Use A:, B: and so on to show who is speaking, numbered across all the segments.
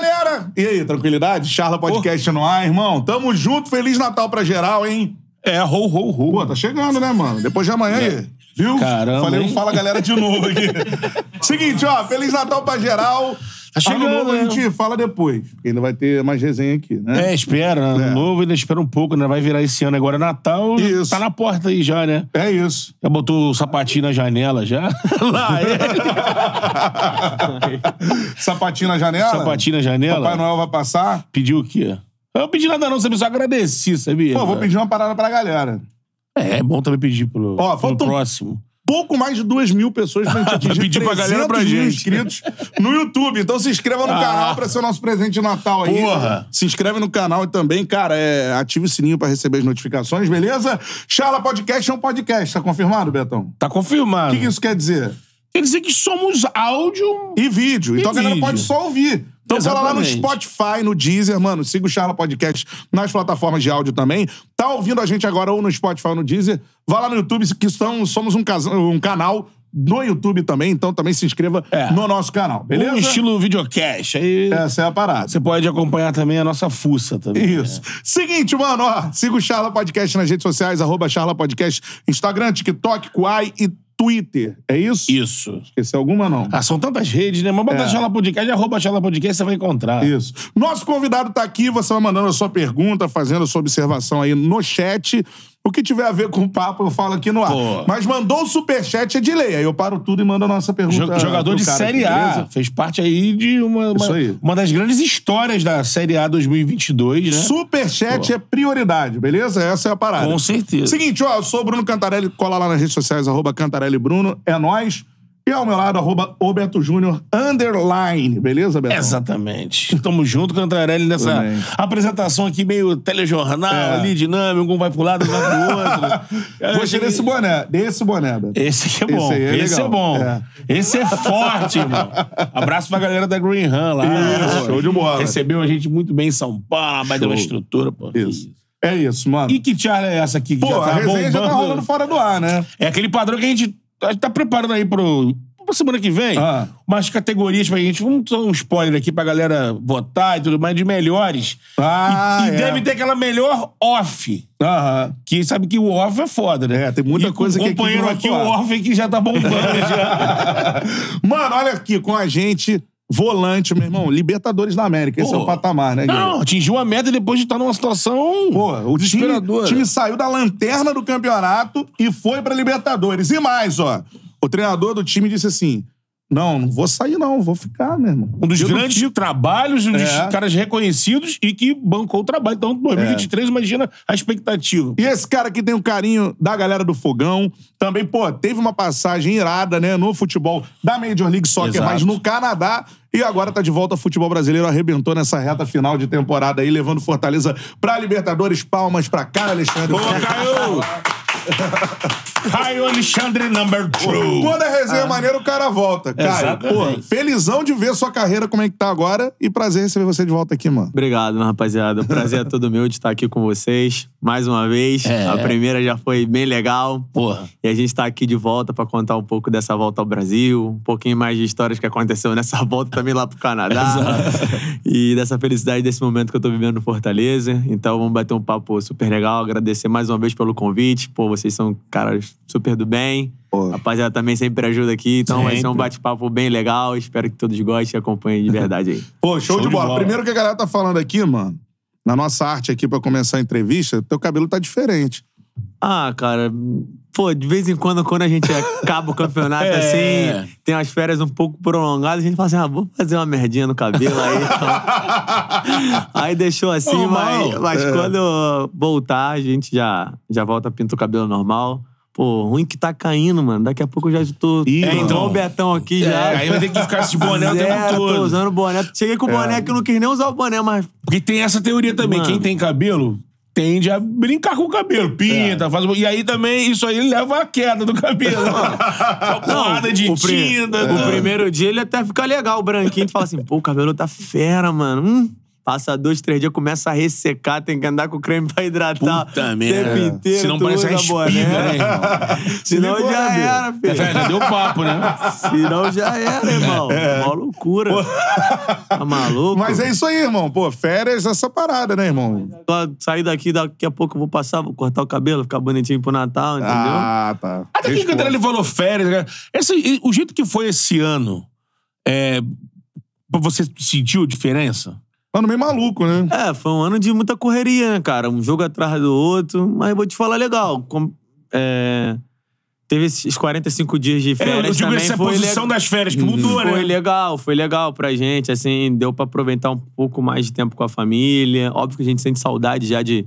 A: galera! E aí, tranquilidade? Charla Podcast no ar, irmão. Tamo junto, Feliz Natal pra geral, hein?
B: É, ho, ho, ho.
A: Pô, tá chegando, né, mano? Depois de amanhã aí. Viu?
B: Caramba,
A: Falei,
B: hein?
A: fala galera de novo aqui. Seguinte, ó, Feliz Natal pra geral.
B: Tá chegando,
A: Ano novo a
B: né?
A: gente fala depois, porque ainda vai ter mais resenha aqui, né?
B: É, espera. Ano
A: É.
B: novo ainda espera um pouco, né? Vai virar esse ano agora Natal.
A: Isso.
B: Tá na porta aí já, né?
A: É isso.
B: Já botou o sapatinho na janela já? Lá, é.
A: Sapatinho na janela?
B: Sapatinho na janela.
A: Papai Noel vai passar?
B: Pediu o quê? Eu não pedi nada não, sabia? Só agradeci, sabia?
A: Pô, vou pedir uma parada pra galera.
B: É, é bom também pedir pro,
A: Ó,
B: pro
A: faltam-
B: próximo.
A: Pouco mais de duas mil pessoas pra gente atingir
B: Pedir pra galera
A: 300
B: pra
A: mil
B: gente.
A: inscritos no YouTube. Então se inscreva no
B: Ah.
A: canal pra ser o nosso presente de Natal aí.
B: Porra.
A: Se inscreve no canal e também, cara, é, ative o sininho pra receber as notificações, beleza? Charla Podcast é um podcast, tá confirmado, Betão?
B: Tá
A: O
B: confirmado.
A: que, que isso quer dizer?
B: Quer dizer que somos áudio...
A: E vídeo.
B: E
A: então a galera
B: vídeo.
A: pode só ouvir. Então fala lá no. Spotify, no Deezer, mano. Siga o Charla Podcast nas plataformas de áudio também. Tá ouvindo a gente agora ou no Spotify ou no Deezer? Vá lá no YouTube, que são, somos um, casa- um canal no YouTube também. Então também se inscreva
B: É.
A: no nosso canal, beleza?
B: Um estilo videocast. Aí
A: Essa é a parada.
B: você pode acompanhar também a nossa fuça também.
A: Isso. Seguinte, mano, ó. Siga o Charla Podcast nas redes sociais, arroba Charla Podcast, Instagram, TikTok, Quai e Twitter. É isso?
B: Isso.
A: Esqueci alguma, não?
B: Ah, são tantas redes, né? Mas bota
A: É.
B: Charla Podcast, arroba Charla Podcast, você vai encontrar.
A: Isso. Nosso convidado tá aqui, você vai mandando a sua pergunta, fazendo a sua observação aí no chat. O que tiver a ver com o papo, eu falo aqui no ar.
B: Pô.
A: Mas mandou o superchat, é de lei. Aí eu paro tudo e mando a nossa pergunta.
B: Jo- Jogador de Série
A: aqui,
B: A. Fez parte aí de uma, uma,
A: aí.
B: uma das grandes histórias da Série A 2022, né?
A: Superchat é prioridade, beleza? Essa é a parada.
B: Com certeza.
A: Seguinte, ó, eu sou o Bruno Cantarelli, cola lá nas redes sociais, arroba Cantarelli Bruno, é nóis. E ao meu lado, arroba o Beto Júnior, underline, beleza, Beto?
B: Exatamente. Tamo junto, Cantarelli, nessa
A: Também.
B: apresentação aqui meio telejornal,
A: É.
B: ali, dinâmico, um vai pro lado, um vai pro outro.
A: Gostei desse boné, desse boné, Beto.
B: Esse aqui é bom.
A: Esse é
B: Esse é bom.
A: É.
B: Esse é forte, irmão. Abraço pra galera da Green Run lá.
A: Isso, show de bola.
B: Recebeu a gente muito bem em São Paulo, mas deu uma estrutura, pô.
A: Isso. É isso, mano.
B: E que charla é essa aqui que
A: Pô,
B: já
A: a
B: tá
A: resenha já tá
B: bombando?
A: rolando fora do ar, né?
B: É aquele padrão que a gente tá, tá preparando aí pro, pra semana que vem.
A: Ah.
B: Umas categorias pra gente. Vamos dar um spoiler aqui pra galera votar e tudo mais, de melhores.
A: Ah,
B: e e
A: é.
B: deve ter aquela melhor off.
A: Aham.
B: Que sabe que o off é foda, né?
A: É, tem muita
B: E
A: coisa que
B: o
A: aqui
B: companheiro
A: vai
B: aqui, o off aqui já tá bombando. já.
A: Mano, olha aqui, com a gente, volante, meu irmão, Libertadores da América. Esse
B: Pô.
A: é o patamar, né, Guilherme?
B: Não, atingiu a meta depois de estar numa situação
A: Pô, o time, o time saiu da lanterna do campeonato e foi pra Libertadores. E mais, ó, o treinador do time disse assim: Não, não vou sair, não, vou ficar, meu irmão.
B: Um dos
A: Eu
B: grandes trabalhos, um dos
A: É.
B: caras reconhecidos e que bancou o trabalho. Então, 2023, imagina a expectativa.
A: E esse cara aqui tem o carinho da galera do Fogão. Também, pô, teve uma passagem irada, né, no futebol da Major League Soccer,
B: Exato.
A: mas no Canadá. E agora tá de volta ao futebol brasileiro, arrebentou nessa reta final de temporada aí, levando Fortaleza pra Libertadores. Palmas pra cara, Alexandre.
B: Boa, Caio! Caio Alexandre, number two.
A: Quando a resenha é maneira, o cara volta. Cara, pô, felizão de ver sua carreira como é que tá agora e prazer receber você de volta aqui, mano.
C: Obrigado, meu rapaziada. O prazer é todo meu de estar aqui com vocês mais uma vez.
B: É.
C: A primeira já foi bem legal.
B: Porra.
C: E a gente tá aqui de volta pra contar um pouco dessa volta ao Brasil, um pouquinho mais de histórias que aconteceu nessa volta também lá pro Canadá. e dessa felicidade desse momento que eu tô vivendo no Fortaleza. Então vamos bater um papo super legal, agradecer mais uma vez pelo convite. Pô, vocês são caras super do bem.
A: Pô.
C: Rapaziada também sempre ajuda aqui, então vai ser um bate-papo bem legal. Espero que todos gostem e acompanhem de verdade aí.
A: Pô, show,
B: Show
A: de,
B: de
A: bola.
B: bola.
A: Primeiro que a galera tá falando aqui, mano, na nossa arte aqui pra começar a entrevista, teu cabelo tá diferente.
C: Ah, cara, pô, de vez em quando, quando a gente acaba o campeonato
B: É.
C: assim, tem umas férias um pouco prolongadas, a gente fala assim, ah, vou fazer uma merdinha no cabelo aí. então. aí deixou assim,
B: Normal.
C: mas, mas quando voltar, a gente já, já volta, pinta o cabelo normal. Pô, ruim que tá caindo, mano. Daqui a pouco eu já tô.
A: Ih,
C: é, então o Betão aqui já.
B: É, aí vai ter que ficar esse boné o tempo todo.
C: Tô usando boné. Cheguei com o boné que eu não quis nem usar o boné, mas
B: Porque tem essa teoria também.
C: Mano.
B: Quem tem cabelo tende a brincar com o cabelo. Pinta, faz... E aí também, isso aí leva à queda do cabelo. Uma porrada de
C: o pri-
B: tinta.
C: O primeiro dia ele até fica legal, o branquinho. Tu fala assim, pô, o cabelo tá fera, mano. Hum, Passa dois, três dias, começa a ressecar, tem que andar com creme pra hidratar.
B: Puta
C: o tempo
B: merda.
C: inteiro.
B: Senão
C: tu
B: parece uma espiga, né, irmão?
C: Senão
A: ligou,
C: já
A: né,
C: era, filho.
B: Já, já deu papo, né?
C: Senão já era, irmão. Mó loucura. Tá maluco?
A: Mas é isso aí, irmão. Pô, férias, essa parada, né, irmão?
C: Sair daqui, daqui a pouco eu vou passar, vou cortar o cabelo, ficar bonitinho pro Natal, entendeu?
A: Ah, tá.
B: Até que quando ele falou férias, né? Esse, o jeito que foi esse ano, é, você sentiu diferença?
A: Mano, meio maluco, né?
C: É, foi um ano de muita correria, né, cara? Um jogo atrás do outro. Mas vou te falar legal. com- é, teve esses 45 dias de
B: É,
C: férias
B: eu digo
C: também.
B: essa
C: foi
B: posição
C: le-
B: das férias que mudou,
C: Foi
B: né?
C: legal, foi legal pra gente, assim, deu pra aproveitar um pouco mais de tempo com a família. Óbvio que a gente sente saudade já de...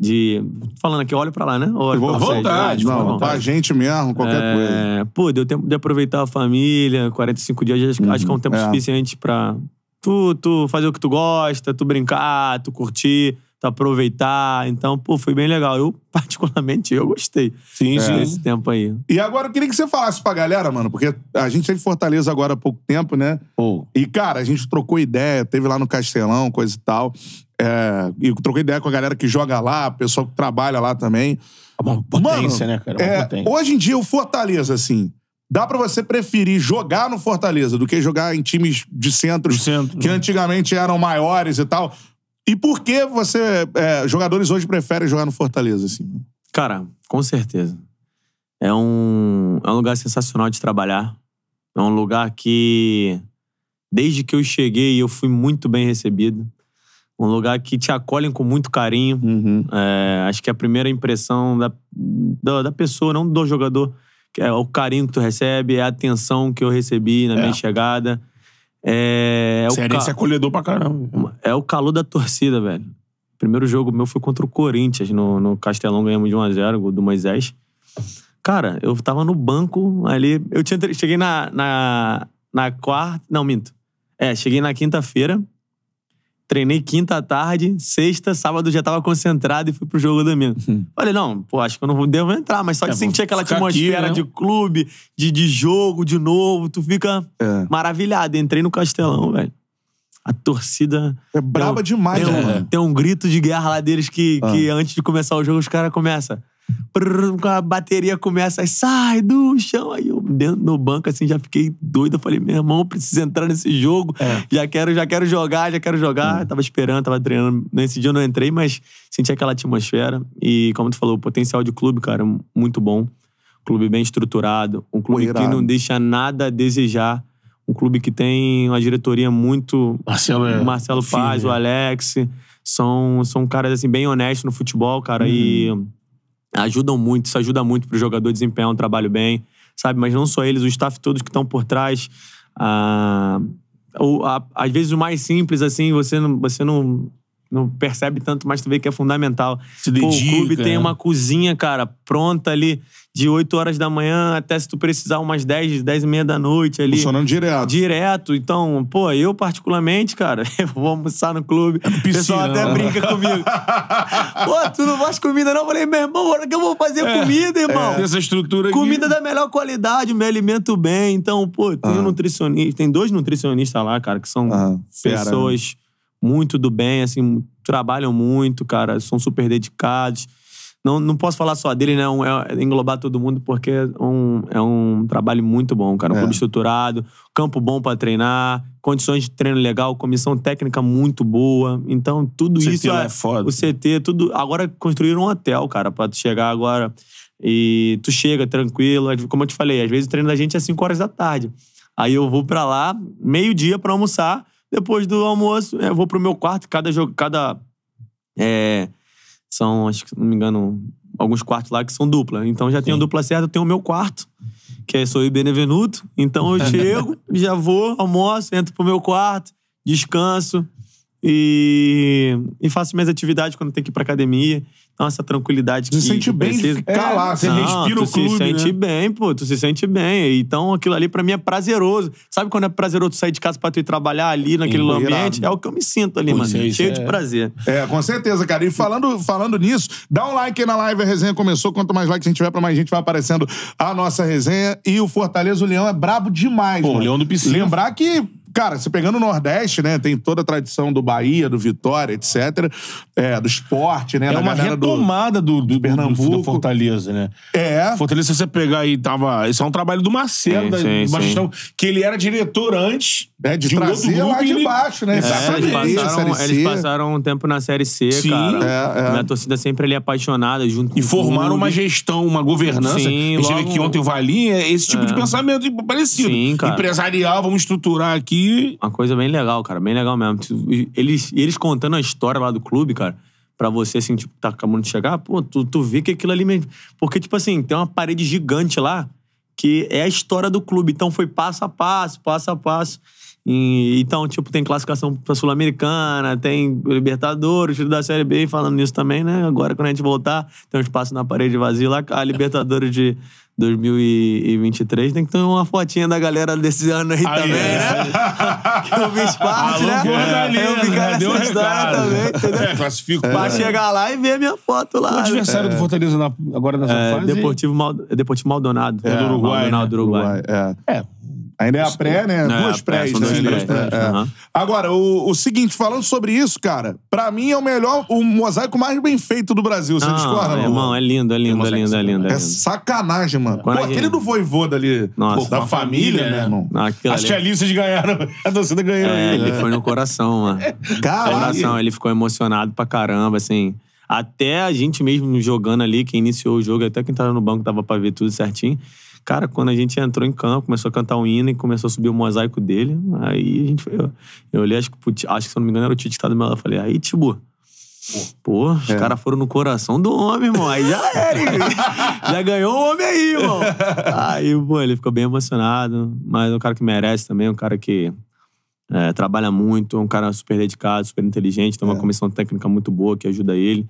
C: de falando aqui, olha pra lá, né? Olha
A: Vou-
B: vontade,
A: Não,
C: vontade.
A: pra gente mesmo, qualquer coisa.
C: É, Pô, deu tempo de aproveitar a família, 45 dias, acho, acho que é um tempo
A: é.
C: suficiente pra tu, tu fazer o que tu gosta, tu brincar, tu curtir, tu aproveitar. Então, pô, foi bem legal. Eu, particularmente, eu gostei
B: Sim, sim.
C: desse tempo aí.
A: E agora eu queria que você falasse pra galera, mano, porque a gente teve Fortaleza agora há pouco tempo, né?
B: Pô,
A: E, cara, a gente trocou ideia, teve lá no Castelão, coisa e tal. É, e trocou ideia com a galera que joga lá, pessoal que trabalha lá também.
B: é uma potência,
A: Mano,
B: né, cara? É uma
A: É,
B: potência.
A: hoje em dia, o Fortaleza, assim, dá pra você preferir jogar no Fortaleza do que jogar em times de centros
B: centro,
A: que
B: né?
A: antigamente eram maiores e tal. E por que você, é, jogadores hoje preferem jogar no Fortaleza, assim?
C: Cara, com certeza. É um, é um lugar sensacional de trabalhar. É um lugar que, desde que eu cheguei, eu fui muito bem recebido. Um lugar que te acolhem com muito carinho. É, acho que a primeira impressão da, da, da pessoa, não do jogador, é o carinho que tu recebe, é a atenção que eu recebi na minha chegada. É, é
B: Cearense
C: ca-
B: é acolhedor pra caramba.
C: é o calor da torcida, velho. O primeiro jogo meu foi contra o Corinthians, no, no Castelão, ganhamos de 1x0, gol do Moisés. Cara, eu tava no banco ali. Eu tinha, cheguei na, na, na quarta. Não, minto. É, cheguei na quinta-feira. Treinei quinta à tarde, sexta, sábado já tava concentrado e fui pro jogo domingo. Falei, não, pô, acho que eu não vou- devo entrar, mas só de
B: É,
C: sentir aquela atmosfera
B: aqui, né?
C: de clube, de, de jogo, de novo, tu fica
A: É.
C: maravilhado. Entrei no Castelão, velho. A torcida.
A: É braba demais,
C: tem
A: né,
C: um? Tem um grito de guerra lá deles que, que antes de começar o jogo os caras começam. Prrr, a bateria começa, aí sai do chão. Aí eu, dentro no banco, assim, já fiquei doido. Eu falei, meu irmão, preciso entrar nesse jogo. Já quero, já quero jogar, já quero jogar. Tava esperando, tava treinando. Nesse dia eu não entrei, mas senti aquela atmosfera. E, como tu falou, o potencial de clube, cara, muito bom. Clube bem estruturado. Um clube que não deixa nada a desejar. Um clube que tem uma diretoria muito
B: Marcelo é
C: o Marcelo Paz, o
B: né?
C: Alex, são, são caras assim, bem honestos no futebol, cara, e ajudam muito, isso ajuda muito pro jogador desempenhar um trabalho bem, sabe? Mas não só eles, o staff todos que estão por trás. ah, o- a- às vezes o mais simples, assim, você não, você não, não percebe tanto, mas tu vê que é fundamental.
B: Se
C: Pô, o
B: dedica,
C: clube tem
B: né?
C: uma cozinha, cara, pronta ali de 8 horas da manhã até se tu precisar umas 10, 10 e meia da noite ali.
A: Funcionando direto.
C: Direto. Então, pô, eu particularmente, cara, eu vou almoçar no clube. o pessoal
B: piscina,
C: até
B: né?
C: brinca comigo. pô, tu não faz comida não? Eu falei, meu irmão, hora que eu vou fazer comida, irmão?
B: Tem essa estrutura aqui.
C: Comida da melhor qualidade, me alimento bem. Então, pô, tem
A: Ah.
C: um nutricionista, tem dois nutricionistas lá, cara, que são
A: Ah, fera,
C: pessoas muito do bem, assim, trabalham muito, cara, são super dedicados. Não, não posso falar só dele, né? É, englobar todo mundo, porque é um, é um trabalho muito bom, cara. Um
A: É.
C: clube estruturado, campo bom pra treinar, condições de treino legal, comissão técnica muito boa. Então, tudo
B: CT
C: isso é,
B: é foda.
C: O CT, tudo. Agora construíram um hotel, cara, pra tu chegar agora. E tu chega tranquilo. Como eu te falei, às vezes o treino da gente é 5 horas da tarde. Aí eu vou pra lá, meio-dia pra almoçar. Depois do almoço, eu vou pro meu quarto. Cada jogo, cada. É, são, acho que, se não me engano, alguns quartos lá que são dupla. Então já tenho dupla certa, eu tenho o meu quarto, que é sou eu e Benevenuto. Então eu chego, já vou, almoço, entro pro meu quarto, descanso e, e faço minhas atividades quando tenho que ir pra academia. Essa tranquilidade
A: Se
C: que
A: sente
C: que
A: bem de ficar lá,
B: você
A: assim.
B: respira
C: tu
B: o clube,
C: se sente
B: né?
C: bem, pô. Tu se sente bem. Então, aquilo ali pra mim é prazeroso. Sabe quando é prazeroso tu sair de casa pra tu ir trabalhar ali naquele ambiente? É o que eu me sinto ali,
B: Pô,
C: mano.
B: aí,
C: Cheio
B: isso
C: de
B: é-
C: prazer.
A: É, com certeza, cara. E falando, falando nisso, dá um like aí na live, a resenha começou. Quanto mais likes a gente tiver, pra mais gente vai aparecendo a nossa resenha. E o Fortaleza, o Leão é brabo demais,
B: Pô, o
A: mano.
B: Leão do Piscina.
A: Lembrar que, cara, você pegando o Nordeste, né? Tem toda a tradição do Bahia, do Vitória, etc. É, do esporte, né?
B: É
A: da
B: uma retomada do, do, do,
A: Pernambuco.
B: do Fortaleza, né?
A: É.
B: Fortaleza, se você pegar aí, tava. Isso é um trabalho do Marcelo, da,
C: sim,
B: do Batistão, que ele era diretor antes.
A: É, de
B: um outro
A: trazer
B: grupo
A: lá de
B: ele-
A: baixo, né?
C: É,
A: Exatamente.
C: eles, passaram,
A: Série
C: eles
A: C.
C: passaram um tempo na Série C,
B: Sim.
C: cara.
A: É, é.
C: Minha torcida sempre ali apaixonada, junto
B: E formaram uma gestão, uma governança.
C: Sim,
B: a gente teve
C: logo-
B: aqui ontem o Valinho, é esse tipo de pensamento parecido.
C: Sim, cara.
B: Empresarial, vamos estruturar aqui.
C: Uma coisa bem legal, cara, bem legal mesmo. Eles, eles contando a história lá do clube, cara, pra você, assim, tipo, tá acabando de chegar, pô, tu, tu vê que aquilo ali mesmo. Porque, tipo assim, tem uma parede gigante lá que é a história do clube. Então foi passo a passo, passo a passo. E, então, tipo, tem classificação pra Sul-Americana, tem Libertadores, da Série B, falando nisso também, né? Agora, quando a gente voltar, tem um espaço na parede vazio lá, a Libertadores de 2023 tem que ter uma fotinha da galera desse ano aí,
B: Aí,
C: também,
B: é.
C: né? que eu fiz parte,
B: Alô,
C: né?
B: Fortaleza,
C: eu ficar
B: né?
C: nessa história
B: recado.
C: também, entendeu?
B: É, classifico.
C: Pra chegar lá e ver a minha foto lá.
B: O adversário do Fortaleza na- agora nessa
C: É,
B: fase.
C: Deportivo, Mal, Deportivo Maldonado.
B: É, do Uruguai,
C: Maldonado
B: né?
C: do Uruguai.
A: Uruguai, é.
B: É.
A: Ainda é a pré, né?
C: É,
A: duas
C: pré,
A: prés,
C: são
A: né?
C: duas prés,
A: pré,
C: é.
A: é.
C: Aham.
A: Agora, o, o seguinte, falando sobre isso, cara, pra mim é o melhor, o mosaico mais bem feito do Brasil. Você
C: Não,
A: discorda, não?
C: irmão, é lindo, é lindo, é lindo, é lindo. É
A: É sacanagem, mano. Pô,
C: Quando
A: aquele
C: gente-
A: do voivoda ali,
C: Nossa,
A: pô, da família,
B: né?
A: irmão.
C: Não, aquilo
B: Acho
C: ali-
B: que ali vocês ganharam. A torcida ganhou.
C: É,
B: aí.
C: ele foi no coração, mano.
A: Caralho.
C: Coração, ele ficou emocionado pra caramba, assim. Até a gente mesmo jogando ali, quem iniciou o jogo, até quem tava no banco tava pra ver tudo certinho. Cara, quando a gente entrou em campo, começou a cantar um hino e começou a subir o mosaico dele, aí a gente foi. Eu, eu olhei, acho que, acho que se eu não me engano era o Tite que tava do meu lado. Eu falei, aí, Tibu. Pô, os caras foram no coração do homem, irmão. Aí já era, hein? já ganhou o homem aí, irmão. Aí, pô, ele ficou bem emocionado. Mas é um cara que merece também, um cara que é, trabalha muito, é um cara super dedicado, super inteligente, tem uma comissão técnica muito boa que ajuda ele.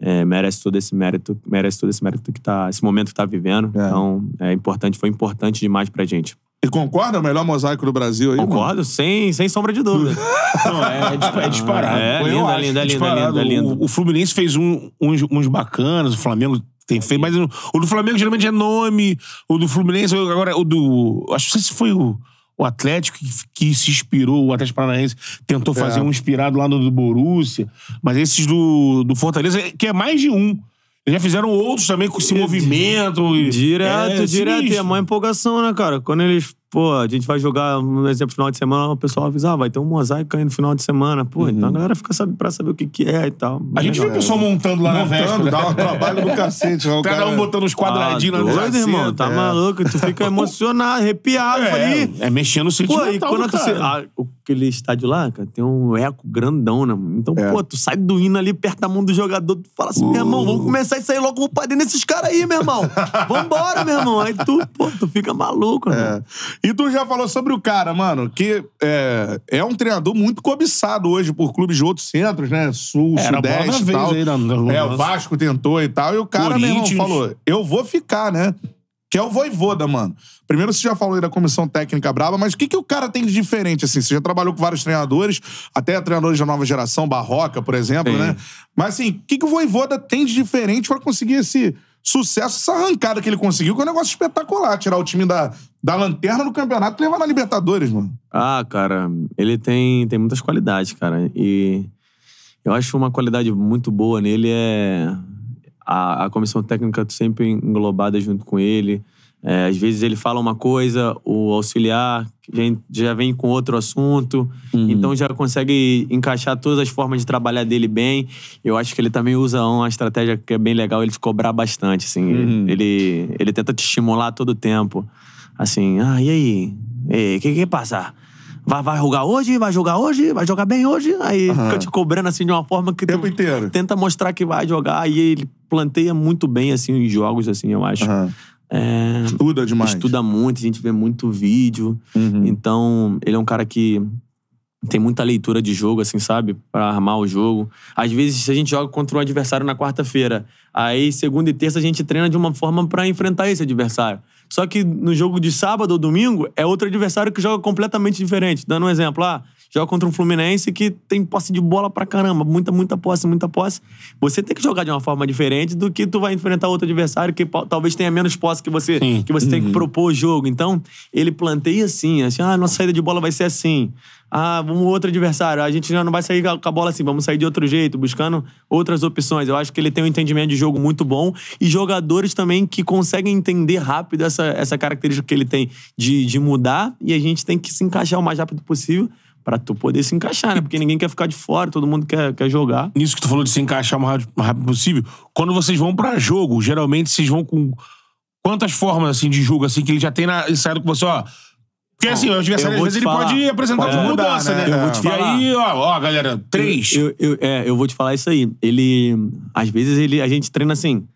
C: É, merece todo esse mérito, merece todo esse mérito que tá, esse momento que tá vivendo.
A: É.
C: Então, é importante, foi importante demais pra gente.
A: E concorda? É o melhor mosaico do Brasil aí, mano?
C: Concordo, sem, sem sombra de dúvida.
B: Não, é, é é disparado.
C: É, lindo, é
B: acho
C: lindo, é lindo,
B: disparado.
C: é lindo, é lindo.
B: O, Fluminense fez um- uns, uns bacanas, o Flamengo tem feito, mas o do Flamengo geralmente é nome, o do Fluminense, agora o do. Acho que não sei se foi o, o Atlético que, que se inspirou, o Atlético Paranaense tentou fazer
A: É.
B: um inspirado lá no do Borussia, mas esses do, do Fortaleza, que é mais de um. Eles já fizeram outros também com esse movimento. e-
C: Direto,
B: é,
C: direto. E é
B: sinistro.
C: uma empolgação, né, cara? Quando eles, pô, a gente vai jogar, um exemplo, final de semana, o pessoal avisa, ah, vai ter um mosaico aí no final de semana. Pô, então a galera fica sabe, pra saber o que, que é e tal.
B: A gente viu o pessoal montando lá na
A: Montando,
B: véspera.
A: dá um trabalho do cacete. ó, o
B: Cada
A: cara-
B: um botando os quadradinhos
C: ah,
B: na
C: doido, irmão. Tá
A: é.
C: maluco? Tu fica emocionado, arrepiado ali.
B: É, é mexendo no
C: Pô,
B: sentimental
C: e quando
B: cara.
C: ah, aquele estádio lá, cara, tem um eco grandão, né? mano? Então, pô, tu sai do hino ali perto da mão do jogador, tu fala assim, meu irmão, vamos começar a sair logo vou pra dentro desses caras aí, meu irmão. Vambora, meu irmão. Aí tu, pô, tu fica maluco, irmão.
A: E tu já falou sobre o cara, mano, que é, é um treinador muito cobiçado hoje por clubes de outros centros, né? Sul,
B: era
A: Sudeste e tal.
B: aí na- na-
A: é, o Vasco tentou e tal. E o cara, meu irmão, falou, eu vou ficar, né? Que é o Voivoda, mano. Primeiro, você já falou aí da comissão técnica braba, mas o que, que o cara tem de diferente, assim? Você já trabalhou com vários treinadores, até treinadores da nova geração, Barroca, por exemplo,
C: Sim.
A: né? Mas, assim, o que, que o Voivoda tem de diferente pra conseguir esse sucesso, essa arrancada que ele conseguiu, que é um negócio espetacular. Tirar o time da, da lanterna do campeonato e levar na Libertadores, mano.
C: Ah, cara, ele tem, tem muitas qualidades, cara. E eu acho uma qualidade muito boa nele é a, a comissão técnica sempre englobada junto com ele. É, às vezes ele fala uma coisa, o auxiliar já, já vem com outro assunto, então já consegue encaixar todas as formas de trabalhar dele bem. Eu acho que ele também usa uma estratégia que é bem legal, ele te cobrar bastante, assim. Ele, ele tenta te estimular todo o tempo. Assim, ah, e aí? O que que passa? Vai, vai jogar hoje? Vai jogar hoje? Vai jogar bem hoje? Aí fica te cobrando assim de uma forma que
A: O tempo inteiro.
C: tenta mostrar que vai jogar. E ele planteia muito bem, assim, os jogos, assim, eu acho. É,
A: Estuda demais.
C: estuda muito, a gente vê muito vídeo.
A: Uhum.
C: Então, ele é um cara que tem muita leitura de jogo, assim, sabe? Pra armar o jogo. Às vezes, a gente joga contra um adversário na quarta-feira. Aí, segunda e terça, a gente treina de uma forma pra enfrentar esse adversário. Só que no jogo de sábado ou domingo, é outro adversário que joga completamente diferente. Dando um exemplo, ah, joga contra um Fluminense que tem posse de bola pra caramba. Muita, muita posse, muita posse. Você tem que jogar de uma forma diferente do que tu vai enfrentar outro adversário que talvez tenha menos posse que você,
B: Sim.
C: que você tem que propor o jogo. Então, ele planteia assim, assim, ah, nossa saída de bola vai ser assim. Ah, vamos outro adversário. A gente já não vai sair com a bola assim, vamos sair de outro jeito, buscando outras opções. Eu acho que ele tem um entendimento de jogo muito bom e jogadores também que conseguem entender rápido essa, essa característica que ele tem de, de mudar e a gente tem que se encaixar o mais rápido possível pra tu poder se encaixar, né? Porque ninguém quer ficar de fora, todo mundo quer, quer jogar.
B: Nisso que tu falou de se encaixar o mais rápido- possível. Quando vocês vão pra jogo, geralmente vocês vão com quantas formas assim de jogo assim que ele já tem na, ensaiado com você, ó. Porque assim, o adversário
C: eu
B: às vezes ele
C: falar.
B: pode apresentar
A: Pode
B: uma
A: mudar,
B: mudança,
A: né?
B: né?
A: Eu vou te
B: e
C: falar.
B: aí, ó, ó, galera, três.
C: Eu, eu- é, eu vou te falar isso aí. Ele. Às vezes ele, a gente treina assim,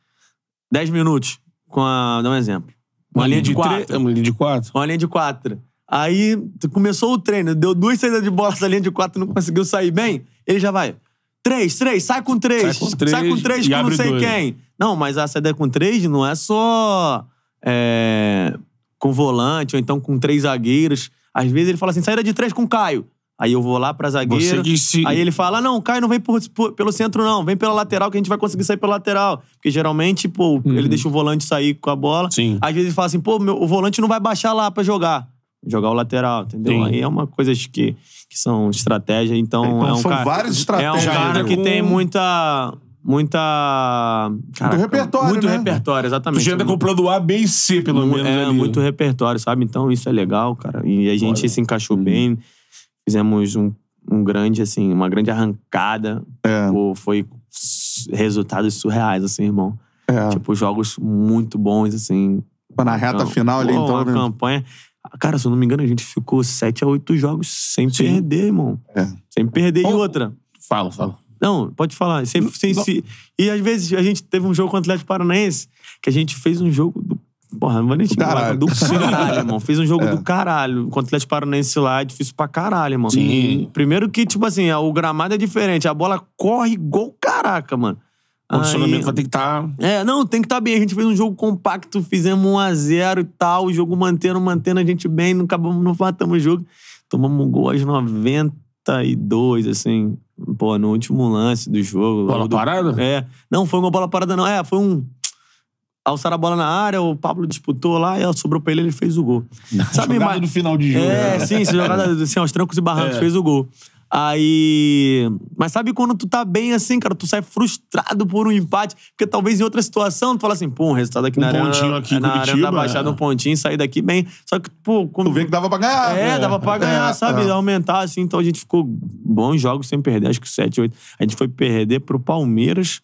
C: 10 minutos com a. Dá um exemplo. Uma, linha de, quatro.
B: três- Uma linha de quatro.
C: Uma linha de quatro. Aí começou o treino, deu duas saídas de bola essa linha de quatro não conseguiu sair bem, ele já vai. Três, três, sai com três.
B: Sai com três
C: sai com três com não sei
B: dois.
C: quem. Não, mas a saída com três não é só é, com volante ou então com três zagueiros. Às vezes ele fala assim, saída de três com Caio. Aí eu vou lá pra zagueiro.
B: Se-
C: Aí ele fala: não, Caio não vem por- por- pelo centro, não. Vem pela lateral que a gente vai conseguir sair pela lateral. Porque geralmente, pô, ele deixa o volante sair com a bola.
B: Sim.
C: Às vezes ele fala assim, pô, meu, o volante não vai baixar lá pra jogar. Jogar o lateral, entendeu?
B: Sim.
C: Aí é uma coisa que, que são estratégias. Então,
A: Então
C: é um
A: são
C: cara,
A: várias estratégias,
C: É um cara
B: né?
C: que tem muita... Muita... Caraca,
A: repertório,
C: Muito
A: né?
C: repertório,
B: Tu
C: exatamente.
B: já anda com o plano A, B e C, pelo menos.
C: É,
B: ali.
C: muito repertório, sabe? Então isso é legal, cara. E a gente
B: Olha.
C: se encaixou bem. Fizemos um, um grande, assim, uma grande arrancada.
A: É.
C: Pô, foi resultados surreais, assim, irmão.
A: É.
C: Tipo, jogos muito bons, assim.
A: Na reta
C: Camp-
A: final ali, então.
C: Uma
A: né?
C: campanha. Cara, se eu não me engano, a gente ficou 7 a 8 jogos sem
B: Sim.
C: perder, irmão.
A: É.
C: Sem perder. E outra.
B: Fala, fala.
C: Não, pode falar. Sem, sem,
B: não.
C: se- e às vezes a gente teve um jogo com o Atlético Paranaense que a gente fez um jogo do. Porra, não vou nem te falar. Do caralho, irmão. Fez um jogo
A: É.
C: do caralho. Com o Atlético Paranaense lá é difícil pra caralho, irmão.
B: Sim.
C: Primeiro que, tipo assim, o gramado é diferente. A bola corre igual caraca, mano.
B: O condicionamento
C: Aí-
B: vai ter que estar.
C: é, não, tem que estar bem. A gente fez um jogo compacto, fizemos 1x0 e tal, o jogo mantendo, mantendo a gente bem, não acabamos, não matamos o jogo. Tomamos um gol aos 92, assim, pô, no último lance do jogo.
B: Bola
C: do,
B: parada?
C: É. Não, foi uma bola parada, não. É, foi um. Alçaram a bola na área, o Pablo disputou lá, e ela sobrou pra ele ele fez o gol. Sabe,
B: Jogada
C: mas-
B: do final de jogo.
C: é,
B: né?
C: sim, jogada assim, aos trancos e barrancos,
B: É.
C: fez o gol. Aí. Mas sabe quando tu tá bem assim, cara? Tu sai frustrado por um empate, porque talvez em outra situação tu fala assim, pô, um resultado aqui
B: Um
C: na arena.
B: pontinho aqui
C: na arena
B: Curitiba,
C: da Baixada,
B: é.
C: um pontinho, sair daqui bem. Só que, pô, quando.
A: Tu vê que dava pra ganhar.
C: É, dava pra ganhar,
A: É,
C: sabe?
A: é.
C: Aumentar, assim. Então a gente ficou bons jogos sem perder, acho que 7, 8. A gente foi perder pro Palmeiras.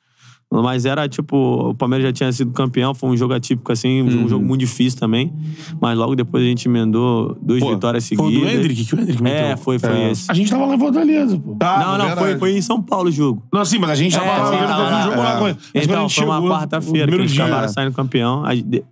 C: Mas era tipo, o Palmeiras já tinha sido campeão, foi um jogo atípico, assim, um jogo muito difícil também. Mas logo depois a gente emendou duas
B: Pô,
C: vitórias
B: Foi
C: seguidas.
B: o do Hendrick que o Hendrick meteu.
C: É, foi, foi
A: É.
C: esse.
B: A gente tava lá em Fortaleza, pô.
A: Tá,
C: não, não,
A: verdade.
C: foi, foi em São Paulo o jogo.
B: Não, sim, mas a gente tava
C: É,
B: lá,
C: sim, tava lá.
B: jogo lá.
A: É.
B: com ele.
C: Então,
B: gente
C: foi uma quarta-feira que eles
B: dia,
C: acabaram
B: é.
C: saindo campeão.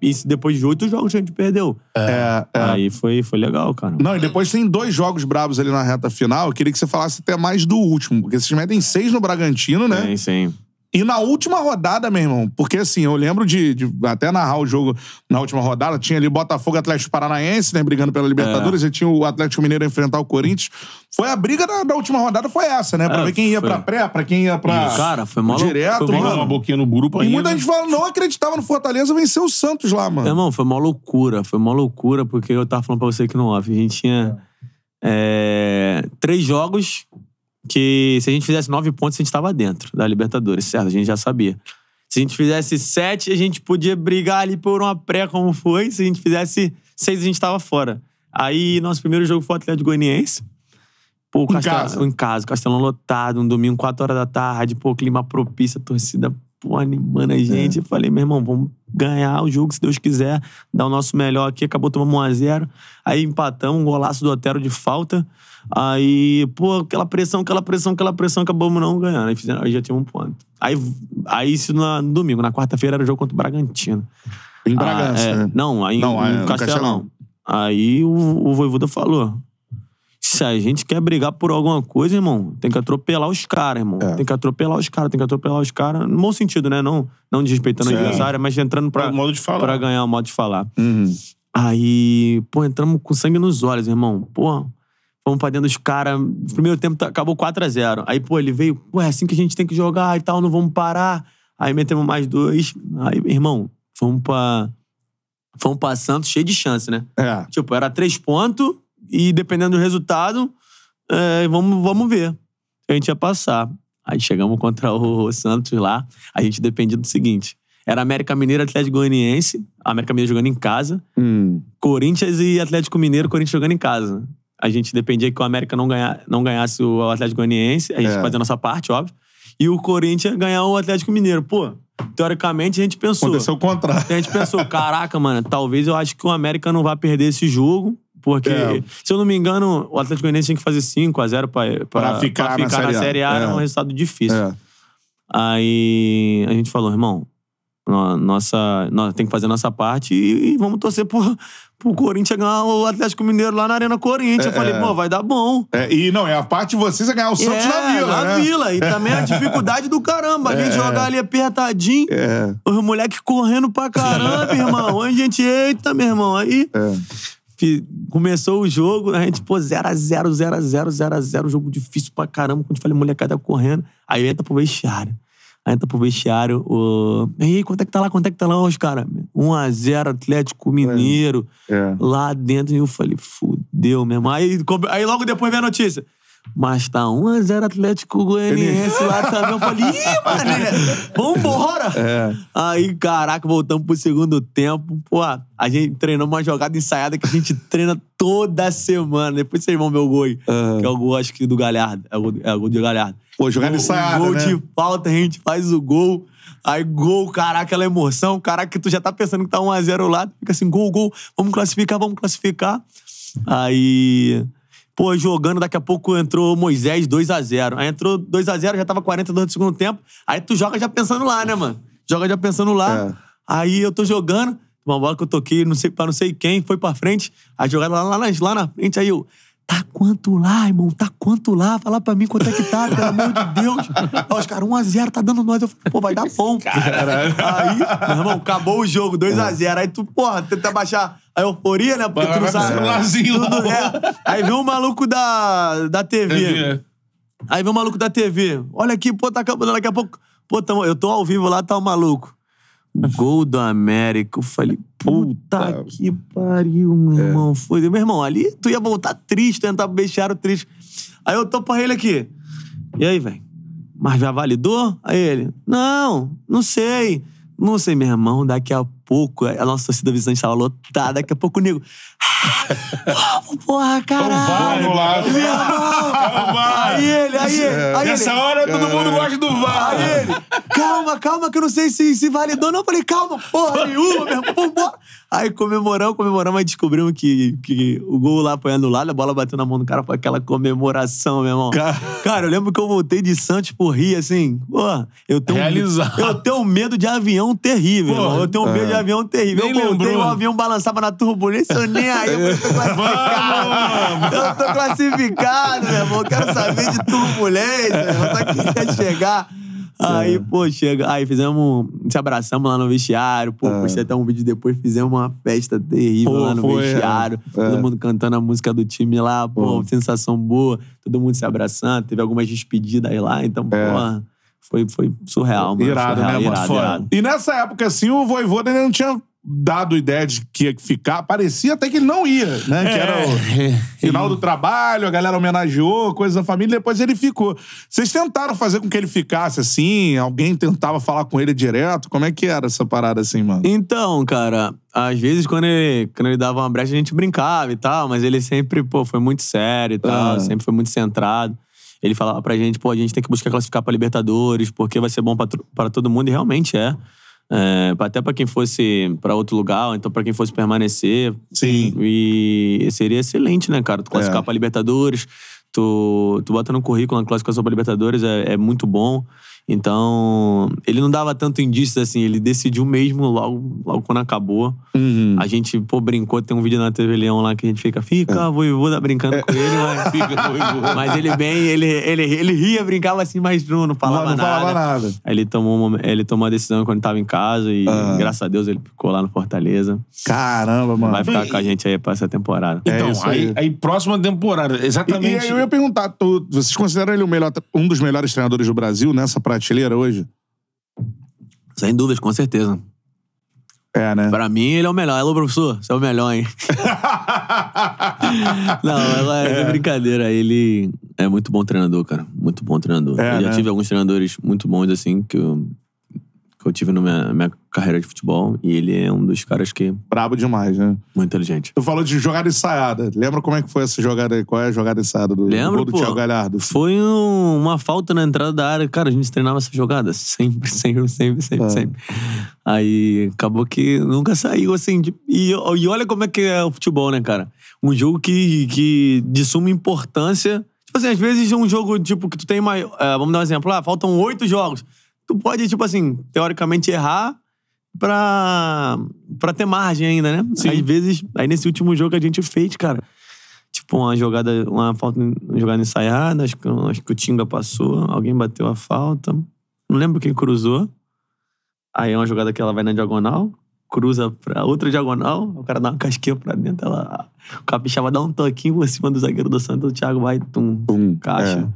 C: Isso depois de oito jogos a gente perdeu.
A: É, é.
C: Aí foi, foi legal, cara.
A: Não, e depois tem dois jogos brabos ali na reta final. Eu queria que você falasse até mais do último, porque vocês metem seis no Bragantino, né?
C: Sim, sim.
A: E na última rodada, meu irmão, porque assim, eu lembro de, de até narrar o jogo na última rodada, tinha ali Botafogo Atlético Paranaense, né, brigando pela Libertadores, e tinha o Atlético Mineiro enfrentar o Corinthians. Foi a briga da, da última rodada, foi essa, né? Pra
C: É,
A: ver quem ia
C: foi.
A: pra pré, pra quem ia pra.
C: Cara, foi lou-
A: Direto,
C: foi
B: Pegou
A: mano.
B: uma boquinha no grupo
A: E
B: ainda.
A: muita gente fala, não acreditava no Fortaleza vencer o Santos lá, mano.
C: Irmão, foi uma loucura. Foi uma loucura, porque eu tava falando pra você aqui no off. A gente tinha é, três jogos que, se a gente fizesse nove pontos, a gente tava dentro da Libertadores, certo? A gente já sabia. Se a gente fizesse sete, a gente podia brigar ali por uma pré, como foi. Se a gente fizesse seis, a gente tava fora. Aí, nosso primeiro jogo foi o Atlético Goianiense. Pô, o
A: Em casa.
C: em casa, Castelão lotado, um domingo, 4 horas da tarde, pô, clima propício, torcida, pô, animando a gente. Eu falei, meu irmão, vamos ganhar o jogo, se Deus quiser, dar o nosso melhor aqui. Acabou tomando 1x0. Aí empatamos, um golaço do Otero de falta. Aí, pô, aquela pressão, aquela pressão, aquela pressão, acabamos não ganhando. Aí, fizeram, aí já tinha um ponto. Aí, aí isso na- no domingo, na quarta-feira era o jogo contra o Bragantino.
A: Em Bragança,
C: Ah, é.
A: né?
C: Não, aí
A: Não, é,
C: no
A: no
C: Castelão.
A: Castelão.
C: Aí o, o Voivoda falou: se a gente quer brigar por alguma coisa, irmão, tem que atropelar os caras, irmão.
A: É.
C: Tem que atropelar os caras, tem que atropelar os caras. No bom sentido, né? Não, não desrespeitando
A: Certo.
C: adversário, mas entrando pra,
B: Pra modo de falar.
C: pra ganhar o modo de falar.
A: Uhum.
C: Aí, pô, entramos com sangue nos olhos, irmão. Pô, Fomos pra dentro dos caras. Primeiro tempo tá- acabou 4x0. Aí, pô, ele veio, pô, é assim que a gente tem que jogar e tal, não vamos parar. Aí metemos mais dois. Aí, irmão, fomos pra. Fomos pra Santos cheio de chance, né?
A: É.
C: Tipo, era três pontos e dependendo do resultado, é, vamos, vamos ver. A gente ia passar. Aí chegamos contra o Santos lá. A gente dependia do seguinte: era América Mineiro e Atlético Goianiense. América Mineiro jogando em casa.
A: Hum.
C: Corinthians e Atlético Mineiro, Corinthians jogando em casa. A gente dependia que o América não, ganha, não ganhasse o Atlético Goianiense. A gente
A: É.
C: fazia a nossa parte, óbvio. E o Corinthians ganhar o Atlético Mineiro. Pô, teoricamente a gente pensou.
A: Aconteceu o contrário.
C: A gente pensou, caraca, mano, talvez eu acho que o América não vai perder esse jogo. Porque,
A: É.
C: se eu não me engano, o Atlético Goianiense tinha que fazer 5x0 pra, pra,
A: Pra ficar na Série A.
C: Série A. Era
A: É.
C: um resultado difícil.
A: É.
C: Aí a gente falou, irmão, nossa, nós tem que fazer a nossa parte e, e vamos torcer pro, pro Corinthians ganhar o Atlético Mineiro lá na Arena Corinthians. eu falei,
A: é.
C: pô, vai dar bom.
A: É, e não, é a parte de vocês é ganhar o Santos
C: é,
A: na Vila,
C: na
A: né?
C: Vila. E também a dificuldade do caramba. A gente jogar ali apertadinho.
A: É.
C: Os moleques correndo pra caramba, irmão. Aí a gente, eita, meu irmão. Aí
A: É.
C: começou o jogo, a gente, pô, 0x0, 0x0, 0x0, jogo difícil pra caramba. Quando eu falei, molecada correndo. Aí entra pro vestiário. Aí entra pro vestiário, o. E aí, quanto é que tá lá? Quanto é que tá lá os caras? 1x0, Atlético Mineiro.
A: É.
C: Lá dentro, e eu falei, fudeu, meu irmão. Aí, aí logo depois vem a notícia. Mas tá 1x0 Atlético Goianiense lá também. Eu falei, ih, mané, vambora!
A: É.
C: Aí, caraca, voltamos pro segundo tempo. Pô, a gente treinou uma jogada ensaiada que a gente treina toda semana. Depois vocês vão ver o gol aí. Que é o gol, acho que, do Galhardo. É o gol, é o gol de Galhardo.
A: Pô, jogada ensaiada,
C: Gol
A: né?
C: de falta, a gente faz o gol. Aí, gol, caraca, aquela emoção. Caraca, tu já tá pensando que tá 1x0 lá. Fica assim, gol, gol. Vamos classificar, vamos classificar. Aí... Pô, jogando, daqui a pouco entrou Moisés 2x0. Aí entrou 2x0, já tava 42 do segundo tempo. Aí tu joga já pensando lá, né, mano? Joga já pensando lá.
A: É.
C: Aí eu tô jogando, uma bola que eu toquei, não sei, pra não sei quem, foi pra frente. A jogada lá, lá, na- lá na frente, aí eu. Tá quanto lá, irmão? Tá quanto lá? Fala pra mim quanto é que tá, pelo amor de Deus. Aí os caras, 1x0, tá dando nós. Eu falei, pô, vai dar bom. Aí, meu irmão, acabou o jogo, 2x0. Aí tu, porra, tenta baixar a euforia, né? Porque tu não sabe.
B: celularzinho
C: Tudo, é. Aí vem o maluco da, da TV.
B: É.
C: Aí vem o maluco da TV. Olha aqui, pô, tá acabando daqui a pouco. Pô, tamo- eu tô ao vivo lá, tá o maluco. Gol do América. Eu falei, puta
A: Puta.
C: que pariu, meu irmão. Foi. Meu irmão, ali tu ia voltar triste, tu ia entrar pro bestiário triste. Aí eu tô pra ele aqui. E aí, velho? Mas já validou? Aí ele, não, não sei. Não sei, meu irmão, daqui a pouco, a nossa torcida visitante tava lotada, daqui a pouco o nego. Vamos, porra, caralho!
A: Vamos lá.
C: Meu irmão! Aí ele, aí ele, aí ele.
B: Nessa hora todo mundo gosta do VAR.
C: Aí ele, calma, calma, que eu não sei se, se validou. Não, eu falei, calma, porra nenhuma, meu irmão, vambora. Aí comemoramos, comemoramos, aí descobrimos que, que o gol lá foi anulado, a bola bateu na mão do cara, foi aquela comemoração, meu irmão.
A: Cara.
C: Cara, eu lembro que eu voltei de Santos por Rio, assim, pô, eu tenho,
B: Realizado.
C: eu tenho medo de avião terrível, irmão. Eu tenho medo de avião terrível.
B: Nem
C: eu voltei,
B: lembrou.
C: o avião balançava na turbulência, eu nem aí, eu tô classificado. eu tô classificado, meu irmão. Eu quero saber de turbulência, meu irmão. Só queria chegar. Aí, pô, chega. Aí fizemos. Se abraçamos lá no vestiário. Pô, postei até um vídeo depois, fizemos uma festa terrível
A: Pô,
C: lá no
A: foi,
C: vestiário.
A: é.
C: Todo mundo cantando a música do time lá, pô, sensação boa. Todo mundo se abraçando. Teve algumas despedidas aí lá, então, pô, foi, foi surreal, mano.
A: Irado,
C: surreal,
A: né, mano?
C: irado,
A: Foda.
C: irado.
A: E nessa época, assim, o Voivoda ainda não tinha dado ideia de que ia ficar. Parecia até que ele não ia, né? Que era o
B: É.
A: final do trabalho, a galera homenageou, coisa da família, depois ele ficou. Vocês tentaram fazer com que ele ficasse assim? Alguém tentava falar com ele direto? Como é que era essa parada assim, mano?
C: Então, cara, às vezes quando ele, quando ele dava uma brecha, a gente brincava e tal, mas ele sempre, pô, foi muito sério e tal,
A: Ah.
C: sempre foi muito centrado. Ele falava pra gente, pô, a gente tem que buscar classificar pra Libertadores, porque vai ser bom pra todo mundo, e realmente é. É, até pra quem fosse pra outro lugar, ou então pra quem fosse permanecer.
A: Sim.
C: E seria excelente, né, cara? Tu classificar
A: É.
C: pra Libertadores, tu, tu bota no currículo a classificação para Libertadores, é, é muito bom. Então, ele não dava tanto indício assim, ele decidiu mesmo logo, logo quando acabou.
A: Uhum.
C: A gente, pô, brincou, tem um vídeo na TV Leão lá que a gente fica, fica,
A: É.
C: voivoda brincando com ele, mas,
B: Fica, voivoda.
C: mas ele bem, ele, ele, ele ria, brincava assim, mas não, não falava
A: não
C: nada.
A: falava nada.
C: Aí ele tomou, uma, ele tomou a decisão quando tava em casa e,
A: Ah.
C: graças a Deus, ele ficou lá no Fortaleza.
A: Caramba, mano.
C: Vai ficar com a gente aí pra essa temporada.
A: É
B: Então,
A: isso
B: aí,
A: aí.
B: aí, próxima temporada,
A: E,
B: exatamente.
A: e aí eu ia perguntar, tu- vocês consideram ele o melhor, um dos melhores treinadores do Brasil nessa prateleira hoje?
C: Sem dúvidas, com certeza.
A: É, né?
C: Pra mim, ele é o melhor. Alô, professor, você é o melhor, hein? Não, ela é, brincadeira. Ele é muito bom treinador, cara. Muito bom treinador.
A: É,
C: eu já
A: né?
C: tive alguns treinadores muito bons, assim, que eu, eu tive na minha, minha carreira de futebol. E ele é um dos caras que
A: Brabo demais, né?
C: muito inteligente.
A: Tu falou de jogada ensaiada. Lembra como é que foi essa jogada aí? Qual é a jogada ensaiada do, do
C: Lembro,
A: gol do
C: pô.
A: Thiago Galhardo?
C: Foi um- uma falta na entrada da área. Cara, a gente treinava essa jogada sempre, sempre, sempre, sempre,
A: É.
C: sempre. Aí acabou que nunca saiu assim. de- e, e olha como é que é o futebol, né, cara? Um jogo que, que de suma importância. Tipo assim, às vezes é um jogo tipo que tu tem mais. é, vamos dar um exemplo. Ah, faltam oito jogos. Tu pode, tipo assim, teoricamente errar pra, pra ter margem ainda, né?
B: Sim.
C: Às vezes, aí nesse último jogo a gente fez, cara. Tipo, uma jogada, uma falta, uma jogada ensaiada, acho que, acho que o Tinga passou, alguém bateu a falta. Não lembro quem cruzou. Aí é uma jogada que ela vai na diagonal, cruza pra outra diagonal, o cara dá uma casquinha pra dentro, ela, o capixaba dá um toquinho por cima do zagueiro do Santos, o Thiago vai, tum,
A: Pum,
C: caixa.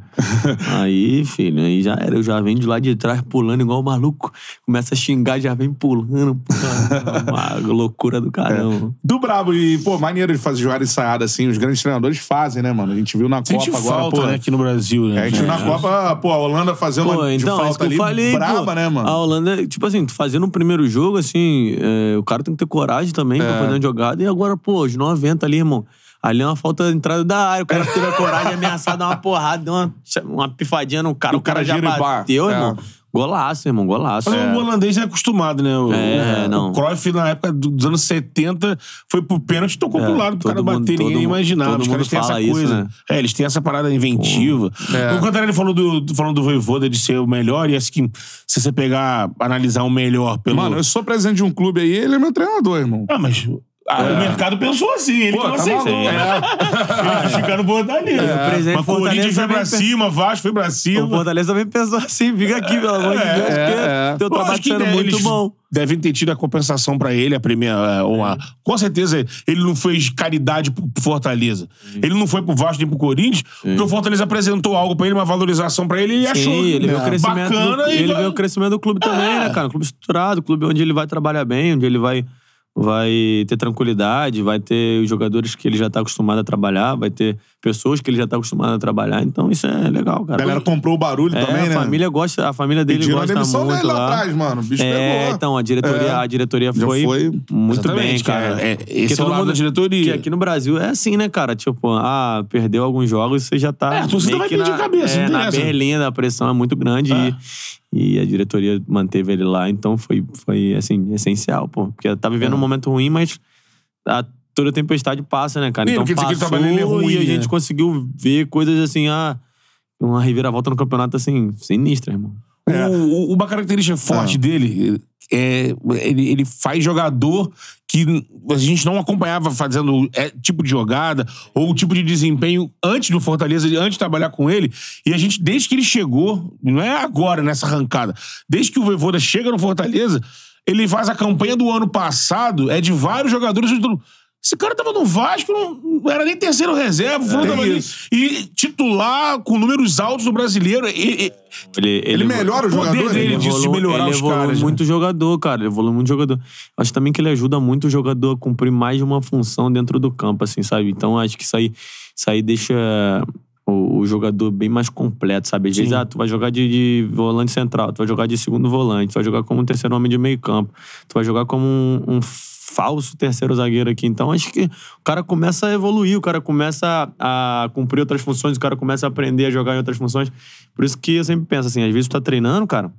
C: aí, filho, aí já era, eu já venho de lá de trás pulando igual um maluco, começa a xingar, já vem pulando, pô, uma loucura do caramba.
A: Do brabo. E, pô, maneiro de fazer jogada ensaiada assim. Os grandes treinadores fazem, né, mano? A gente viu na
B: Sente
A: Copa agora,
B: falta,
A: pô.
B: né, aqui no Brasil, né?
A: É, a gente viu na
B: É.
A: Copa, pô, a Holanda fazendo
C: Pô,
A: uma de
C: então, é isso
A: falta
C: que eu
A: ali
C: falei.
A: braba,
C: pô.
A: né, mano?
C: A Holanda, tipo assim, fazendo um primeiro jogo, assim, é, o cara tem que ter coragem também
A: É.
C: pra fazer uma jogada. E agora, pô, os 90 ali, irmão. Ali é uma falta de entrada da área. O cara teve a coragem de ameaçar dar uma porrada, deu uma, uma pifadinha no cara.
A: E
C: O cara, já
A: e
C: bateu,
A: É.
C: irmão. Golaço, irmão, golaço.
B: Mas o holandês é acostumado, né? O,
C: É,
B: o
C: não.
B: Cruyff, na época dos anos 70, foi pro pênalti e tocou
C: É,
B: pro lado pro cara
C: mundo-
B: bater. Ninguém
C: mundo-
B: imaginava. Os caras têm essa
C: fala isso,
B: coisa.
C: né?
B: É, eles têm essa parada inventiva.
A: É.
B: O Cantarelli falou do, falando do Voivoda de ser o melhor, e acho que se você pegar, analisar o melhor pelo...
A: Mano, eu sou presidente de um clube aí, ele é meu treinador, irmão.
B: Ah, mas... ah, O mercado pensou assim, ele
A: Pô, tá
B: aceitou.
A: maluco.
B: né? Ele quis ficar no Fortaleza.
C: O presidente
B: Mas Corinthians foi pra cima, Vasco foi pra
C: O
B: cima.
C: Fortaleza também pensou assim, fica aqui, pelo amor de
B: É,
C: Deus,
A: é,
C: porque
A: é.
C: teu
B: Eu
C: trabalho tá sendo
B: né,
C: muito
B: eles
C: bom.
B: Devem ter tido a compensação pra ele, a primeira. é, Uma... Com certeza, ele não fez caridade pro Fortaleza. Ele não foi pro Vasco nem pro Corinthians, porque o Fortaleza apresentou algo pra ele, uma valorização pra ele, e ele achou
C: Sim, ele o
B: né,
C: crescimento.
B: bacana
C: do,
B: e
C: ele
B: vai-
C: vê o crescimento do clube também,
B: É.
C: né, cara? Um clube estruturado, um clube onde ele vai trabalhar bem, onde ele vai, vai ter tranquilidade, vai ter os jogadores que ele já tá acostumado a trabalhar, vai ter pessoas que ele já tá acostumado a trabalhar. Então isso é legal,
A: A
C: cara.
A: galera comprou o barulho
C: é,
A: também, né?
C: a família gosta, a família dele
A: Pediram a
C: gosta
A: demissão
C: muito
A: dele lá
C: lá.
A: atrás, mano. O bicho
C: É,
A: pegou.
C: então, a diretoria,
A: É.
C: a diretoria foi,
A: foi.
C: muito bem,
B: Exatamente,
C: cara.
B: cara. É,
C: Porque
B: esse é o lado
C: mundo-
B: da diretoria.
C: Que aqui no Brasil é assim, né, cara? Tipo, ah, perdeu alguns jogos, você já tá.
B: É, a torcida vai pedir
C: na,
B: cabeça,
C: é,
B: não
C: na
B: interessa.
C: berlinha da pressão é muito grande
B: É.
C: e, e a diretoria manteve ele lá, então foi, foi assim, essencial, pô. Porque tá vivendo
A: É.
C: um momento ruim, mas a, toda tempestade passa, né, cara?
B: Sim,
C: Então passou
B: é ruim,
C: e a
B: né?
C: gente conseguiu ver coisas assim, ah, uma reviravolta no campeonato, assim, sinistra, irmão.
A: É.
B: O- o- uma característica forte
A: Ah.
B: dele é ele, ele faz jogador que a gente não acompanhava fazendo é, tipo de jogada ou tipo de desempenho antes do Fortaleza, antes de trabalhar com ele. E a gente, desde que ele chegou, não é agora nessa arrancada, desde que o Voivoda chega no Fortaleza, ele faz a campanha do ano passado, é de vários jogadores. Esse cara tava no Vasco, não, era nem terceiro reserva,
A: É
B: tava ali.
A: isso.
B: e titular com números altos no brasileiro. E, e-
C: Ele,
A: Ele melhora o
B: poder
A: jogador,
B: dele
A: né?
B: disso de melhorar
C: ele
B: os caras, né?
C: muito jogador, cara. Ele evolui muito jogador. Acho também que ele ajuda muito o jogador a cumprir mais de uma função dentro do campo, assim, sabe? Então acho que isso aí, isso aí deixa o, o jogador bem mais completo, sabe? Às vezes, ah, tu vai jogar de, de volante central, tu vai jogar de segundo volante, tu vai jogar como um terceiro homem de meio campo, tu vai jogar como um, um falso terceiro zagueiro aqui. Então acho que o cara começa a evoluir, o cara começa a, cumprir outras funções, o cara começa a aprender a jogar em outras funções. Por isso que eu sempre penso assim, às vezes tu tá treinando, cara,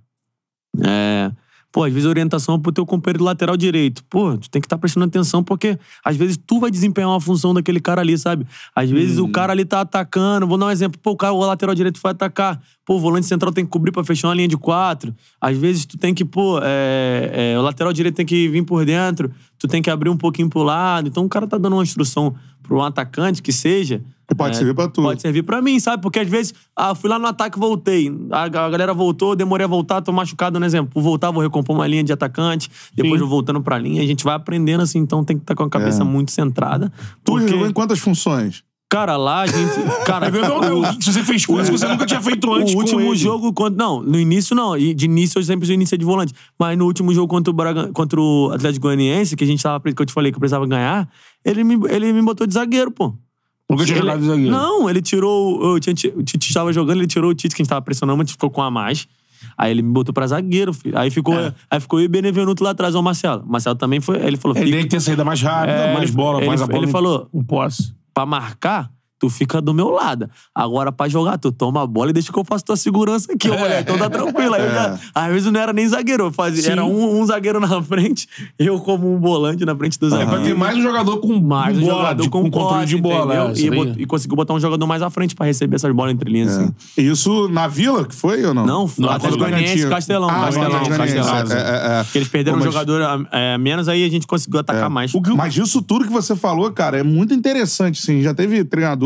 C: é, Pô, às vezes a orientação é pro teu companheiro lateral direito. Pô, tu tem que estar prestando atenção, porque às vezes tu vai desempenhar uma função daquele cara ali, sabe? Às vezes o cara ali tá atacando. Vou dar um exemplo. Pô, o, cara, o lateral direito vai atacar. Pô, o volante central tem que cobrir pra fechar uma linha de quatro. Às vezes tu tem que, pô, é, é, o lateral direito tem que vir por dentro. Tu tem que abrir um pouquinho pro lado. Então o cara tá dando uma instrução pro um atacante que seja.
A: Que pode
C: é,
A: servir pra tu.
C: Pode servir pra mim, sabe? Porque às vezes, ah, fui lá no ataque e voltei. A, a galera voltou, demorei a voltar, tô machucado, no exemplo. Vou voltar, vou recompor uma linha de atacante, depois vou voltando pra linha. A gente vai aprendendo assim, então tem que estar com a cabeça
A: É.
C: muito centrada.
A: Tu
C: Porque,
A: jogou em quantas funções?
C: Cara, lá a gente. Cara,
B: Se você fez coisas que você nunca tinha feito antes
C: o último jogo contra. Não, no início não. De início eu sempre iniciei de volante. Mas no último jogo contra o, Braga, contra o Atlético Goianiense, que a gente tava. Que eu te falei que eu precisava ganhar, ele me, ele me botou de zagueiro, pô.
B: Nunca tinha jogado de zagueiro.
C: Não, ele tirou. O Tite o Tite estava jogando, ele tirou o Tite, que a gente tava pressionando, mas ficou com a mais. Aí ele me botou pra zagueiro, filho. Aí ficou,
B: É.
C: aí ficou eu e Benevenuto lá atrás, ó, o Marcelo. O Marcelo também foi. Ele falou:
B: Ele tem que ter saída mais rápida,
C: É,
B: mais bola,
C: ele-
B: mais a bola.
C: ele falou-
B: em posse.
C: Pra marcar, tu fica do meu lado. Agora, pra jogar, tu toma a bola e deixa que eu faço tua segurança aqui, ó, moleque. Então tá tranquilo. Aí eu já- às vezes não era nem zagueiro. Eu fazia,
B: Sim.
C: era um, um zagueiro na frente, eu como um volante na frente do
B: É
C: zagueiro.
B: pra ter mais um jogador com
C: mais um
B: bola,
C: jogador
B: de-
C: com,
B: controle de bola. é,
C: e, e conseguiu botar um jogador mais à frente pra receber essas bolas entre linhas, assim.
A: Isso na Vila que foi ou não?
C: Não,
B: Não,
C: Atlético
B: quando
C: Goianiense. Castelão,
A: Ah,
C: Castelão,
A: Goianiense.
C: Castelão.
A: É, é, é.
C: Que eles perderam
A: Pô,
C: um
A: mas-
C: jogador a, a menos, aí a gente conseguiu atacar
A: É.
C: mais.
B: O
A: Mas isso tudo que você falou, cara, é muito interessante, assim. Já teve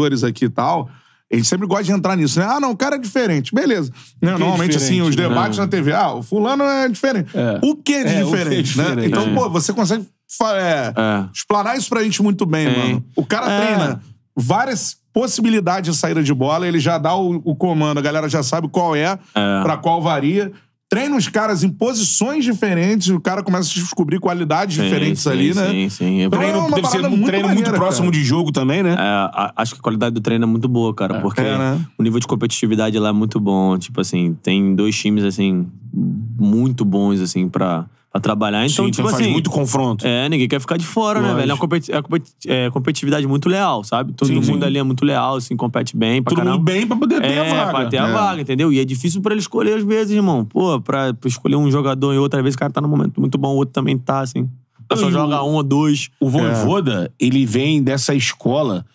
A: treinadores aqui e tal. A gente sempre gosta de entrar nisso, né? Ah, não, o cara é diferente. Beleza. Né? Normalmente, assim,
B: diferente,
A: os debates
C: né?
A: na TV, ah, o fulano é diferente.
B: É.
A: O que é de
B: É, é
A: diferente, né?
B: diferente.
A: Então,
C: É.
A: pô, você consegue é, explanar isso pra gente muito bem, mano. O cara treina várias possibilidades de saída de bola, ele já dá o, o comando, a galera já sabe qual é,
C: É.
A: pra qual varia. Treina os caras em posições diferentes, o cara começa a descobrir qualidades
C: Sim,
A: diferentes
C: sim,
A: ali, né?
C: Sim, sim.
A: Então,
B: Treino,
A: é uma
B: deve ser um
A: muito
B: treino
A: maneira,
B: muito próximo
A: cara.
B: de jogo também, né?
C: É, acho que a qualidade do treino é muito boa, cara. porque
A: É, né?
C: o nível de competitividade lá é muito bom. Tipo assim, tem dois times, assim, muito bons, assim, pra, pra trabalhar. Então,
B: Sim,
C: tipo
B: faz
C: assim.
B: muito confronto.
C: É, ninguém quer ficar de fora, né,
B: Lógico.
C: velho? É uma competi- é uma competi- é competitividade muito leal, sabe? Todo
B: Sim,
C: mundo ali é muito leal, assim, compete bem pra
B: Todo mundo bem pra poder ter
C: É,
B: a vaga.
C: pra ter a
A: É.
C: vaga, entendeu? E é difícil pra ele escolher às vezes, irmão. Pô, pra, pra escolher um jogador e outra vez o cara tá num momento muito bom, o outro também tá, assim. Só
B: E
C: joga um ou dois.
B: O Voivoda, ele vem dessa escola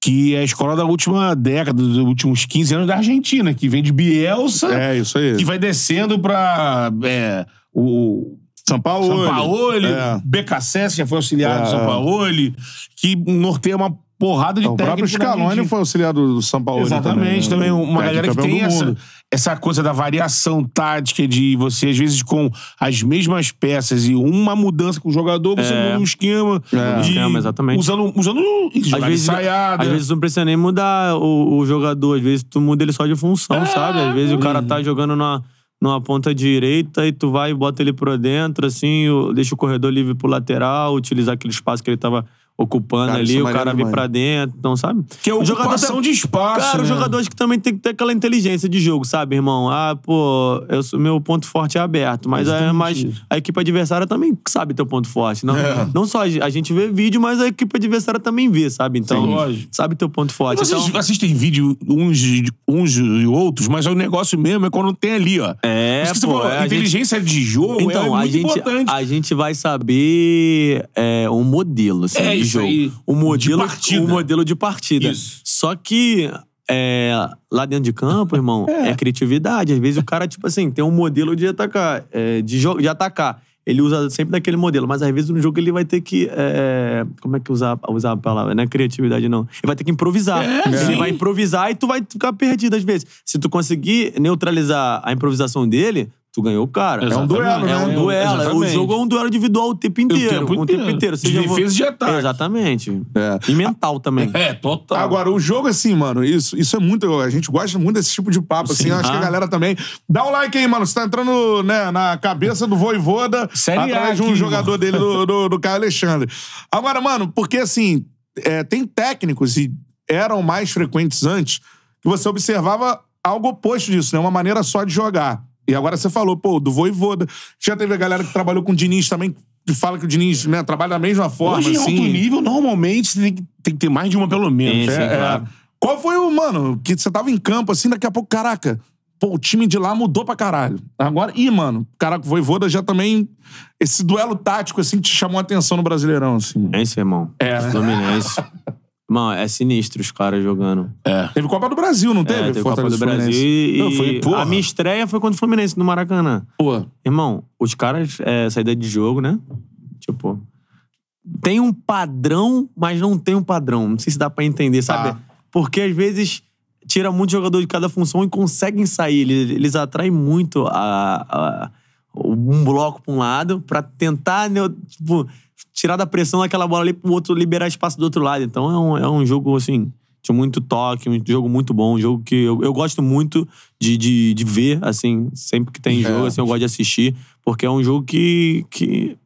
B: que é a escola da última década, dos últimos 15 anos da Argentina, que vem de Bielsa,
A: É, isso aí.
B: que vai descendo pra é, o
A: São Paulo.
B: Sampaoli,
A: É.
B: BKSS já foi auxiliar do
A: É.
B: Sampaoli, que norteia uma porrada de
A: O próprio
B: técnicos da
A: Scaloni foi auxiliar do do São Paulo.
B: Exatamente, também, uma galera que tem essa, essa coisa da variação tática, de você, às vezes, com as mesmas peças e uma mudança com o jogador, você
C: É.
B: muda um esquema.
A: É.
B: e
C: Esquema, exatamente.
B: Usando, usando
C: Às vezes,
B: ensaiada.
C: às vezes não precisa nem mudar o, o jogador. Às vezes tu muda ele só de função,
B: É.
C: sabe? Às vezes o cara tá jogando na, numa ponta direita e tu vai e bota ele pra dentro, assim, deixa o corredor livre pro lateral, utilizar aquele espaço que ele tava ocupando
A: Cara,
C: ali,
A: é
C: o cara vir pra dentro, então, sabe?
B: Que é
C: O jogador tá-
B: de espaço.
C: Cara,
B: né?
C: os jogadores que também tem que ter aquela inteligência de jogo, sabe, irmão? Ah, pô, eu sou, meu ponto forte é aberto, mas, é, mas a equipe adversária também sabe teu ponto forte. Não,
A: É.
C: não só a gen- a gente vê vídeo, mas a equipe adversária também vê, sabe? Então,
B: Sim, lógico.
C: sabe teu ponto forte.
B: Vocês
C: Então,
B: assistem vídeo uns, uns e outros, mas o negócio mesmo é quando tem ali, ó.
C: É,
B: Isso que você
C: pô,
B: falou,
C: é, a
B: inteligência de jogo
C: então,
B: é
C: a,
B: muito
C: gente,
B: importante.
C: a gente vai saber é, um modelo assim,
B: É
C: jogo. O modelo,
B: De partida.
C: o modelo de partida.
B: Isso.
C: Só que é, lá dentro de campo, irmão, é. criatividade. Às vezes o cara, tipo assim, tem um modelo de atacar, é, de, de atacar. Ele usa sempre daquele modelo, mas às vezes no jogo ele vai ter que. é, como é que usar, usar a palavra? Não é criatividade, não. Ele vai ter que improvisar.
B: É,
C: ele vai improvisar e tu vai ficar perdido às vezes. Se tu conseguir neutralizar a improvisação dele, tu ganhou o cara.
B: É um
A: duelo,
C: É
A: né?
C: um duelo. O
B: Exatamente.
C: jogo é um duelo individual o tempo inteiro.
B: tempo
C: um
B: inteiro.
C: tempo inteiro.
B: De defesa e de ataque.
C: Exatamente.
A: É.
C: E mental também.
B: É, total.
A: Agora, o jogo, assim, mano, isso, isso é muito. A gente gosta muito desse tipo de papo, assim.
C: Sim.
A: Acho que a
C: Ah.
A: galera também. Dá o like aí, mano. Você tá entrando né, na cabeça do Voivoda
B: Série A
A: através de um
B: aqui,
A: jogador dele, do, do, do Caio Alexandre. Agora, mano, porque assim, é, tem técnicos e eram mais frequentes antes que você observava algo oposto disso, né? Uma maneira só de jogar. E agora você falou, pô, do Voivoda. Já teve a galera que trabalhou com o Diniz também, que fala que o Diniz né, trabalha da mesma forma,
B: Hoje, em
A: assim.
B: alto nível, normalmente, você tem que, tem que ter mais de uma pelo menos.
C: Sim.
A: É, é.
C: claro.
A: Qual foi o, mano, que você tava em campo assim, daqui a pouco, caraca, pô, o time de lá mudou pra caralho. Agora, ih, mano, caraca, o Voivoda já também. Esse duelo tático, assim, te chamou a atenção no Brasileirão, assim.
C: É isso, irmão.
A: É, né?
C: Fluminense. Mano, é sinistro os caras jogando.
A: Teve Copa do Brasil, não teve?
C: É, teve Copa do Brasil e,
B: Não, foi, porra.
C: a minha estreia foi contra o Fluminense no Maracanã.
A: Pô,
C: Irmão, os caras, é, saída de jogo, né? Tipo, tem um padrão, mas não tem um padrão. Não sei se dá pra entender, sabe?
A: Tá.
C: Porque às vezes tira muito jogador de cada função e conseguem sair. Eles, eles atraem muito a, a- um bloco pra um lado pra tentar, né, tipo, tirar da pressão daquela bola ali pro outro liberar espaço do outro lado. Então é um, é um jogo, assim, de muito toque, um jogo muito bom, um jogo que eu, eu gosto muito de, de, de ver, assim, sempre que tem jogo, assim, eu gosto de assistir, porque é um jogo que, que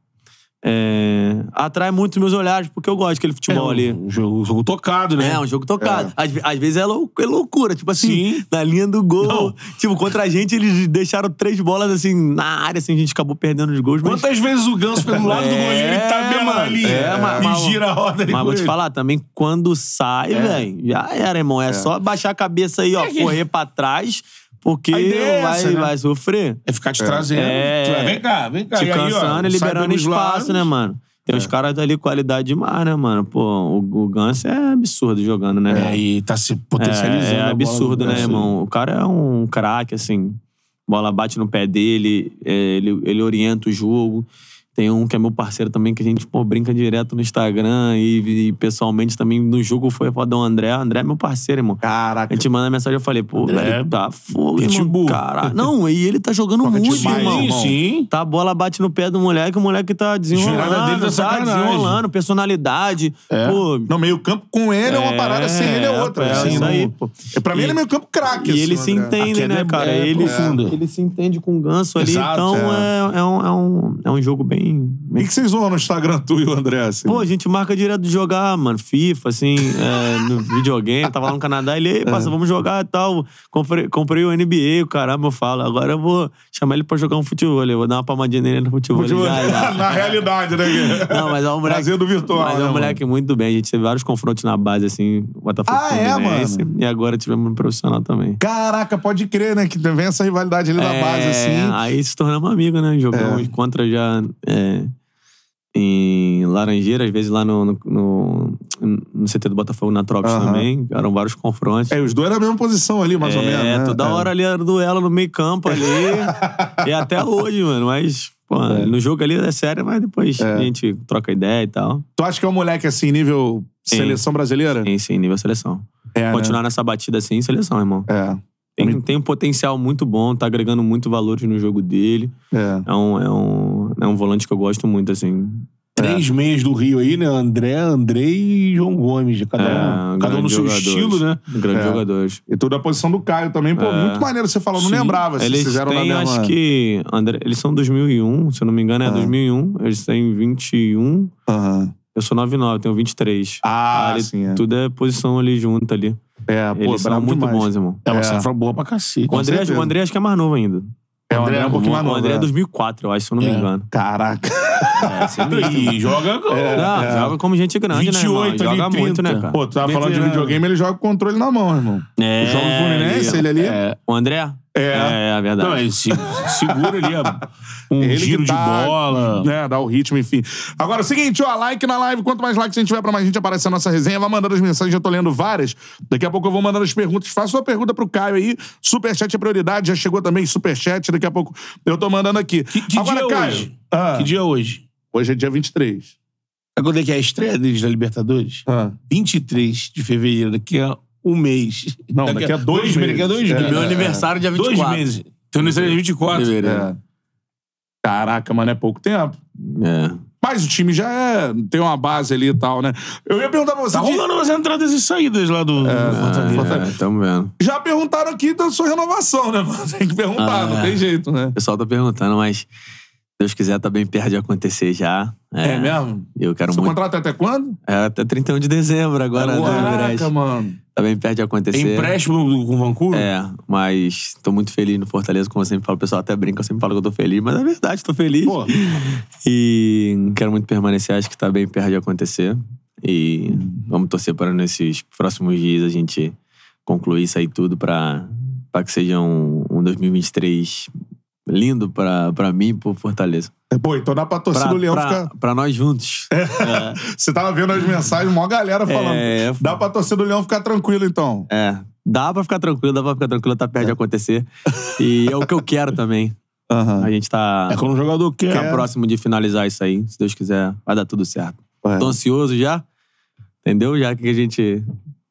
C: é, atrai muito meus olhares, porque eu gosto daquele futebol ali.
B: Um jogo, jogo tocado, né?
C: É, um jogo tocado. Às, ve- às vezes é, lou- é loucura, tipo assim,
B: Sim.
C: na linha do gol.
B: Não.
C: Tipo, contra a gente, eles deixaram três bolas assim na área, assim, a gente acabou perdendo os gols. Mas,
B: Quantas vezes o Ganso pelo lado do
C: É,
B: goleiro e tabela
C: mano.
B: ali?
C: É, mas-
B: e gira a roda ali
C: mas vou te falar também, quando sai, velho, já era, irmão. É, só baixar a cabeça aí, ó, correr pra trás, porque
B: é
C: vai,
B: essa, né?
C: vai sofrer.
B: É ficar te trazendo.
C: É.
B: Tu vai, Vem cá, vem cá.
C: te
B: E aí, ó,
C: cansando e
B: sai
C: liberando espaço,
B: lados.
C: né, mano? Tem uns caras ali, qualidade demais, né, mano? Pô, o, o Ganso é absurdo jogando, né?
B: É, e tá se potencializando.
C: É, é
B: bola
C: absurdo,
B: do
C: né,
B: Ganso.
C: irmão? O cara é um craque, assim. Bola bate no pé dele, é, ele, ele orienta o jogo. Tem um que é meu parceiro também, que a gente pô, brinca direto no Instagram e, e pessoalmente também no jogo foi foda o André. O André é meu parceiro, irmão. A
A: caraca.
C: gente manda mensagem, eu falei, pô, velho, tá fogo, irmão. Caralho. Não, e ele tá jogando
A: Toca
C: muito,
A: demais,
C: irmão.
A: irmão.
B: Sim.
C: Tá, a bola bate no pé do moleque, o moleque tá desenrolando,
B: Girada dele tá
C: tá
B: sacanagem.
C: desenrolando, personalidade. Pô,
A: No meio campo com ele é uma parada, sem ele é outra.
C: é,
A: assim,
C: isso
A: não-
C: aí, pô.
A: É, Pra mim ele é meio campo craque.
C: E
A: assim,
C: ele se
A: André.
C: entende,
B: A
C: né,
B: é-
C: cara?
B: é
C: ele, ele se entende com o ganso ali.
B: Exato,
C: então
A: é.
C: é, é, um, é, um, é um jogo bem.
A: O que que vocês zoam no Instagram, tu e o André? Assim?
C: Pô, a gente marca direto de jogar, mano, FIFA, assim, é, no videogame. Tava lá no Canadá, ele, ei, passa, vamos jogar e tal. Comprei, comprei o NBA, o caramba, eu falo. Agora eu vou chamar ele pra jogar um futebol. Eu vou dar uma palmadinha nele no futebol.
A: Tipo,
C: Já, já.
A: Na realidade, né?
C: Não, mas é um moleque.
A: Trazendo virtual,
C: Mas
A: né,
C: é um
A: mano?
C: moleque muito bem. A gente teve vários confrontos na base, assim, Botafogo
A: Ah, é, mano?
C: E agora tivemos no profissional também.
A: Caraca, pode crer, né? Que vem essa rivalidade ali da
C: É,
A: base, assim.
C: Aí se tornamos amigos, né? Jogamos contra já é, em Laranjeira, às vezes lá no, no, no, no CT do Botafogo na Trops
A: Aham.
C: também. Eram vários confrontos.
A: É, os dois na mesma posição ali, mais ou menos.
C: É,
A: né?
C: toda
A: É.
C: hora ali era duelo no meio campo ali. e até hoje, mano. Mas, pô, no jogo ali é sério, mas depois a gente troca ideia e tal.
A: Tu acha que é um moleque assim, nível
C: Sim.
A: seleção brasileira?
C: Sim, sim, nível seleção.
A: É, né?
C: Continuar nessa batida assim, seleção, irmão.
A: É.
C: Tem, tem um potencial muito bom, tá agregando muito valores no jogo dele.
A: É.
C: É um, é um, é um volante que eu gosto muito, assim.
B: Três meias do Rio aí, né? André, Andrei e João Gomes. Cada, um, cada um no seu
C: jogadores.
B: estilo, né?
C: Grandes
A: É.
C: jogadores.
A: E toda a posição do Caio também. Pô,
C: É.
A: muito maneiro você falou. Não
B: Sim.
A: lembrava. se
C: Eles
A: fizeram
C: têm,
A: na mesma...
C: acho que. André, eles são 2001, se eu não me engano, é
A: Ah.
C: 2001. Eles têm 21.
A: Aham.
C: Eu sou 99, tenho 23.
A: Ah,
C: ali,
A: sim, é.
C: Tudo é posição ali junto ali.
A: É, pô,
C: eles são muito
A: demais.
C: bons, irmão.
B: É uma
A: É.
B: safra boa pra cacete.
C: O André, o André acho que é mais novo ainda.
A: É, o André é um pouquinho mais
C: o
A: novo.
C: André é
A: é.
C: 2004, eu acho, se eu não me
B: É.
C: engano.
A: Caraca.
C: É, sinistro.
B: E joga.
C: Não, joga como gente grande,
B: 28
C: né, irmão?
B: ali,
C: Joga
B: 30.
C: muito, né, cara?
A: Pô, tu tava falando de videogame, ele joga com o controle na mão, irmão.
C: É,
A: O jogo Fluminense, ele ali.
B: É.
C: O André?
A: É.
C: É, é verdade.
B: Não, ele se, segura ali a- um
A: Ele
B: giro
A: tá,
B: de bola.
A: Né, dá o ritmo, enfim. Agora, é o seguinte, ó, like na live. Quanto mais likes a gente tiver, pra mais gente aparecer na nossa resenha. Vai mandando as mensagens, já tô lendo várias. Daqui a pouco eu vou mandando as perguntas. Faça sua pergunta pro Caio aí. Superchat é prioridade, já chegou também superchat. Daqui a pouco eu tô mandando aqui.
B: Que, que
A: Agora,
B: dia é
A: Caio.
B: hoje?
A: Ah,
B: Que dia é hoje?
A: Hoje é dia 23.
B: Sabe quando é que é a estreia deles da Libertadores?
A: Ah.
B: 23 de fevereiro, daqui a um mês.
A: Não, daqui a dois
B: meses. Daqui a
A: meses.
B: dois
A: É.
B: meses.
C: Meu aniversário dia 24.
B: Dois meses. Teu aniversário é dia 24.
C: Fevereiro.
A: É. Caraca, mano, é pouco tempo.
C: É.
A: Mas o time já é, tem uma base ali e tal, né? Eu ia perguntar pra você.
B: Tá
A: de-
B: rolando umas entradas e saídas lá do Fortaleza.
C: É, tamo vendo.
A: Já perguntaram aqui da sua renovação, né, mano? Tem que perguntar,
C: Ah,
A: não
C: é.
A: tem jeito, né?
C: O pessoal tá perguntando, mas Deus quiser, tá bem perto de acontecer já.
A: É, mesmo?
C: Eu quero
A: Seu
C: muito.
A: contrato é até quando?
C: É até 31 de dezembro agora,
A: Caraca, mano.
C: Tá bem perto de acontecer.
B: Empréstimo com Vancouver?
C: É, mas tô muito feliz no Fortaleza, como eu sempre falo. O pessoal até brinca, eu sempre falo que eu tô feliz, mas é verdade, tô feliz.
A: Pô.
C: E quero muito permanecer, acho que tá bem perto de acontecer. E vamos torcer para nesses próximos dias a gente concluir isso aí tudo pra, pra que seja um, um 2023 lindo pra, pra mim e pro Fortaleza.
A: Pô, então dá pra torcer
C: Pra,
A: do Leão
C: pra,
A: ficar.
C: pra nós juntos.
A: Você tava vendo as mensagens, mó galera falando.
C: É,
A: Dá pra torcer do Leão ficar tranquilo, então.
C: É. Dá pra ficar tranquilo, dá pra ficar tranquilo, tá perto de acontecer. E é o que eu quero também.
A: Aham.
C: A gente tá,
B: É quando o jogador quer.
C: tá próximo de finalizar isso aí. Se Deus quiser, vai dar tudo certo.
A: É.
C: Tô ansioso já. Entendeu? Já que a gente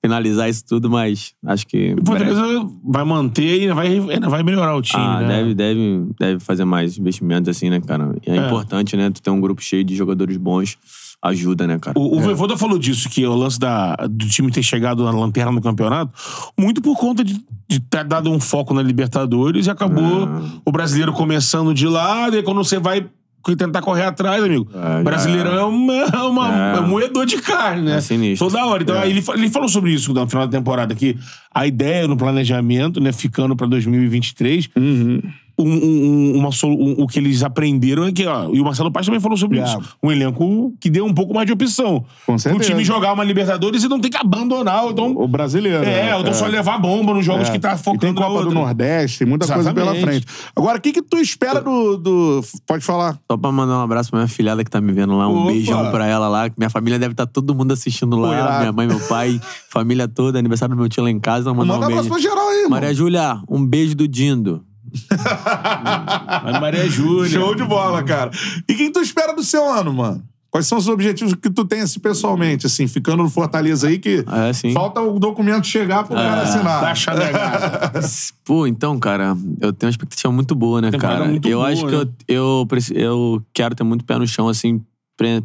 C: finalizar isso tudo, mas acho que.
B: O Fortaleza vai manter e vai, vai melhorar o time,
C: Ah,
B: né?
C: deve, deve, deve fazer mais investimentos assim, né, cara? E é,
B: É.
C: importante, né? Tu ter um grupo cheio de jogadores bons ajuda, né, cara?
B: O, o Voivoda falou disso, que o lance da, do time ter chegado na lanterna no campeonato, muito por conta de, de ter dado um foco na Libertadores e acabou
C: Ah.
B: o brasileiro começando de lado, e quando você vai tentar correr atrás, amigo,
C: É, já
B: brasileiro é, uma, é uma-
C: É.
B: é um moedor de carne, né?
C: É sinistro.
B: Toda hora. Então, aí ele, ele falou sobre isso no final da temporada, que a ideia no planejamento, né, ficando pra 2023,
A: Uhum.
B: Um, um- uma um- o que eles aprenderam é que, ó, e o Marcelo Paz também falou sobre
A: É.
B: isso. Um elenco que deu um pouco mais de opção.
A: Com
B: O
A: certeza.
B: time jogar uma Libertadores e não tem que abandonar. Então,
A: O brasileiro.
B: é, ou então só levar bomba nos jogos
A: É.
B: que tá
A: E
B: focando
A: tem
B: na
A: Copa do. Nordeste, tem muita coisa pela
B: Exatamente.
A: frente. Agora, o que, que tu espera do, do. Pode falar.
C: Só pra mandar um abraço pra minha filhada que tá me vendo lá. Um
B: Opa!
C: beijão pra ela lá. Minha família deve estar todo mundo assistindo lá. minha mãe, meu pai, família toda. Aniversário do meu tio lá em casa. Mandar
A: Manda
C: um
A: abraço
C: beijo.
A: pra geral aí.
C: Maria Júlia, um beijo do Dindo.
B: Mas Maria Júlia.
A: Show de bola, cara. E o que tu espera do seu ano, mano? Quais são os objetivos que tu tem assim, pessoalmente, assim, ficando no Fortaleza aí, que
C: É, sim.
A: falta o documento chegar pro cara assinar.
B: Da chanegada.
C: Pô, então, cara, eu tenho uma expectativa muito boa, né,
B: Temporada
C: cara?
B: muito
C: eu
B: boa,
C: acho que
B: né?
C: eu, eu, preci- eu quero ter muito pé no chão, assim,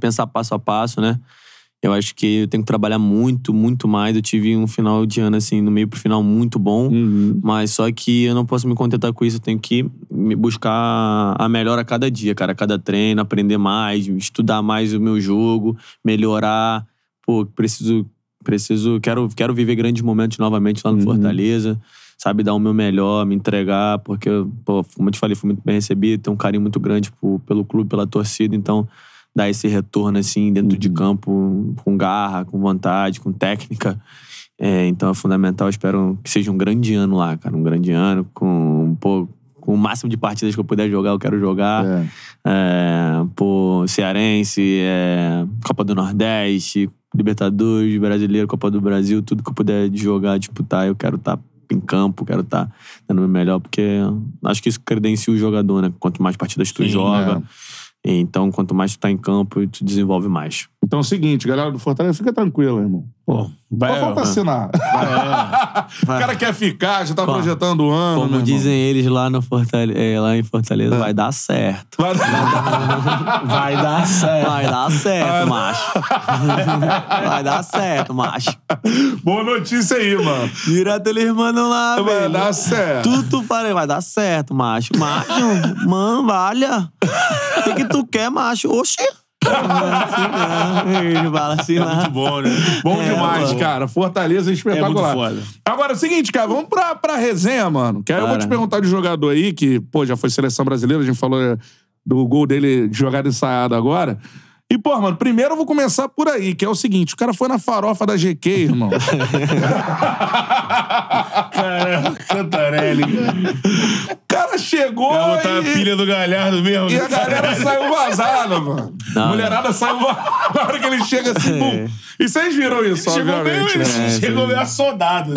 C: pensar passo a passo, né? Eu acho que eu tenho que trabalhar muito, muito mais. Eu tive um final de ano, assim, no meio pro final muito bom.
A: Uhum.
C: Mas só que eu não posso me contentar com isso. Eu tenho que me buscar a melhor a cada dia, cara. A cada treino, aprender mais, estudar mais o meu jogo, melhorar. Pô, preciso. Preciso. Quero, quero viver grandes momentos novamente lá no
A: Uhum.
C: Fortaleza. Sabe, dar o meu melhor, me entregar, porque, pô, como eu te falei, fui muito bem recebido, tenho um carinho muito grande por- pelo clube, pela torcida, então dar esse retorno assim dentro de campo com garra, com vontade, com técnica. É, então é fundamental. Espero que seja um grande ano lá, cara. Um grande ano com, pô, com o máximo de partidas que eu puder jogar, eu quero jogar.
A: É.
C: É, pô, Cearense, é, Copa do Nordeste, Libertadores, Brasileiro, Copa do Brasil, tudo que eu puder jogar, disputar, eu quero estar em campo, quero estar dando o meu melhor, porque acho que isso credencia o jogador, né? Quanto mais partidas tu
A: Sim,
C: joga, então quanto mais tu tá em campo, tu desenvolve mais.
A: Então é o seguinte, galera do Fortaleza, fica tranquilo, irmão.
B: Pô, vai,
A: Só falta assinar. o cara quer ficar, já tá
C: Como-
A: projetando o ano.
C: Como dizem eles lá, no Fortale é, lá em Fortaleza, vai dar certo.
A: irmão.
B: vai dar certo.
C: Vai dar certo, macho. Vai dar certo, macho.
A: Boa notícia aí, mano.
C: Direto eles mandam lá,
A: Vai
C: velho.
A: dar certo.
C: Tu, tu falei, vai dar certo, macho. Macho, mano, valha. O que, que tu quer, macho? Oxi. Fala assim lá.
B: Muito bom, né?
A: Bom
C: É,
A: demais, cara. Fortaleza é espetacular.
B: É muito foda.
A: Agora, é o seguinte, cara, vamos pra, pra resenha, mano. Que aí eu vou te perguntar de jogador aí, que, pô, já foi seleção brasileira, a gente falou é, do gol dele de jogada ensaiada agora. E, pô, mano, primeiro eu vou começar por aí, que é o seguinte: o cara foi na farofa da GQ, irmão.
B: Caramba, Cantarelli.
A: o cara chegou
B: Vai botar a
A: e,
B: pilha do Galhardo mesmo.
A: e a galera saiu vazada, mano.
C: Não,
A: Mulherada saiu vazada. Na hora que ele chega assim, bum. E vocês viram isso,
B: Chegou meio,
A: né?
B: chegou meio assodado.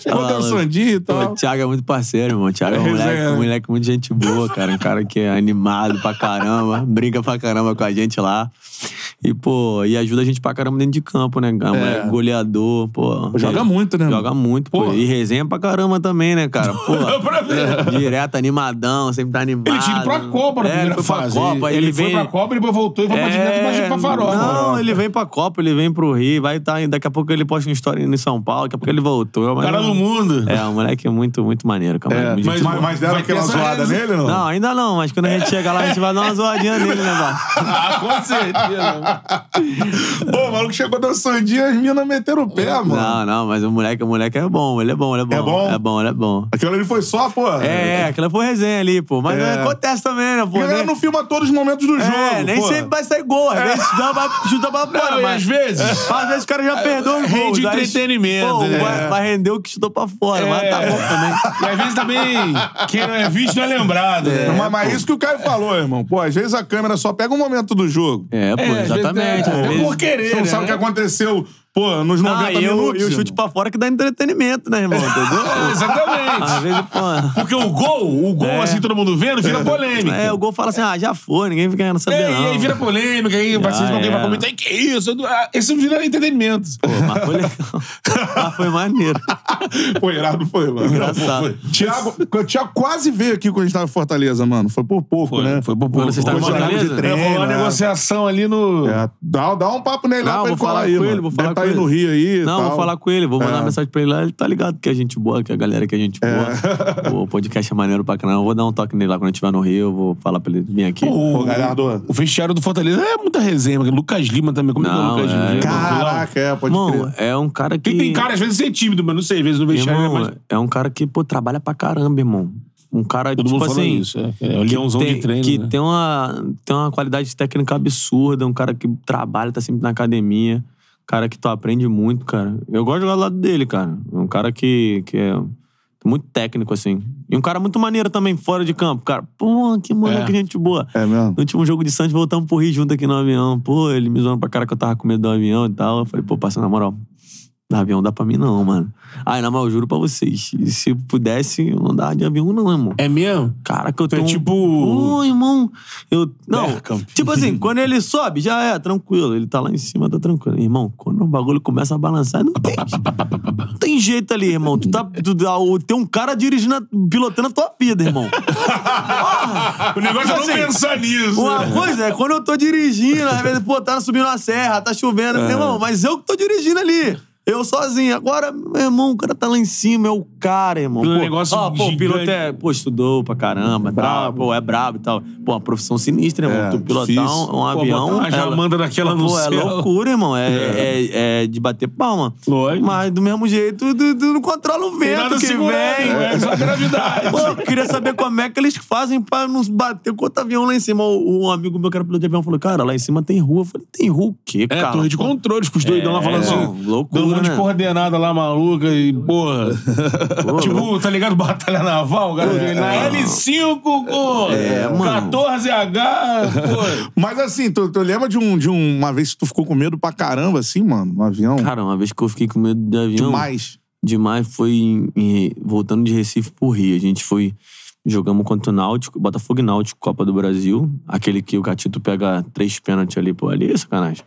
A: Chegou
C: Fala,
A: dançandinho e tal.
C: o Thiago é muito parceiro, irmão. O Thiago é um
A: É
C: moleque,
A: resenha, né?
C: um moleque muito gente boa, cara. Um cara que é animado pra caramba, briga pra caramba com a gente lá. E, pô, e ajuda a gente pra caramba dentro de campo, né? É moleque goleador, pô.
A: Joga muito, né,
C: Joga muito, pô.
A: Pô.
C: E resenha pra caramba também, né, cara? Pô.
B: pra ver.
C: Direto, animadão, sempre tá animado.
B: Ele tinha ido pra Copa
C: é,
B: primeira
C: ele foi
B: fase.
C: pra Copa,
B: ele
C: ele,
B: foi
C: vem...
B: pra Copa, ele voltou e foi pra direto pra, pra farofa.
C: Não, ele vem pra Copa, ele vem pro Rio, vai estar. daqui a pouco ele posta uma história em São Paulo, daqui a pouco ele voltou. mas
B: Cara do mundo.
C: É, o moleque é muito, muito maneiro, cara.
A: É,
C: muito
A: mas, mas, mas deram aquela zoada nele, não?
C: Não, ainda não, mas quando a gente chegar lá, a gente vai dar uma zoadinha nele, né?
B: Ah, com certeza.
A: Pô, o maluco chegou dançandinho, as minas meteram o pé, mano.
C: Não, não, mas o moleque, o moleque é bom, ele é bom, ele é bom.
A: É bom?
C: É bom, ele é bom.
A: Aquilo ali foi só pô.
C: É, aquela foi resenha ali, pô. Mas
A: É.
C: acontece também, né, pô?
A: A galera
C: Nem-
A: não filma todos os momentos do jogo.
C: É, nem
A: pô.
C: sempre vai sair gol. Às vezes chuta pra, chuta pra fora,
B: Não, e
C: mas...
B: às vezes-
C: Às vezes o cara já perdeu os gols.
B: Rende
C: aí,
B: entretenimento,
C: Pô,
B: né?
C: vai, vai render o que chutou pra fora, mas tá bom também.
B: E às vezes também, quem não é visto não é lembrado. né?
A: mas, mas isso que o Caio falou, irmão. Pô, às vezes a câmera só pega um momento do jogo.
C: É,
B: É,
C: exatamente.
B: é- é por querer,
A: Você não
B: né?
A: sabe o que aconteceu, pô, nos 90
C: Ah, e,
A: minutos.
C: e o chute pra fora que dá entretenimento, né, irmão? Entendeu?
B: É, exatamente.
C: Às vezes, pô...
B: Porque o gol, o gol,
C: É.
B: assim, todo mundo vendo, vira polêmica.
C: É, o gol fala assim, ah, já foi, ninguém fica querendo saber,
B: É,
C: não.
B: e aí vira polêmica, aí vai,
C: Já
B: alguém vai
C: era.
B: comentar, "Ih, que isso? Ah, Esse vira entretenimento.
C: Pô, mas foi legal. mas foi maneiro.
A: Foi irado, foi, mano.
C: Engraçado.
A: Foi. Thiago, o Thiago quase veio aqui quando a gente tava em Fortaleza, mano. Foi por pouco, né?
B: Foi por
C: Quando vocês estavam em Fortaleza?
A: de treino,
B: É,
A: né?
B: negociação ali no...
A: É, dá, dá um papo nele lá pra
C: vou
A: ele
C: falar
A: aí,
C: com
A: mano.
C: ele, vou falar
A: Deve tá aí
C: ele.
A: no Rio aí
C: Não,
A: tal.
C: vou falar com ele, vou mandar
A: É.
C: mensagem pra ele lá. Ele tá ligado que a gente boa, que a galera que a gente boa. O podcast é maneiro pra caramba. Eu vou dar um toque nele lá quando a estiver no Rio. Eu vou falar pra ele vir aqui.
A: Pô, Galhardo.
B: O vestiário do Fortaleza é muita resenha, Lucas Lima também. Como é que é o
C: Não,
B: Lucas
C: é.
B: Lima?
A: Caraca, é, pode
C: Irmão,
A: crer.
C: é um cara que.
B: Tem, tem cara, às vezes, ser tímido, mas não sei, às vezes no vestiário
C: Irmão,
B: é mais...
C: é um cara que, pô, trabalha pra caramba, irmão. Um cara,
B: Todo
C: tipo
B: mundo fala
C: assim.
B: isso. É, é o leãozão
C: tem,
B: de treino,
C: que
B: né?
C: tem, uma, tem uma qualidade técnica absurda, um cara que trabalha, tá sempre na academia, cara que tu aprende muito, cara. Eu gosto de jogar do lado dele, cara. É um cara que, que é muito técnico, assim. E um cara muito maneiro também, fora de campo, cara. Pô, que moleque,
B: É.
C: gente boa.
A: É mesmo?
C: No último jogo de Santos, voltamos pro Rio junto aqui no avião. Pô, ele me zoando pra cara que eu tava com medo do avião e tal. Eu falei, pô, passa na moral. No avião dá pra mim não, mano. Ai, na eu juro pra vocês. Se pudesse, eu não dava de avião não, irmão.
B: É mesmo?
C: Cara, que eu
B: Tu é
C: tenho.
B: tipo-
C: Ô, irmão. Eu. Não. Tipo assim, quando ele sobe, já é, tranquilo. Ele tá lá em cima, tá tranquilo. Irmão, quando o bagulho começa a balançar, não tem, não tem jeito ali, irmão. Tu tá. Tu, tem um cara dirigindo, pilotando a tua vida, irmão.
B: O negócio é não
C: Assim,
B: pensar nisso.
C: Uma
B: né?
C: coisa é quando eu tô dirigindo, às vezes, pô, tá subindo a serra, tá chovendo,
B: É.
C: irmão, mas eu que tô dirigindo ali. Eu sozinho. Agora, meu irmão, o cara tá lá em cima, é o cara, irmão.
B: Um
C: Pô,
B: negócio
C: ó, pô, o piloto é, pô, estudou pra caramba, tal, pô, é brabo e tal. Pô, uma profissão sinistra, irmão.
A: É,
C: tu pilotar um, um
B: Pô,
C: avião.
B: uma jamanta daquela no
C: pô, é
B: céu.
C: loucura, irmão. É, é. é de bater palma.
B: Lógico.
C: Mas do mesmo jeito, tu, tu não controla o vento
B: nada
C: que
B: segurando,
C: vem.
B: É só gravidade.
C: Pô, eu queria saber como é que eles fazem pra nos bater com outro avião lá em cima. O- Um amigo meu que era piloto de avião falou, cara, lá em cima tem rua. Eu falei, tem rua o quê,
B: É,
C: cara?
B: torre de controles, com os doidão lá falando
C: irmão,
B: assim.
C: loucura,
B: um de
C: né?
B: coordenada lá maluca e, porra.
C: Pô,
B: tipo, tá ligado? Batalha naval, cara. Na L5, pô.
C: É, mano.
B: 14H, pô.
A: Mas assim, tu, tu lembra de, um, de um- uma vez que tu ficou com medo pra caramba, assim, mano, no avião?
C: Cara, uma vez que eu fiquei com medo de avião...
A: Demais.
C: Demais foi em- em- voltando de Recife pro Rio. A gente foi. Jogamos contra o Náutico, Botafogo e Náutico, Copa do Brasil. Aquele que o Gatito pega três pênaltis ali, pô, ali é sacanagem.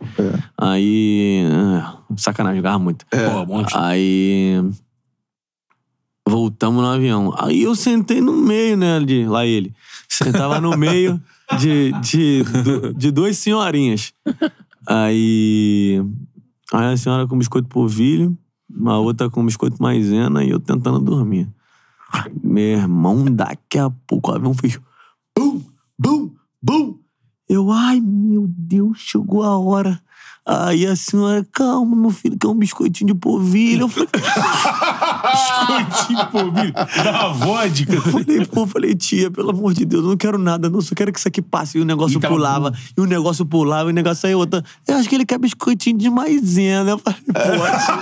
C: Aí. ah, sacanagem, jogava muito.
B: Pô, monstro.
C: Aí. Voltamos no avião. Aí eu sentei no meio, né? De, lá ele. Sentava no meio de, de, do- de duas senhorinhas. Aí. Aí a senhora com biscoito polvilho, a outra com biscoito maisena e eu tentando dormir. Meu irmão, daqui a pouco o avião fez. Bum, bum, bum. Eu, ai meu Deus, chegou a hora. Aí a senhora, calma, meu filho, que é um biscoitinho de polvilho. Eu falei,
B: Biscoitinho, pô, milho. Da vodka.
C: falei, pô, falei, tia, pelo amor de Deus, eu não quero nada, não, só quero que isso aqui passe. E o negócio
B: E
C: pulava, e o negócio pulava, e o negócio aí outra. Eu acho que ele quer biscoitinho de maisena. Eu falei, pô, tia.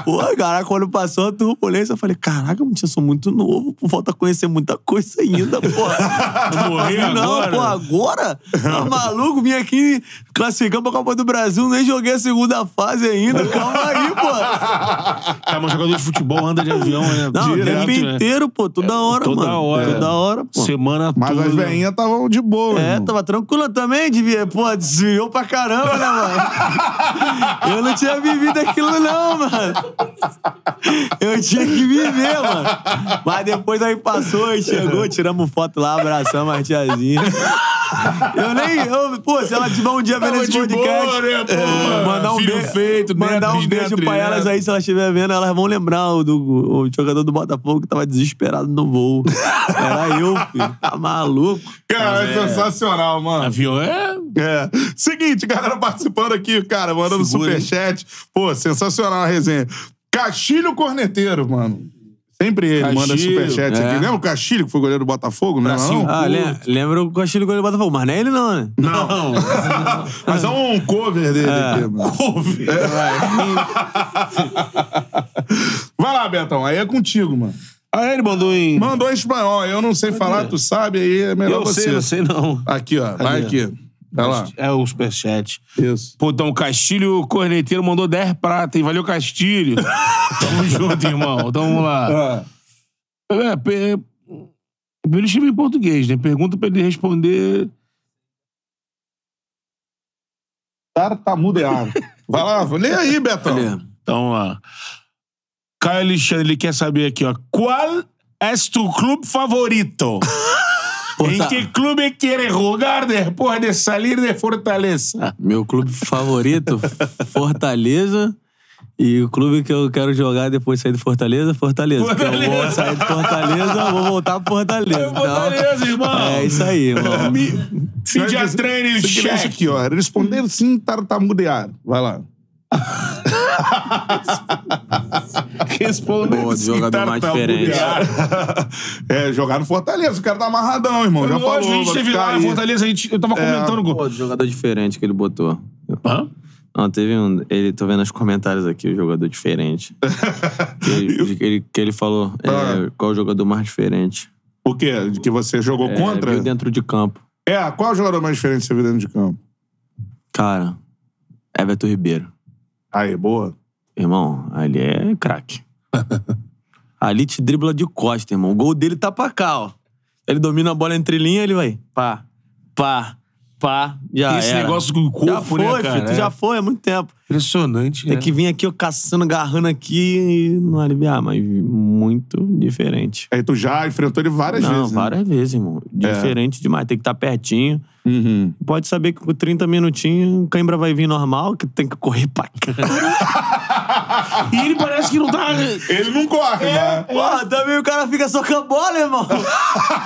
C: Pô, cara, quando passou a turbulência, eu falei, caraca, tia, eu sou muito novo, pô, falta conhecer muita coisa ainda, pô.
B: Morrer
C: não,
B: agora.
C: pô, agora? Tá maluco? Vim aqui, classificamos pra Copa do Brasil, nem joguei a segunda fase ainda. Calma aí, pô.
B: Tá, mas jogador de futebol anda de avião, né?
C: Não, o
B: Direto,
C: tempo
B: né?
C: inteiro, pô, toda hora,
B: toda
C: mano.
B: hora.
C: Toda hora, pô.
B: Semana
A: Mas
B: toda.
A: as veinhas estavam de boa,
C: É,
A: irmão.
C: tava tranquila também, devia, pô, desviou pra caramba, né, mano? Eu não tinha vivido aquilo, não, mano. Eu tinha que viver, mano. Mas depois aí passou, aí chegou, tiramos foto lá, abraçamos a tiazinha. Eu nem. Eu, pô, se ela tiver um dia vendo
B: Tava
C: esse
B: de
C: podcast.
B: boa, né, pô?
C: mandar um
B: Filho
C: beijo.
B: feito,
C: mandar
B: neto,
C: um beijo pra elas
B: neto.
C: aí, se elas estiverem vendo, elas vão lembrar o, do, o jogador do Botafogo que tava desesperado no voo. Era eu, filho. Tá maluco.
A: Cara, é sensacional, mano.
B: Avião é.
A: É. Seguinte, galera participando aqui, cara, mandando
B: Segura,
A: superchat. Pô, sensacional a resenha. Castilho Corneteiro, mano. Sempre ele manda superchat
C: é.
A: aqui. Lembra o Castilho, que foi goleiro do Botafogo? Não, é não?
C: Ah, le- lembra o Castilho goleiro do Botafogo, mas não é ele não, né?
B: Não.
A: Mas é um cover dele aqui, mano. Vai lá, Betão. Aí é contigo, mano.
B: Aí ele mandou em.
A: Mandou em espanhol. Eu não sei falar, tu sabe, aí é melhor
B: Eu
A: você.
B: sei, eu sei não.
A: Aqui, ó. Vai aqui. Vai lá.
B: É o superchat.
A: Isso.
B: Pô, então o Castilho Corneteiro mandou 10 prata, hein? Valeu, Castilho. Tamo junto, irmão. Então vamos lá.
A: Ah,
B: É, pe... Primeiro escreve em português, né? Pergunta pra ele responder.
A: tartamudear. Vai lá, lê aí, Betão.
C: Olha,
B: Então lá. Caio Alexandre, ele quer saber aqui, ó. Qual é tu clube favorito? em
C: Porta-
B: que clube quieres jogar depois de salir de Fortaleza?
C: Meu clube favorito, Fortaleza. E o clube que eu quero jogar depois de sair de Fortaleza, Fortaleza. Porque Eu vou
B: Fortaleza.
C: sair de Fortaleza, vou voltar pro Fortaleza. Então,
B: Fortaleza, irmão.
C: É isso aí, irmão.
A: Isso aqui, isso
B: check.
A: aqui, ó. Responder sim, tartamudear. Vai lá.
B: Responder
C: Boa, jogador mais diferente.
A: é, jogar no Fortaleza. O cara tá amarradão, irmão. Já falou.
B: a gente teve lá
A: aí.
B: Fortaleza, a gente, eu tava comentando com...
C: Pô, jogador diferente que ele botou.
B: Hã?
C: Não, teve um. Ele, tô vendo nos comentários aqui o jogador diferente. que, ele, que, ele, que ele falou. é,
A: Ah.
C: qual o jogador mais diferente?
A: O quê? De que você jogou
C: É,
A: contra?
C: viu dentro de campo.
A: É, qual é o jogador mais diferente que você viu dentro de campo?
C: Cara, Everton Ribeiro.
A: Aí, boa.
C: Irmão, ali é craque. ali te dribla de costa, irmão. O gol dele tá pra cá, ó. Ele domina a bola entre linha, ele vai. Pá, pá, pá. Já
B: Esse
C: era.
B: negócio com o corpo,
C: já foi,
B: né, cara?
C: filho. Tu
B: É.
C: já foi há muito tempo.
B: Impressionante,
C: Tem
B: né?
C: que vir aqui, ó, caçando, agarrando aqui e não aliviar, mas muito diferente.
A: Aí tu já enfrentou ele várias
C: não,
A: vezes. né?
C: várias vezes, irmão. Diferente demais. Tem que estar pertinho.
A: Uhum.
C: Pode saber que com 30 minutinhos o cãibra vai vir normal, que tem que correr pra cá.
B: E ele parece que não tá...
A: Ele não corre, né?
C: Porra, também o cara fica a bola, irmão.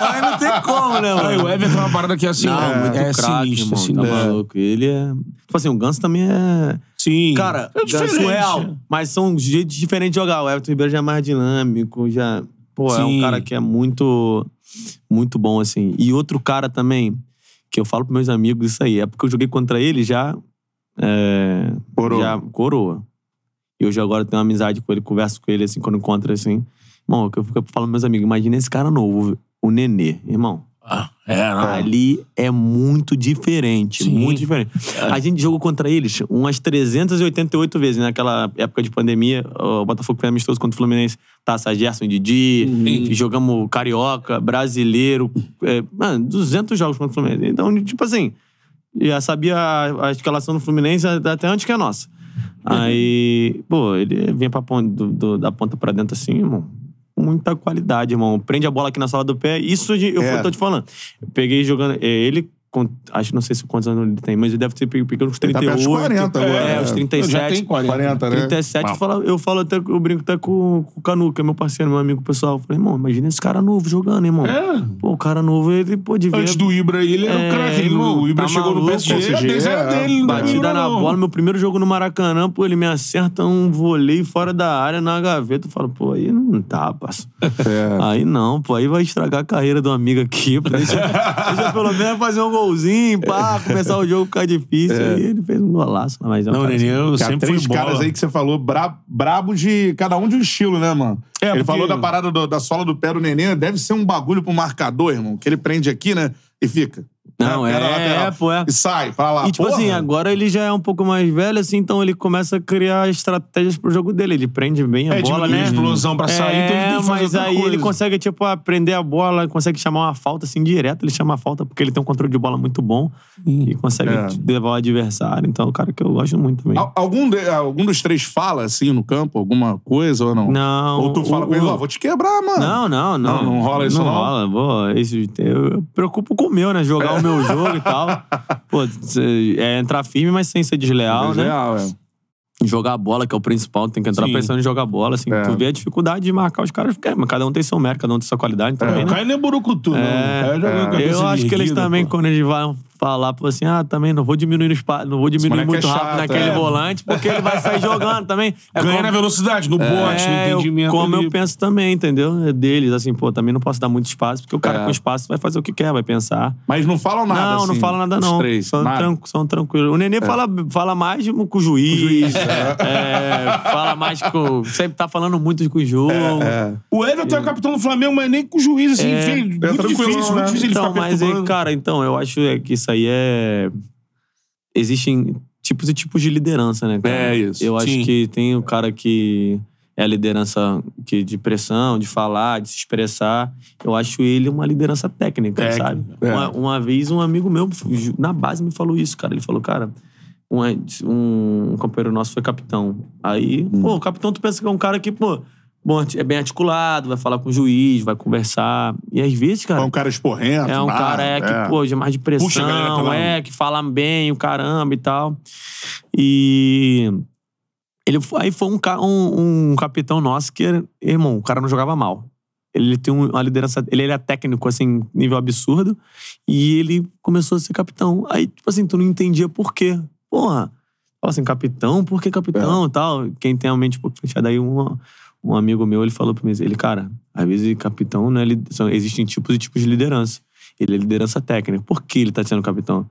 C: Aí não tem como, né,
B: Aí,
C: mano?
B: o Everton é uma parada que é assim...
C: Não,
B: é,
C: muito
B: é
C: craque,
B: sinistro.
C: Tá maluco. Ele é... Tipo assim, o Ganso também é...
B: Sim.
C: Cara,
B: é
C: é
B: diferente.
C: surreal. Mas são jeitos diferentes de jogar. O Everton Ribeiro já é mais dinâmico, já... Pô, é
B: Sim.
C: um cara que é muito... Muito bom, assim. E outro cara também, que eu falo pros meus amigos isso aí, é porque eu joguei contra ele já... É,
A: Coroa.
C: Já coroa. E hoje agora tenho uma amizade com ele, converso com ele assim, quando encontro assim. Irmão, eu fico falando meus amigos, imagina esse cara novo, o Nenê, irmão.
B: Ah, é, não.
C: Ali é muito diferente,
B: Sim.
C: muito diferente. A gente jogou contra eles umas 388 vezes naquela época de pandemia. O Botafogo foi amistoso contra o Fluminense. Taça Gerson, Didi. Jogamos Carioca, Brasileiro. É, mano, 200 jogos contra o Fluminense. Então, tipo assim, já sabia a, a escalação do Fluminense até antes que a nossa. Aí, pô, ele vinha pra ponta, do- do- da ponta pra dentro assim, irmão. Muita qualidade, irmão. Prende a bola aqui na sala do pé. Isso de- eu
A: É.
C: tô te falando. Eu peguei jogando. é, ele, acho que não sei se quantos anos ele tem, mas ele deve ter pe- pegado uns
A: Ele tá
C: 38.
A: perto dos 40 agora,
C: É, uns
B: Já
C: 37.
B: tem 40.
A: 40, né?
C: 37,
B: Uau.
C: eu falo, eu falo até, eu brinco até com, com o Canu, que é meu parceiro, meu amigo pessoal. Eu falei, irmão, imagina esse cara novo jogando, irmão.
B: É.
C: Pô, o cara novo, ele pode ver.
B: Antes do Ibra, ele era
C: É,
B: um craque. Ele-
C: irmão,
B: O Ibra
C: tá
B: chegou no
C: maluco,
B: PSG,
A: PSG,
B: a 10 era
A: é.
B: dele.
C: Batida na
B: não.
C: bola, meu primeiro jogo no Maracanã, pô, ele me acerta um voleio fora da área na gaveta. Eu falo, pô, aí não tá, parça.
A: É.
C: Aí não, pô, aí vai estragar a carreira do amigo aqui. pô. Deixa, deixa pelo menos fazer um golzinho, pá, começar o jogo ficar difícil. Aí ele fez um golaço, mas é um
B: Não,
C: cara
B: Nenê, eu
A: Cara,
B: sempre
A: três
B: fui bola.
A: caras aí que você falou, bra brabos de cada um de um estilo, né, mano?
B: É,
A: ele
B: porque-
A: falou da parada do- da sola do pé do neném, deve ser um bagulho pro marcador, irmão. Que ele prende aqui, né? E fica.
C: Não,
A: Né? Pé na
C: é,
A: lateral.
C: é, pô, é.
A: E sai pra lá.
C: E, tipo
A: Porra.
C: assim, agora ele já é um pouco mais velho, assim, então ele começa a criar estratégias pro jogo dele. Ele prende bem a
B: É,
C: bola, né?
B: a explosão pra sair, então ele tem que fazer
C: mas aí
B: coisa.
C: ele consegue, tipo, aprender a bola, consegue chamar uma falta, assim, direto. Ele chama a falta porque ele tem um controle de bola muito bom e consegue
A: É.
C: levar o adversário. Então, é um cara que eu gosto muito também.
A: Al- Algum, de- algum dos três fala, assim, no campo, alguma coisa ou não?
C: Não.
A: Ou tu fala
C: o-
A: com ele,
C: o-
A: ó, vou te quebrar, mano.
C: Não, não, não.
A: Não, não rola isso, não?
C: rola, pô. Isso, eu, eu preocupo com o meu, né? Jogar o meu jogo e tal. Pô, é entrar firme, mas sem ser desleal, né?
A: Real, é.
C: Jogar a bola, que é o principal, tem que entrar
B: Sim.
C: pensando em jogar a bola, assim.
A: É.
C: Tu vê a dificuldade de marcar os caras, porque é, mas cada um tem seu mérito, cada um tem sua qualidade
B: O
C: também, né?
B: Caio não é burucutu, não. O Caio joga com a cabeça
C: Eu acho que eles também,
B: pô.
C: quando eles vão falar pô, assim, ah, também não vou diminuir o espaço, não vou diminuir
A: moleque
C: muito
A: é
C: rápido
A: chato,
C: naquele
A: é.
C: volante, porque ele vai sair jogando também. É
B: Ganha
C: como-
B: na velocidade, no bote, no
C: é, eu-
B: entendimento.
C: como
B: ali.
C: eu penso também, entendeu? É deles, assim, pô, também não posso dar muito espaço, porque o cara
A: É.
C: com espaço vai fazer o que quer, vai pensar.
A: Mas não falam nada,
C: não, não
A: assim,
C: fala nada,
A: os
C: não.
A: três,
C: são,
A: nada.
C: tran são tranquilos. O Nenê fala, fala mais com o juiz. é, fala mais com. Sempre tá falando muito com o jogo.
A: É.
B: O Everton é o capitão do Flamengo, mas nem com o juiz, assim,
C: É.
A: É
B: muito difícil,
A: né?
B: muito difícil ele
C: Então,
B: ficar
C: mas, é, cara, então, eu acho é que isso aí é. Existem tipos e tipos de liderança, né, cara?
A: É isso.
C: Eu acho
B: Sim.
C: que tem o cara que é a liderança que, de pressão, de falar, de se expressar. Eu acho ele uma liderança técnica,
B: Técnica,
C: sabe?
A: é.
C: Uma, uma vez um amigo meu, na base, me falou isso, cara. Ele falou, cara, um, um companheiro nosso foi capitão. Aí,
A: Hum.
C: pô, o capitão, tu pensa que é um cara que, pô, bom, é bem articulado, vai falar com o juiz, vai conversar. E às vezes, cara.
A: É um cara esporrento.
C: É um cara é, que, pô, de mais de pressão, é, que fala bem, o caramba e tal. E ele foi- aí foi um, um, um capitão nosso que, irmão, o cara não jogava mal. Ele tem um- uma liderança, ele era técnico, assim, nível absurdo, e ele começou a ser capitão. Aí, tipo assim, tu não entendia por quê. Porra, fala assim, capitão, por que capitão e tal? Quem tem a mente um pouco fechada aí, um, um amigo meu, ele falou pra mim, ele, cara, às vezes capitão é, li- são, existem tipos e tipos de liderança. Ele é liderança técnica. Por que ele tá sendo capitão?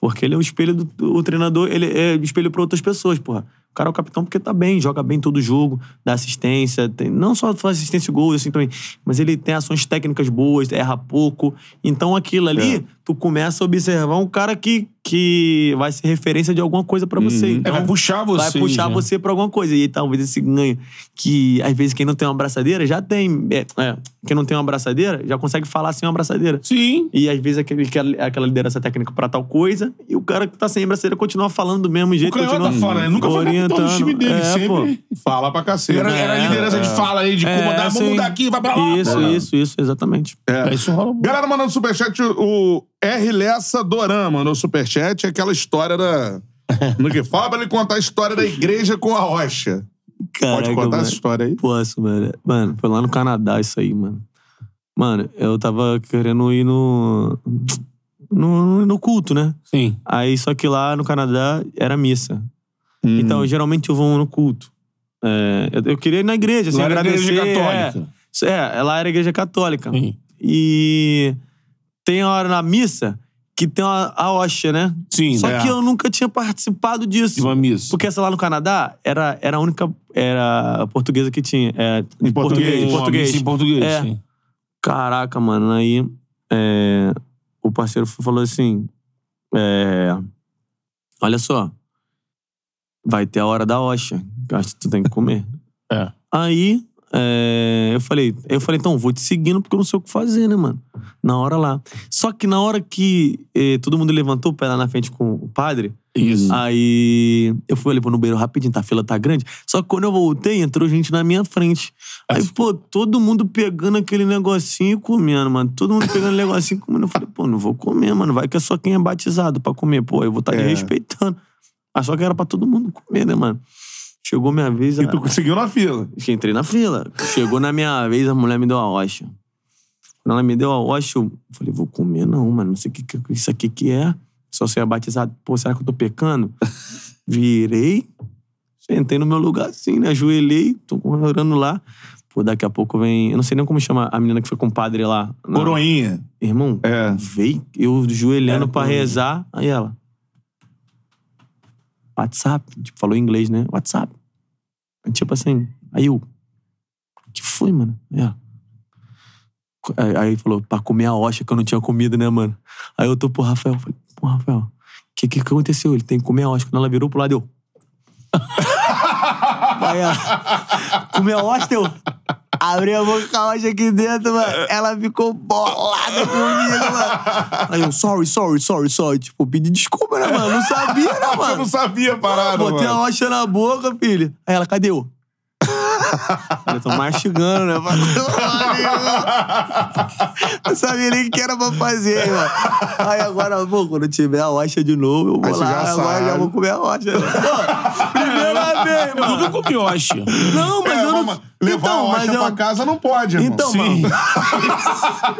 C: Porque ele é o espelho do, do- o treinador, ele é o espelho para outras pessoas, porra. O cara é o capitão porque tá bem, joga bem todo jogo, dá assistência, tem, não só faz assistência e gol, assim também, mas ele tem ações técnicas boas, erra pouco. Então aquilo ali,
A: É.
C: tu começa a observar um cara que, que vai ser referência de alguma coisa pra você.
A: Uhum.
C: Então,
B: É, vai puxar você.
C: vai puxar
B: já.
C: você pra alguma coisa. E aí, talvez esse ganho, que às vezes quem não tem uma abraçadeira já tem. É, é, quem não tem uma abraçadeira já consegue falar sem uma abraçadeira.
B: Sim.
C: E às vezes aquele, aquela, aquela liderança técnica pra tal coisa, e o cara que tá sem abraçadeira continua falando do mesmo
B: O
C: jeito.
B: Canhota
C: continua
B: fala, né? Nunca foi capitão do time dele,
C: É,
B: sempre.
C: pô.
A: Fala pra cacete.
B: Era, era a
C: É,
B: liderança de fala aí, de
C: É,
B: comandar, vamos mudar aqui, vai pra lá.
C: Isso,
B: pô.
C: isso, isso, exatamente.
B: É, isso rola muito.
A: Galera mandando superchat, o R. Lessa Doran mandou superchat, é aquela história da... No que fala pra ele contar a história da igreja com a rocha. Pode contar
C: mano.
A: essa história aí?
C: Posso, mano. Mano, foi lá no Canadá isso aí, mano. Mano, eu tava querendo ir no. No, no culto, né?
B: Sim.
C: Aí, só que lá no Canadá era missa.
A: Uhum.
C: Então, geralmente eu vou no culto. É, eu, eu queria ir na igreja, assim,
B: Lá era
C: agradecer.
B: igreja católica.
C: É, é, lá era igreja católica.
B: Sim.
C: E tem a hora na missa que tem a, a hóstia, né?
B: Sim,
C: Só
B: é.
C: que eu nunca tinha participado disso.
B: De uma missa.
C: Porque essa lá no Canadá era, era a única era a portuguesa que tinha. É,
A: Em português.
C: Em português.
B: em português,
C: É.
B: sim.
C: Caraca, mano. Aí é, o parceiro falou assim: é, Olha só, vai ter a hora da eu acho que tu tem que comer.
B: É.
C: Aí é, eu falei, eu falei, então, vou te seguindo porque eu não sei o que fazer, né, mano? Na hora lá. Só que na hora que eh, todo mundo levantou o pé lá na frente com o padre,
B: Isso.
C: Aí eu fui ali, vou no banheiro rapidinho, tá? A fila tá grande. Só que quando eu voltei, entrou gente na minha frente. Aí, pô, todo mundo pegando aquele negocinho e comendo, mano. Todo mundo pegando negocinho e comendo. Eu falei, pô, não vou comer, mano. Vai que é só quem é batizado pra comer. Pô, eu vou estar tá
A: É.
C: respeitando. Mas só que era pra todo mundo comer, né, mano? Chegou minha vez.
A: E
C: a-
A: tu conseguiu na fila.
C: Entrei na fila. Chegou na minha vez, a mulher me deu a rocha. Quando ela me deu a rocha, eu falei, vou comer não, mano. Não sei o que, que isso aqui que é. Só ser batizado. Pô, será que eu tô pecando? Virei, sentei no meu lugar assim, né? Ajoelhei, tô orando lá. Pô, daqui a pouco vem... Eu não sei nem como chama a menina que foi com o padre lá. Não.
A: Coroinha.
C: Irmão,
A: É.
C: veio eu ajoelhando
A: É,
C: pra
A: coroinha.
C: rezar. Aí ela... WhatsApp. Tipo, falou em inglês, né? WhatsApp. Tipo assim... Aí eu... O que foi, mano? Ela... Aí, falou, pra comer a hoxa que eu não tinha comido, né, mano? Aí eu tô pro Rafael, falei, pô, Rafael, o que, que aconteceu? Ele tem que comer a hoxa. Quando ela virou pro lado, eu... aí ela, comeu a hoxa, eu... Abri a boca com a hoxa aqui dentro, mano. Ela ficou bolada comigo, mano. Aí eu, sorry, sorry, sorry, sorry. Tipo, pedi desculpa, né, mano? Eu Não sabia, né,
A: Eu
C: mano?
A: não sabia a parada,
C: Botei a
A: mano.
C: rocha na boca, filho. Aí ela, cadê eu? Eu tô mastigando, né? Não sabia nem o que era pra fazer, mano. Aí agora, pô, quando tiver a rocha de novo, eu vou
A: Aí
C: lá,
A: já
C: agora
A: sabe.
C: já vou comer a rocha. Primeira vez,
B: Eu
C: mano.
B: nunca comi hoxa.
C: Não, mas
A: É,
C: eu não...
A: levar
C: então,
A: a
C: mas
A: rocha
C: eu...
A: pra casa não pode, irmão.
C: Então,
B: Sim.
C: mano,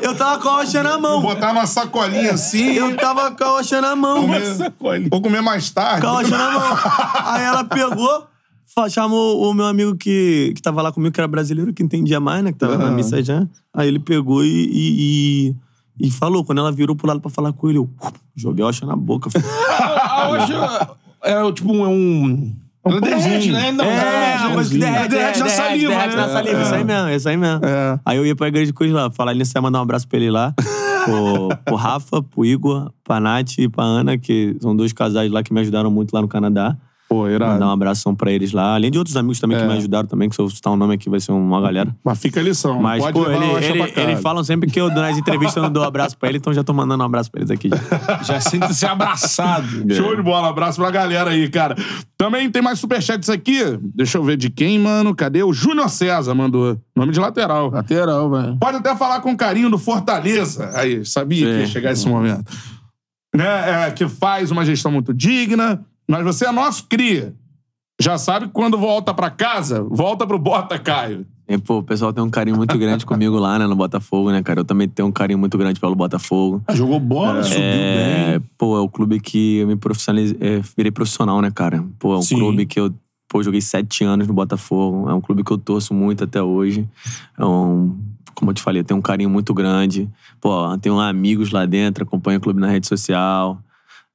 C: eu tava com a rocha na mão.
A: Botar numa sacolinha assim.
C: Eu tava com a rocha na mão.
A: comer- Vou comer mais tarde.
C: Com a rocha na mão. Aí ela pegou, chamou o meu amigo que, que tava lá comigo, que era brasileiro, que entendia mais, né? Que tava na
A: Aham.
C: missa já. Aí ele pegou e, e, e, e falou. Quando ela virou pro lado pra falar com ele, eu joguei a rocha na boca.
B: A, a hoxa é tipo um... É um... Ela derrete, né? Não,
C: é, coisa que
B: né?
C: derrete,
B: derrete na saliva,
C: derrete
B: né?
C: na saliva. Isso aí mesmo, isso aí mesmo.
A: É.
C: Aí eu ia pra igreja de Cruz lá. Falar nisso, ia mandar um abraço pra ele lá. pro, pro Rafa, pro Igor, pra Nath e pra Ana, que são dois casais lá que me ajudaram muito lá no Canadá.
A: Pô, irado.
C: Mandar um abração pra eles lá. Além de outros amigos também que
A: É.
C: me ajudaram também, que se eu citar um nome aqui vai ser uma galera.
A: Mas fica a lição.
C: Mas,
A: pode
C: pô,
A: levar
C: ele, ele- eles falam sempre que eu nas entrevistas eu não dou abraço pra ele, então já tô mandando um abraço pra eles aqui. já.
B: Já sinta-se abraçado.
A: Show de bola, abraço pra galera aí, cara. Também tem mais superchats aqui. Deixa eu ver de quem, mano. Cadê? O Júnior César mandou. Nome de lateral.
B: Lateral, velho.
A: Pode até falar com carinho do Fortaleza. Aí, sabia que ia chegar esse momento. Né? É, que faz uma gestão muito digna, mas você é nosso cria. Já sabe que quando volta pra casa, volta pro Bota, Caio.
C: E, pô, o pessoal tem um carinho muito grande comigo lá, né, no Botafogo, né, cara? Eu também tenho um carinho muito grande pelo Botafogo.
B: Jogou bola, subiu
C: É,
B: bem.
C: pô, é o clube que eu me profissionalizei, é, virei profissional, né, cara? Pô, é um
B: Sim.
C: clube que eu, pô, joguei sete anos no Botafogo. É um clube que eu torço muito até hoje. É um, como eu te falei, eu tenho um carinho muito grande. Pô, tenho amigos lá dentro, acompanho o clube na rede social.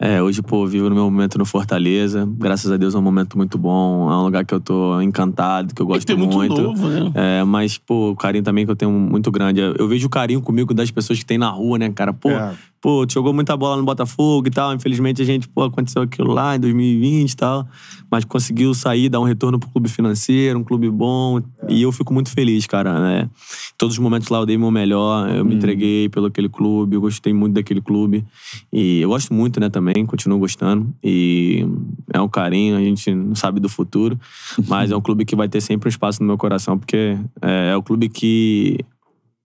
C: É, hoje, pô, vivo no meu momento no Fortaleza. Graças a Deus é um momento muito bom. É um lugar que eu tô encantado, que eu gosto
B: tem muito
C: muito.
B: novo, né?
C: É, mas, pô, o carinho também que eu tenho muito grande. Eu vejo o carinho comigo das pessoas que tem na rua, né, cara? Pô,
A: É.
C: pô, jogou muita bola no Botafogo e tal. Infelizmente a gente, pô, aconteceu aquilo lá em 2020 e tal. Mas conseguiu sair, dar um retorno pro clube financeiro, um clube bom. E eu fico muito feliz, cara, né? Todos os momentos lá eu dei meu melhor, eu me entreguei pelo aquele clube, eu gostei muito daquele clube. E eu gosto muito, né, também, continuo gostando. E é um carinho, a gente não sabe do futuro, mas é um clube que vai ter sempre um espaço no meu coração, porque é, é o clube que,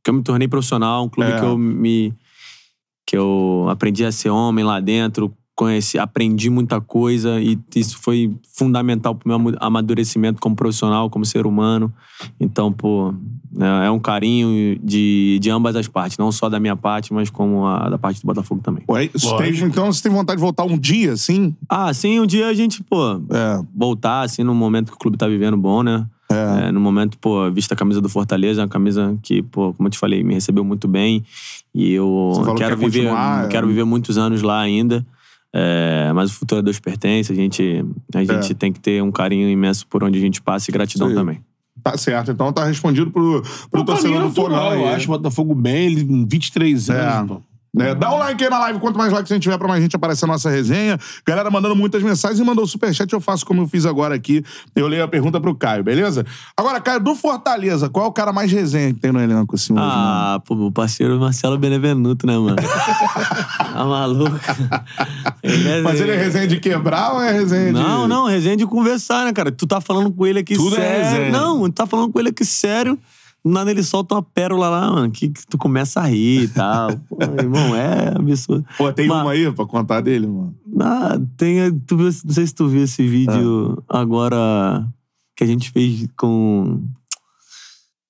C: que eu me tornei profissional, um clube
A: É.
C: que eu me que eu aprendi a ser homem lá dentro, conheci, aprendi muita coisa e isso foi fundamental pro meu amu- amadurecimento como profissional, como ser humano. Então, pô, é é um carinho de, de ambas as partes, não só da minha parte, mas como a da parte do Botafogo também.
A: Ué, você tem- então você tem vontade de voltar um dia, assim?
C: Ah, sim, um dia a gente, pô,
A: É.
C: voltar, assim, num momento que o clube tá vivendo bom, né? É, no momento, pô, vista a camisa do Fortaleza, é uma camisa que, pô, como eu te falei, me recebeu muito bem. E eu quero
A: quer
C: viver,
A: continuar, é.
C: quero viver muitos anos lá ainda. É, mas o futuro a Deus pertence, a gente, a gente tem que ter um carinho imenso por onde a gente passa e gratidão
A: É.
C: Também.
A: Tá certo. Então tá respondido pro, pro
B: Pô,
A: torcedor
B: é
A: do Fogão.
B: Eu acho o Botafogo bem, ele com 23
A: É.
B: anos, pô.
A: É, dá um like aí na live, quanto mais likes a gente tiver pra mais gente aparecer na nossa resenha. Galera mandando muitas mensagens e mandou o superchat, eu faço como eu fiz agora aqui. Eu leio a pergunta pro Caio, beleza? Agora, Caio, do Fortaleza, qual é o cara mais resenha que tem no elenco assim hoje, mano?
C: Ah, pô, meu parceiro Marcelo Benevenuto, né, mano? tá maluco? Ele é-
A: Mas ele é resenha de quebrar ou é resenha de...
C: Não, não, resenha de conversar, né, cara? Tu tá falando com ele aqui
B: Tudo é
C: sério.
B: resenha.
C: Não, tu tá falando com ele aqui sério. Nada ele solta uma pérola lá, mano, que, que tu começa a rir e tal. Pô, irmão, é absurdo.
A: Pô, tem
C: Mas-
A: uma aí pra contar dele, mano?
C: Ah, tem. Tu não sei se tu viu esse vídeo
A: Ah.
C: agora que a gente fez com.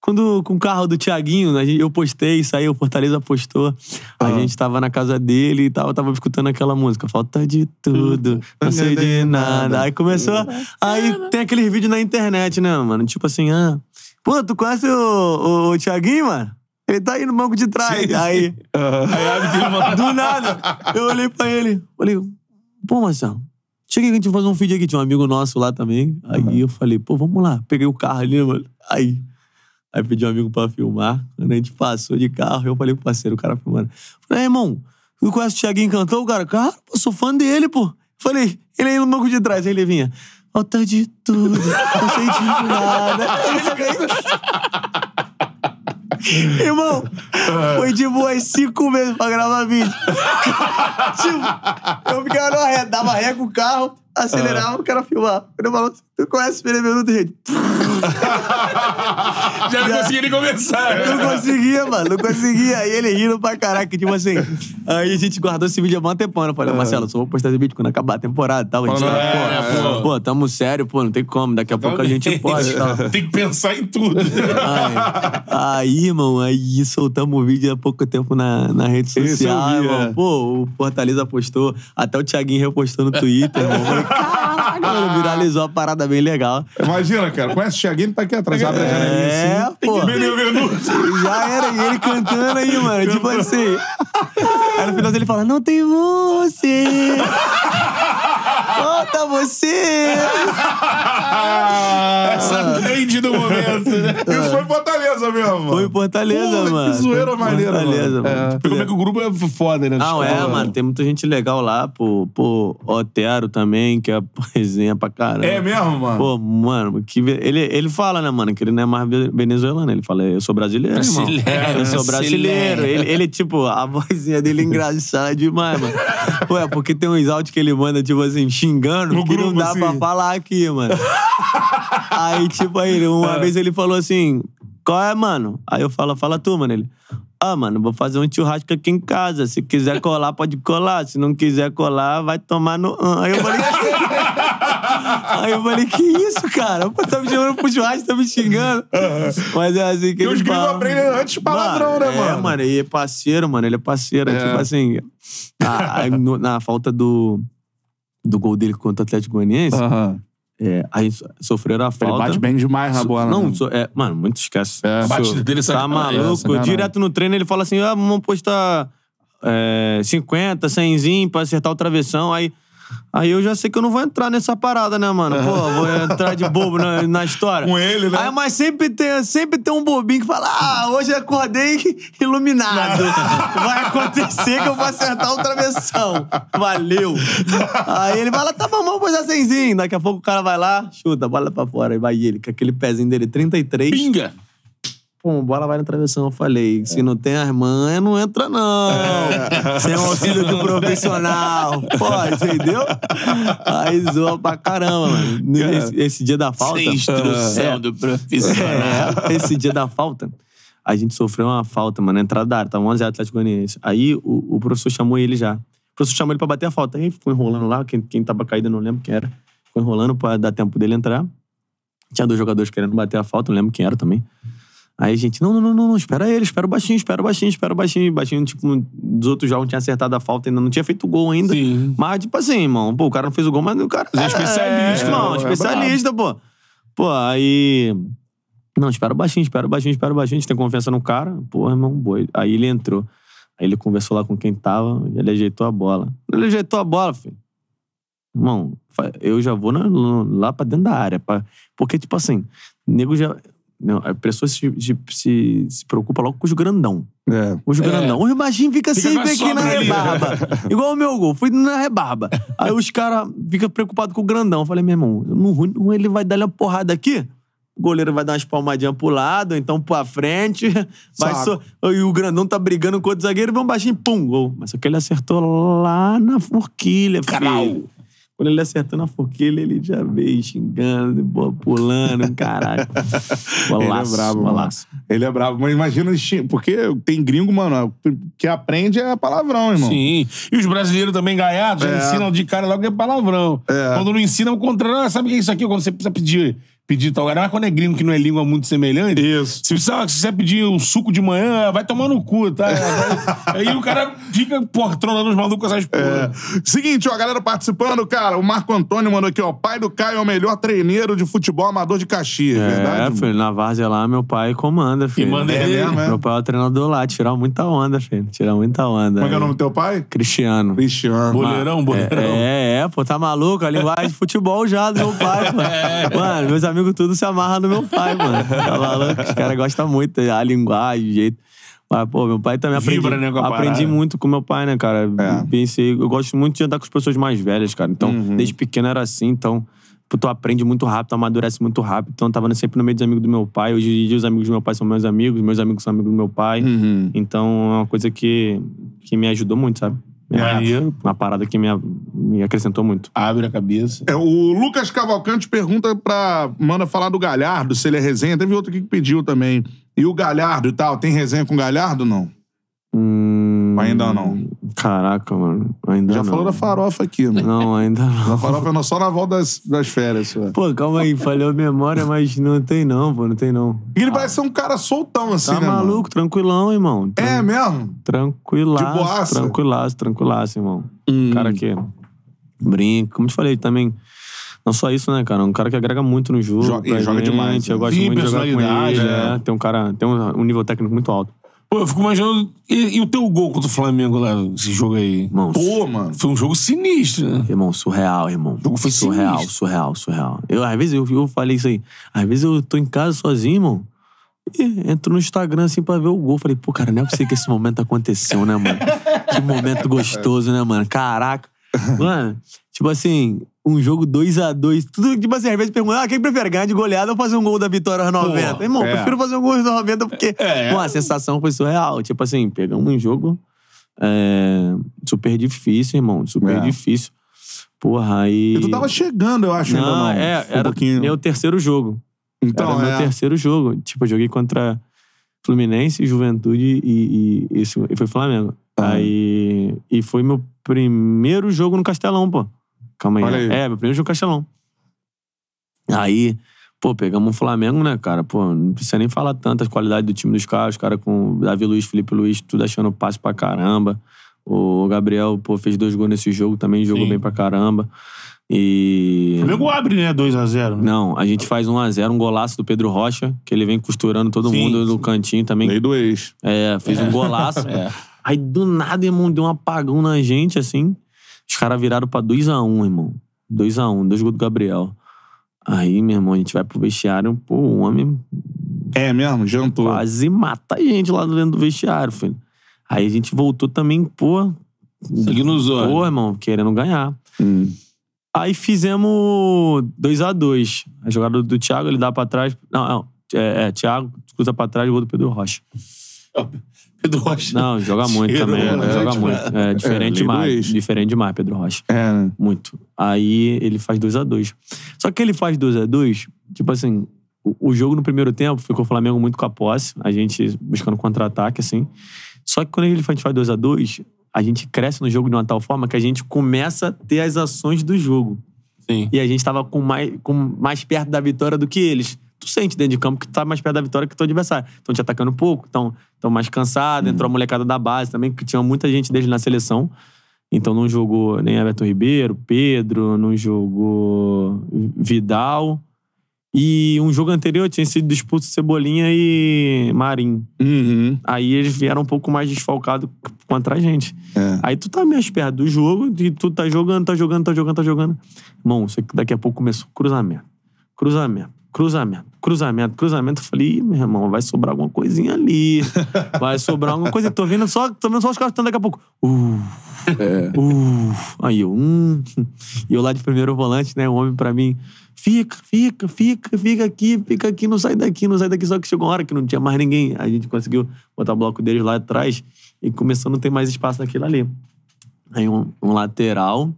C: Quando, com o carro do Tiaguinho, gente- eu postei, saiu, o Fortaleza postou. A
A: Ah.
C: gente tava na casa dele e tava, tava escutando aquela música. Falta de tudo, não sei de nada. Aí começou. Aí tem aqueles vídeos na internet, né, mano? Tipo assim, ah. Pô, tu conhece o, o, o Tiaguinho, mano? Ele tá aí no banco de trás.
B: Sim.
C: Aí.
B: Aí aquele mano.
C: Do nada. Eu olhei pra ele. Falei, pô, Marcelo, chega aí que a gente vai fazer um vídeo aqui. Tinha um amigo nosso lá também. Aí eu falei, pô, vamos lá. Peguei o carro ali, mano. Aí. Aí pedi um amigo pra filmar. Quando a gente passou de carro, eu falei pro parceiro, o cara filmando. Falei, irmão, tu conhece o Thiaguinho Cantor? O cara, cara, pô, sou fã dele, pô. Falei, ele aí no banco de trás. Aí ele vinha, falta de tudo, não sei de nada. Irmão, foi de boas cinco meses pra gravar vídeo. tipo, eu ficava numa ré, dava ré com o carro, acelerava, o cara filmar. Quando eu falava, tu conhece o Benevenuto, gente?
B: Já não conseguia nem começar.
C: Não conseguia, mano, não conseguia. Aí ele rindo pra caraca, tipo assim. Aí a gente guardou esse vídeo há mó tempão. né? Eu falei, Marcelo, só vou postar esse vídeo quando acabar a temporada e tal. A gente tá,
A: é,
C: pô,
B: pô.
C: pô, tamo sério, pô, não tem como. Daqui a pouco a gente pode tal.
B: Tem que pensar em tudo.
C: Aí, aí, irmão, aí soltamos o vídeo há pouco tempo na, na rede social,
A: vi,
C: irmão.
A: é.
C: Pô, o Fortaleza postou, até o Thiaguinho repostou no Twitter, irmão. Caralho, mano, viralizou a parada bem legal.
A: Imagina, cara. Conhece o Thiaguinho, tá aqui atrás. Abre a janelinha
C: É,
A: assim.
C: pô. Já era, e ele cantando aí, mano. Tipo assim. Aí no final ele fala: Não tem você. Você.
B: Essa trend do momento, né?
A: Isso foi em Fortaleza mesmo, mano.
C: Foi em Fortaleza,
A: que
C: mano.
A: zoeira maneira,
C: Fortaleza,
A: mano.
C: mano.
A: É.
B: Como é que o grupo é foda, né?
C: Não, é,
B: Tipo,
C: mano. Tem muita gente legal lá, pô. Pô, Otero também, que é resenha pra caramba.
A: É mesmo, mano?
C: Pô, mano, que ele, ele fala, né, mano, que ele não é mais ve- venezuelano. Ele fala, eu sou brasileiro, irmão.
B: Brasileiro,
C: Eu sou brasileiro.
B: brasileiro.
C: Ele, ele, tipo, a vozinha dele é engraçada demais, mano. Ué, porque tem uns áudios que ele manda, tipo assim, xingando,
A: No
C: que não
A: grupo,
C: dá
A: assim.
C: pra falar aqui, mano. Aí, tipo, aí, uma vez ele falou assim, qual é, mano? Aí eu falo, fala tu, mano. Ele, ah, mano, vou fazer um churrasco aqui em casa. Se quiser colar, pode colar. Se não quiser colar, vai tomar no... Aí eu falei, Aí eu falei, que isso, cara? Pô, tá me chamando pro churrasco, tá me xingando. Mas é assim que
A: E os gringos aprendem antes palavrão, né,
C: É,
A: mano?
C: mano, e é parceiro, mano. Ele é parceiro.
A: É.
C: Tipo assim, a- a- no- na falta do, do gol dele contra o Atlético Goianiense,
A: Aham.
C: é, aí so- sofreram a
A: Ele
C: falta.
A: bate bem demais na bola,
C: Não,
A: né?
C: so- é, mano, muito esquece.
A: É.
B: A batida dele é
C: Tá
B: sacanagem.
C: maluco?
A: sacanagem.
C: Direto no treino ele fala assim: ah, vamos postar é, 50, 100 pra acertar o travessão. Aí, aí eu já sei que eu não vou entrar nessa parada, né, mano? Pô, vou entrar de bobo na, na história.
A: Com ele, né?
C: Aí, mas sempre tem, sempre tem um bobinho que fala: ah, hoje acordei iluminado. Vai acontecer que eu vou acertar o travessão. Valeu. Aí ele fala: tá bom, vamos postar 100. Daqui a pouco o cara vai lá, chuta, bola pra fora. Aí vai ele, com aquele pezinho dele, 33.
B: Pinga.
C: Pum, bola vai na travessão. Eu falei, se não tem as manhas, não entra não. Sem o auxílio do profissional. Pô, entendeu? Aí zoa pra caramba, mano. Esse, esse dia da falta...
B: Sem instrução
C: É.
B: do profissional.
C: É, esse dia da falta, a gente sofreu uma falta, mano, na entrada da área. Tava 11 Atlético Goianiense. Aí o, o professor chamou ele já. O professor chamou ele pra bater a falta. Aí ficou enrolando lá, quem, quem tava caído não lembro quem era. Ficou enrolando pra dar tempo dele entrar. Tinha dois jogadores querendo bater a falta, não lembro quem era também. Aí a gente, não, não, não, não, não, espera ele, espera o baixinho, espera o baixinho, espera o baixinho. O baixinho, tipo, dos outros jogos tinha acertado a falta, ainda não tinha feito gol ainda.
B: Sim.
C: Mas, tipo assim, irmão, pô, o cara não fez o gol, mas o cara.
B: Mas é especialista,
C: irmão,
A: é
C: especialista, pô. Pô, aí. Não, espera o baixinho, espera o baixinho, espera o baixinho. A gente tem confiança no cara. Pô, irmão, boi. Aí ele entrou. Aí ele conversou lá com quem tava, ele ajeitou a bola. Ele ajeitou a bola, filho. Irmão, eu já vou na- lá pra dentro da área. pra- porque, tipo assim, nego já. Não, a pessoa se, se, se, se preocupa logo com os grandão.
A: É.
C: Os grandão. Os baixinhos ficam
B: Fica
C: sempre
B: com a
C: aqui na
B: ali.
C: rebarba. Igual o meu gol. Fui na rebarba. Aí os caras ficam preocupados com o grandão. Eu falei, meu irmão, no ruim, ele vai dar uma porrada aqui. O goleiro vai dar umas palmadinhas pro lado, então pra frente. Vai só, e o grandão tá brigando com outro zagueiro, vem um baixinho, pum, gol. Mas só que ele acertou lá na forquilha,
B: Caralho.
C: filho. Quando ele acertou na forquilha, ele já veio xingando, pulando, caralho.
A: Ele é brabo, mano.
C: golaço.
A: Ele é brabo. Mas imagina, porque tem gringo, mano, que aprende é palavrão, irmão.
B: Sim. E os brasileiros também gaiados já
A: É.
B: ensinam de cara logo é palavrão.
A: É.
B: Quando não ensinam, o contrário. Ah, sabe o que é isso aqui? Quando você precisa pedir, pedir tal. Mas quando é gringo que não é língua muito semelhante.
A: Isso.
B: Se você, se você pedir um suco de manhã, vai tomar no cu, tá? Aí o cara fica, porra, tronando os malucos com essas porra.
A: É. Seguinte, ó, a galera participando, cara, o Marco Antônio mandou aqui, ó, pai do Caio é o melhor treineiro de futebol amador de Caxias,
C: É,
A: verdade?
C: filho, na várzea lá, meu pai comanda, filho.
B: manda
A: É
B: ele.
A: mesmo, é?
C: Meu pai é o treinador lá, tirar muita onda, filho. Tirar muita onda.
A: Como é é o nome do teu pai?
C: Cristiano.
A: Cristiano.
B: Boleirão, boleirão.
C: É, é, pô, tá maluco? A linguagem de futebol já do meu pai, pô.
B: É.
C: Mano, meus amigos tudo se amarram no meu pai, mano. Tá maluco? Os caras gostam muito da linguagem, o jeito. Mas, pô, meu pai também
B: Vibra,
C: aprendi,
B: né, com
C: aprendi muito com meu pai, né, cara?
A: É.
C: Pensei, eu gosto muito de andar com as pessoas mais velhas, cara. Então,
B: Uhum.
C: desde pequeno era assim, então tu aprende muito rápido, tu amadurece muito rápido. Então, eu tava sempre no meio dos amigos do meu pai. Hoje em dia, os amigos do meu pai são meus amigos, meus amigos são amigos do meu pai. Então, é uma coisa que, que me ajudou muito, sabe? É
B: Maneiro.
C: uma parada que me, me acrescentou muito.
B: Abre a cabeça.
A: É, o Lucas Cavalcante pergunta pra. Manda falar do Galhardo, se ele é resenha. Teve outro aqui que pediu também. E o Galhardo e tal, tem resenha com o Galhardo não?
C: Hum,
A: Ainda não.
C: Caraca, mano. Ainda
A: Já
C: não.
A: falou da farofa aqui, né?
C: Não, ainda não.
A: Da farofa é só na volta das, das férias. Só.
C: Pô, calma aí, falhou a memória, mas não tem não, pô, não tem não.
A: E ele parece ser um cara soltão, assim,
C: Tá
A: né? mano?
C: maluco, tranquilão, irmão. Tran-
A: É mesmo?
C: Tranquilaço.
A: De boaça?
C: Tranquilaço, tranquilaço, irmão.
A: Hum.
C: Cara que brinca. Como te falei também, não só isso, né, cara? Um cara que agrega muito no jogo.
A: Joga- joga
C: gente.
A: demais, né?
C: Eu gosto
B: Sim,
C: muito de jogar com ele. É.
B: é.
C: Tem um cara, tem um, um nível técnico muito alto.
B: Pô, eu fico imaginando. E, e o teu gol contra o Flamengo lá, esse jogo aí?
C: Irmão,
A: Pô, mano.
B: Foi um jogo sinistro, né?
C: Irmão, surreal, irmão.
B: O jogo foi
C: surreal,
B: sinistro.
C: surreal, surreal. Eu, às vezes eu, eu falei isso aí. Às vezes eu tô em casa sozinho, irmão. E entro no Instagram assim pra ver o gol. Falei, pô, cara, não é possível que esse momento aconteceu, né, mano? Que momento gostoso, né, mano? Caraca. Mano, tipo assim, um jogo 2x2. Tudo, tipo assim, às vezes pergunta, ah, quem prefere ganhar de goleada ou fazer um gol da vitória aos 90? Irmão,
A: é.
C: prefiro fazer um gol aos 90 porque,
B: É.
C: pô, a sensação foi surreal. Tipo assim, pegamos um jogo é, super difícil, irmão. Super
A: É.
C: difícil. Porra, aí.
A: E tu tava chegando, eu acho, ainda
C: Não,
A: não.
C: é,
A: um
C: era
A: pouquinho...
C: meu terceiro jogo.
A: Então,
C: era meu
A: é.
C: terceiro jogo. Tipo, eu joguei contra Fluminense, Juventude e, e, isso, e foi Flamengo.
A: Ah.
C: Aí. E foi meu primeiro jogo no Castelão, pô. Calma aí.
A: Olha aí.
C: É, meu primeiro jogo Castelão. Aí, pô, pegamos o Flamengo, né, cara? Pô, não precisa nem falar tanto as qualidades do time dos caras. Os caras com Davi Luiz, Felipe Luiz, tudo achando passe pra caramba. O Gabriel, pô, fez dois gols nesse jogo, também jogou
B: Sim.
C: bem pra caramba. E.
B: O Flamengo abre, né? 2x0. Né?
C: Não, a gente faz 1x0, um golaço do Pedro Rocha, que ele vem costurando todo
B: Sim,
C: mundo no cantinho também.
A: Lei do ex.
C: É, fez um golaço. Aí do nada, irmão, deu um apagão na gente, assim. Os caras viraram pra 2x1, irmão. 2x1, dois gols do Gabriel. Aí, meu irmão, a gente vai pro vestiário, pô, o homem
A: É mesmo? Jantou.
C: quase mata a gente lá dentro do vestiário, filho. Aí a gente voltou também, pô,
B: Sangue nos olhos.
C: pô, irmão, querendo ganhar.
A: Hum.
C: Aí fizemos 2x2. A jogada do Thiago, ele dá pra trás. Não, não. É, é Thiago, cruza pra trás, gol do Pedro Rocha.
B: Pedro Rocha.
C: Não, joga muito
B: Cheirou,
C: também.
B: né?
C: joga
B: Tipo,
C: muito. É, diferente
A: do
C: demais. Diferente demais, Pedro Rocha.
A: É, né?
C: Muito. Aí ele faz 2x2. Só que ele faz 2x2, tipo assim, o, o jogo no primeiro tempo ficou o Flamengo muito com a posse, a gente buscando contra-ataque, assim. Só que quando ele faz 2x2, a gente cresce no jogo de uma tal forma que a gente começa a ter as ações do jogo.
B: Sim.
C: E a gente tava com mais, com mais perto da vitória do que eles. Tu sente dentro de campo que tu tá mais perto da vitória que o teu adversário. Estão te atacando pouco, estão mais cansados. Entrou a molecada da base também, que tinha muita gente deles na seleção. Então não jogou nem Everton Ribeiro, Pedro, não jogou Vidal. E um jogo anterior tinha sido expulso Cebolinha e Marinho.
A: Uhum.
C: Aí eles vieram um pouco mais desfalcados contra a gente.
A: É.
C: Aí tu tá mais perto do jogo e tu tá jogando, tá jogando, tá jogando, tá jogando. Isso aqui daqui a pouco começou cruzamento. Cruzamento, cruzamento, cruzamento, cruzamento. Eu falei, meu irmão, vai sobrar alguma coisinha ali. Vai sobrar alguma coisa. Tô vendo só, tô vendo só os caras daqui a pouco. Uh, uh. Aí eu, hum. E eu lá de primeiro volante, né? O homem pra mim. Fica, fica, fica, fica aqui, fica aqui, não sai daqui, não sai daqui. Só que chegou uma hora que não tinha mais ninguém. A gente conseguiu botar o bloco deles lá atrás e começou a não ter mais espaço naquilo ali. Aí um, um lateral,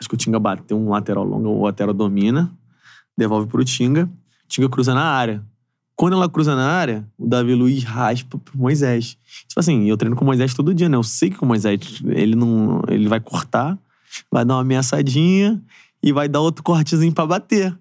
C: acho que o Tinga bateu um lateral longo, o lateral domina, devolve pro Tinga, Tinga cruza na área. Quando ela cruza na área, o Davi Luiz raspa pro Moisés. Tipo assim, eu treino com o Moisés todo dia, né? Eu sei que o Moisés, ele não. Ele vai cortar, vai dar uma ameaçadinha e vai dar outro cortezinho pra bater.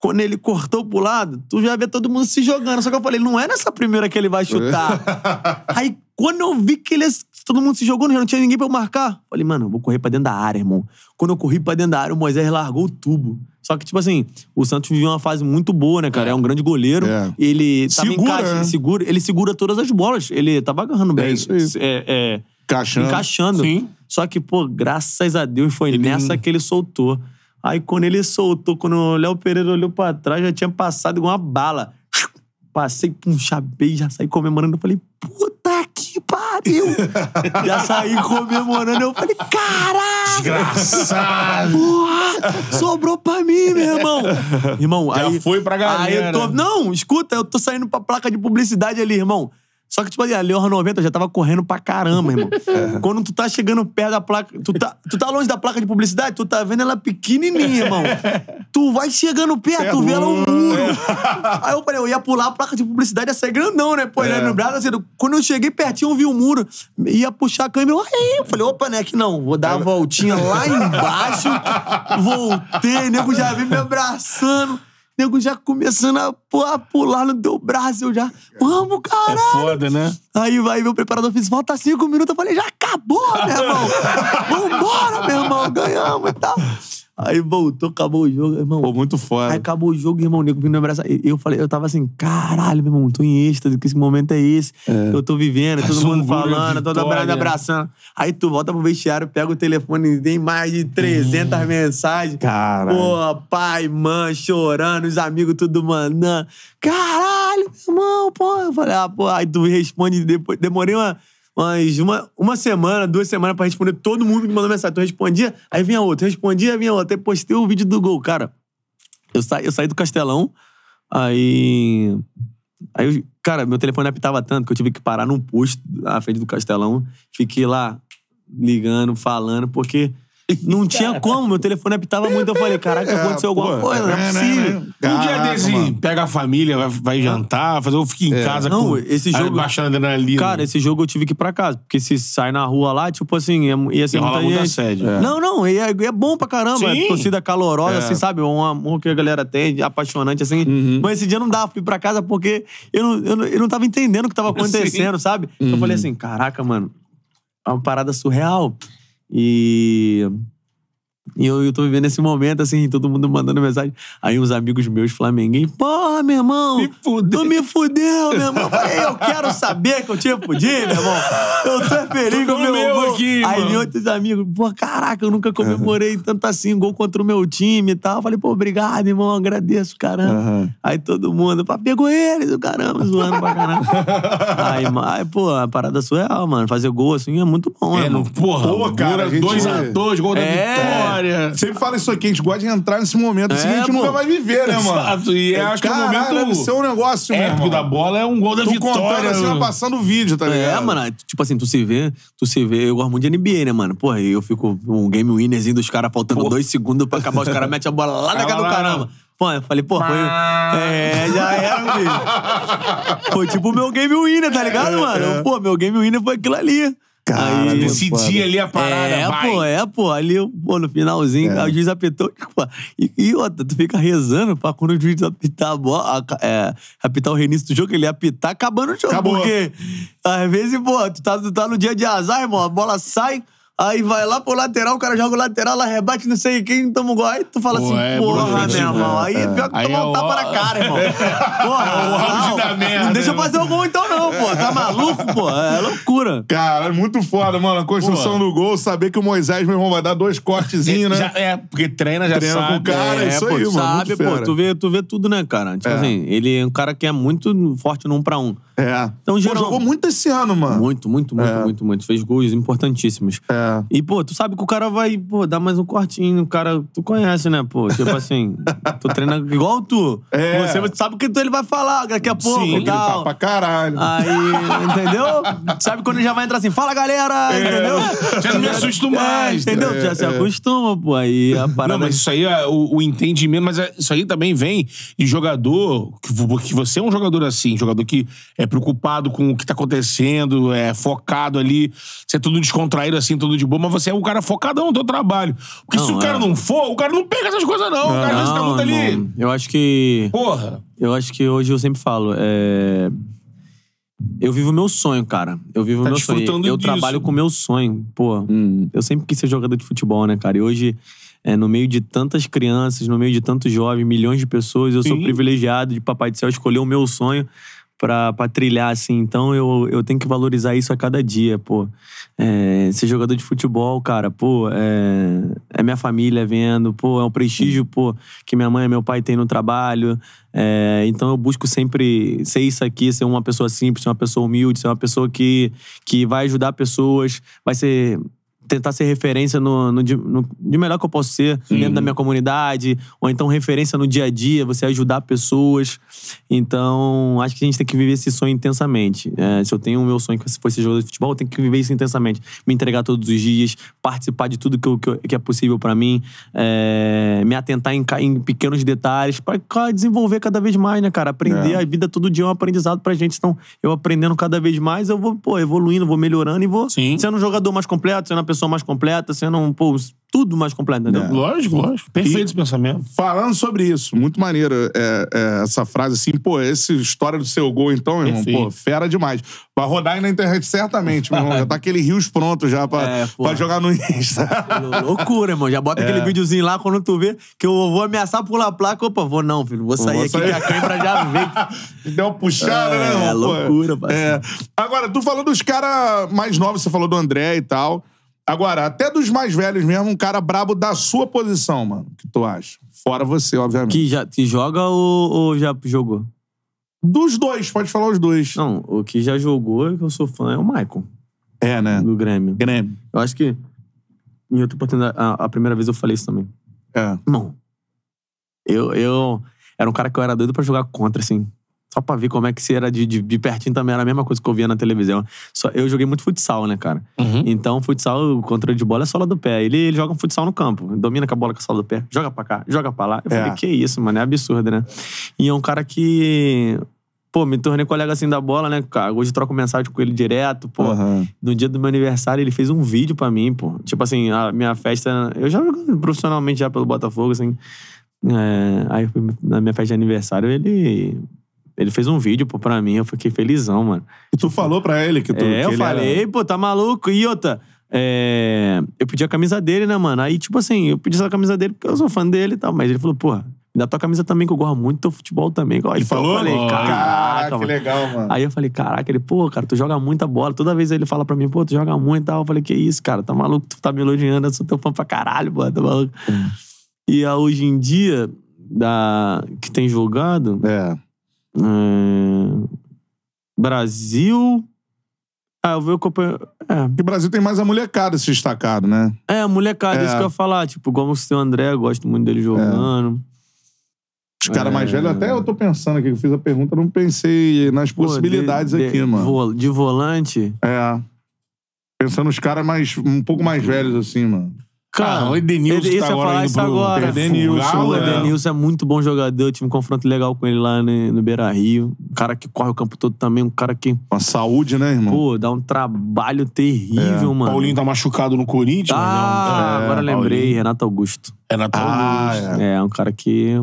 C: Quando ele cortou pro lado, tu já vê todo mundo se jogando. Só que eu falei, não é nessa primeira que ele vai chutar. Aí, quando eu vi que ele, todo mundo se jogou, já não tinha ninguém pra eu marcar. Falei, mano, eu vou correr pra dentro da área, irmão. Quando eu corri pra dentro da área, o Moisés largou o tubo. Só que, tipo assim, o Santos viveu uma fase muito boa, né, cara? É, um grande goleiro.
A: É.
C: Ele tava
A: Segura,
C: encaixa-
A: né?
C: segura, ele segura todas as bolas. Ele tava agarrando bem.
A: isso aí.
C: É, é,
A: Encaixando.
C: encaixando.
B: Sim.
C: Só que, pô, graças a Deus foi nessa que ele soltou. Aí quando ele soltou, quando o Léo Pereira olhou pra trás, já tinha passado igual uma bala. Passei, pum, chabei, já saí comemorando. Eu falei, puta pariu! já saí comemorando. Eu falei, caralho!
B: Desgraçado.
C: Porra! Sobrou pra mim, meu irmão! Irmão,
B: Já
C: aí.
B: foi pra galera.
C: Aí eu tô. Não, escuta, eu tô saindo pra placa de publicidade ali, irmão. Só que, tipo ali, ali aos 90 eu já tava correndo pra caramba, irmão.
A: É.
C: Quando tu tá chegando perto da placa. Tu tá, tu tá longe da placa de publicidade, tu tá vendo ela pequenininha, irmão. Tu vai chegando perto, tu vê ela um muro. Aí eu falei, eu ia pular a placa de publicidade, ia sair grandão, né? Pô, ele
A: É.
C: no braço, assim, quando eu cheguei pertinho, eu vi o muro, ia puxar a câmera, eu, eu falei, opa, né, que não, vou dar a voltinha lá embaixo, voltei, nego já vem me abraçando, nego já começando a, a pular no teu braço, eu já, vamos,
B: É
C: caralho.
B: foda, né?
C: Aí vai meu preparador físico, falta cinco minutos. Eu falei, já acabou, meu irmão. Vambora, meu irmão, ganhamos e tal. Aí voltou, acabou o jogo, irmão.
A: Pô, muito
C: Aí
A: foda.
C: acabou o jogo, irmão, o nego vindo me abraçar. Eu falei, eu tava assim, caralho, meu irmão, tô em êxtase, que esse momento é esse. Eu tô vivendo, todo mundo falando, todo mundo abraçando. Aí tu volta pro vestiário, pega o telefone e tem mais de 300 mensagens.
A: Caralho.
C: Pô, pai, mãe, chorando, os amigos tudo mandando. Caralho, meu irmão, pô. Eu falei, ah, pô, aí tu responde depois. Demorei uma, umas, uma, uma semana, duas semanas pra responder todo mundo que mandou mensagem. Tu respondia, aí vinha outro, respondia, vinha outro. Aí postei o vídeo do gol, cara. Eu, sa, eu saí do Castelão, aí. Aí, eu- cara, meu telefone apitava tanto que eu tive que parar num posto à frente do Castelão. Fiquei lá ligando, falando, porque não tinha como. Meu telefone apitava muito. Eu falei, caraca, aconteceu alguma
A: pô,
C: coisa, não é
A: é, né,
C: possível.
A: né?
B: um dia
A: Caraca,
B: desse,
A: mano.
B: pega a família, vai, vai jantar, fazer, eu fico em casa
C: Não,
B: com.
C: esse jogo-
B: Baixando adrenalina.
C: Cara, esse jogo eu tive que ir pra casa. Porque se sai na rua lá, tipo assim, ia, ia ser
B: E rola
C: muita
B: muito
C: gente.
B: assédio.
A: É.
C: Não, não, e é, é bom pra caramba.
B: Sim.
C: É torcida calorosa,
A: É.
C: assim, sabe? Um amor que a galera tem, apaixonante, assim.
A: Uhum.
C: Mas esse dia não dava pra ir pra casa porque eu não, eu não, eu não tava entendendo o que tava acontecendo, sabe? Eu falei assim, caraca, mano, é uma parada surreal. E... E eu, eu tô vivendo esse momento, assim, todo mundo mandando mensagem. Aí uns amigos meus flamenguinhos, porra, meu irmão,
B: Me fudeu.
C: tu me fudeu, meu irmão. Eu falei, eu quero saber que eu te fudi, meu irmão. Eu tô feliz
B: Tudo
C: com o meu gol.
B: aqui,
C: Aí
B: mano.
C: outros amigos, pô, caraca, eu nunca comemorei tanto assim, gol contra o meu time e tal. Eu falei, pô, obrigado, irmão, agradeço, caramba.
A: Aham.
C: Aí todo mundo, pá, pegou eles, o caramba, zoando pra caramba. aí, pô, a parada surreal, mano. Fazer gol assim é muito bom, né,
B: É,
C: mano?
B: porra,
A: Pô, cara, a gente-
B: 2x2, gol da
C: É.
B: vitória.
A: Sempre fala isso aqui, a gente gosta de entrar nesse momento assim,
C: É,
A: a gente
C: pô.
A: nunca vai viver, né, mano?
B: Exato, e eu acho que é o
A: Caralho,
B: momento
A: deve ser um negócio, meu
B: épico da bola, é um gol da
A: Tu contando
B: vitória.
A: assim, ó, passando o vídeo, tá ligado?
C: É, mano, tipo assim, tu se vê, tu se vê, eu gosto muito de NBA, né, mano? Porra, eu fico um game winnerzinho dos caras faltando dois segundos pra acabar, os caras metem a bola lá na cara do caramba. Pô, eu falei, pô, foi. É, já era, filho. Foi tipo o meu game winner, tá ligado, mano? Pô, meu game winner foi aquilo ali.
A: Cara,
C: Aí,
B: Decidir ali a parada,
C: é,
B: vai.
C: pô, é, pô. Ali, pô, no finalzinho,
A: É.
C: o juiz apitou. Pô, e, e outra, tu fica rezando pra quando o juiz apitar a bola, a- é, apitar o reinício do jogo, ele ia apitar acabando o jogo.
A: Acabou.
C: Porque, às vezes, pô, tu tá, tu tá no dia de azar, irmão, a bola sai. Aí vai lá pro lateral, o cara joga o lateral, lá rebate, não sei quem, toma um gol. Aí tu fala
B: Pô,
C: assim,
B: é
C: porra, meu irmão. Aí é pior que
B: Aí
C: tomar
B: é
C: um
B: o-
C: tapa na cara, irmão. Porra,
B: o auge
C: não,
B: da merda,
C: Não deixa eu fazer o gol então, não, pô. Tá maluco, pô? É loucura.
A: Cara, é muito foda, mano. A construção do gol, saber que o Moisés, meu irmão, vai dar dois cortezinhos, né?
B: Já- é, porque treina, já
A: Treina com
B: sabe.
A: o cara,
C: é,
A: isso
C: pô,
A: aí,
C: tu
A: mano,
C: sabe, pô, tu vê, tu vê tudo, né, cara? Tipo
A: É.
C: assim, ele é um cara que é muito forte no um pra um.
A: É.
C: Então,
A: Pô,
C: geral-
A: jogou muito esse ano, mano.
C: Muito, muito, muito,
A: É.
C: muito, muito. Fez gols importantíssimos.
A: É.
C: E, pô, tu sabe que o cara vai, pô, dar mais um cortinho. O cara, tu conhece, né, pô? Tipo assim, tu treina igual tu.
A: É.
C: Você sabe o que ele vai falar daqui a pouco
B: Sim,
C: e
A: Ele tá
C: tal.
A: pra caralho.
C: Aí, entendeu? Sabe quando já vai entrar assim, fala galera, entendeu?
B: Já não me assusto mais.
C: É, entendeu? já se acostuma, pô. Aí a parada.
B: Não, mas isso aí, é o, o entendimento, mas é- isso aí também vem de jogador, que, que você é um jogador assim, jogador que é preocupado com o que tá acontecendo, é focado ali, você é tudo descontraído assim, tudo de boa, mas você é um cara focadão no teu trabalho. Porque se
C: Não,
B: o cara
C: é.
B: não for, o cara não pega essas coisas não, o cara vezes tá
C: Não,
B: muito ali.
C: irmão, Eu acho que.
B: Porra.
C: Eu acho que hoje eu sempre falo. É... Eu vivo o meu sonho, cara. Eu vivo o
B: Tá
C: meu sonho. Eu
B: disso.
C: trabalho com o meu sonho. Pô,
A: Hum.
C: eu sempre quis ser jogador de futebol, né, cara? E hoje, é, no meio de tantas crianças, no meio de tantos jovens, milhões de pessoas, eu sou
B: Sim.
C: privilegiado de Papai do Céu escolher o meu sonho pra, pra trilhar, assim. Então eu, eu tenho que valorizar isso a cada dia, pô. É, ser jogador de futebol, cara, pô, é, é minha família vendo, pô, é um prestígio, pô, que minha mãe e meu pai têm no trabalho. É, então eu busco sempre ser isso aqui, ser uma pessoa simples, ser uma pessoa humilde, ser uma pessoa que, que vai ajudar pessoas, vai ser tentar ser referência no, no, de- no- de melhor que eu posso ser dentro da minha comunidade, ou então referência no dia a dia, você ajudar pessoas. Então, acho que a gente tem que viver esse sonho intensamente. É, se eu tenho o meu sonho que fosse ser jogador de futebol, eu tenho que viver isso intensamente. Me entregar todos os dias, participar de tudo que, eu- que, eu- que é possível pra mim, é, me atentar em, em pequenos detalhes, pra ca- desenvolver cada vez mais, né, cara? Aprender
A: É.
C: a vida todo dia é um aprendizado pra gente. Então, eu aprendendo cada vez mais, eu vou, pô, evoluindo, vou melhorando e vou
B: Sim.
C: sendo um jogador mais completo, sendo uma pessoa mais completa, sendo um, pô, tudo mais completo, entendeu?
B: Lógico, lógico. Perfeito esse pensamento.
A: Falando sobre isso, muito maneiro é, é, essa frase assim, pô, essa história do seu gol, então, irmão,
B: Perfeito.
A: pô, fera demais. Vai rodar aí na internet certamente, meu irmão. Já tá aquele rios pronto já pra,
C: É,
A: pra jogar no Insta.
C: Loucura, irmão. Já
A: É.
C: bota aquele videozinho lá quando tu vê que eu vou ameaçar pular a placa. Opa, vou não, filho. Vou sair
A: Vou
C: aqui
A: sair.
C: que a câimbra já vem.
A: Deu uma puxada,
C: É,
A: né, irmão? Pô,
C: loucura, parceiro.
A: É. Agora, tu falou dos caras mais novos, você falou do André e tal. Agora, até dos mais velhos mesmo, um cara brabo da sua posição, mano. O que tu acha? Fora você, obviamente.
C: Que, já, que joga ou, ou já jogou?
A: Dos dois, pode falar os dois.
C: Não, o que já jogou, que eu sou fã, é o Michael,
A: É, né?
C: do Grêmio.
A: Grêmio.
C: Eu acho que em outra oportunidade, a, a primeira vez eu falei isso também.
A: É.
C: Irmão, eu, eu era um cara que eu era doido pra jogar contra, assim. Só pra ver como é que se era de, de, de pertinho também, era a mesma coisa que eu via na televisão. Só, eu joguei muito futsal, né, cara?
B: Uhum.
C: Então, futsal, o controle de bola é sola do pé. Ele, ele joga um futsal no campo, domina com a bola com a sola do pé, joga pra cá, joga pra lá. Eu
A: É.
C: falei, que isso, mano, é absurdo, né? E é um cara que. Pô, me tornei colega assim da bola, né, cara? Hoje troco mensagem com ele direto, pô.
A: Aham.
C: No dia do meu aniversário, ele fez um vídeo pra mim, pô. Tipo assim, a minha festa. Eu já profissionalmente já pelo Botafogo, assim. É, aí, na minha festa de aniversário, ele. Ele fez um vídeo, pô, pra mim. Eu fiquei felizão, mano.
A: E tu falou pra ele que tu.
C: É,
A: que
C: eu falei,
A: era-
C: pô, tá maluco? E outra, é, eu pedi a camisa dele, né, mano? Aí, tipo assim, eu pedi essa camisa dele porque eu sou fã dele e tal. Mas ele falou, pô, me dá tua camisa também, que eu gosto muito do teu futebol também. Ele
A: Ele falou?
C: Eu falei,
B: Ó,
C: caraca,
A: Caraca, que
C: mano.
A: legal, mano.
C: Aí eu falei, caraca, ele, pô, cara, tu joga muita bola. Toda vez ele fala pra mim, pô, tu joga muito e tal. Eu falei, que isso, cara, tá maluco? Tu tá me elogiando, eu sou teu fã pra caralho, pô, tá maluco? E ah, hoje em dia, da, que tem jogado,
A: É.
C: é, Brasil. Ah, eu vi o acompanho. É,
A: Porque o Brasil tem mais a molecada se destacado, né?
C: é molecada,
A: É.
C: isso que eu ia falar. Tipo, como o seu André, eu gosto muito dele jogando.
A: Os caras
C: É.
A: mais velhos, até eu tô pensando aqui, eu fiz a pergunta, não pensei nas
C: Pô,
A: possibilidades
C: de- de-
A: aqui, mano.
C: vo- De volante.
A: É. Pensando nos caras mais, um pouco mais velhos, assim, mano.
C: Cara,
B: Ah, o Edenilson
C: ele-
B: tá
C: eu
B: agora
C: falar
B: indo
C: isso
B: pro-
C: agora.
A: Edenilson,
B: Galo,
C: O
A: é.
B: né?
C: Edenilson é muito bom jogador. Eu tive um confronto legal com ele lá no, no Beira Rio. Um cara que corre o campo todo também. Um cara que,
A: Com a saúde, né, irmão?
C: pô, dá um trabalho terrível,
B: O
C: mano.
B: Paulinho tá machucado no Corinthians,
C: Ah,
B: não.
C: agora
B: É,
C: lembrei.
B: Paulinho.
C: Renato Augusto.
B: É Natal
A: Ah,
B: Augusto.
A: é.
C: É, um cara que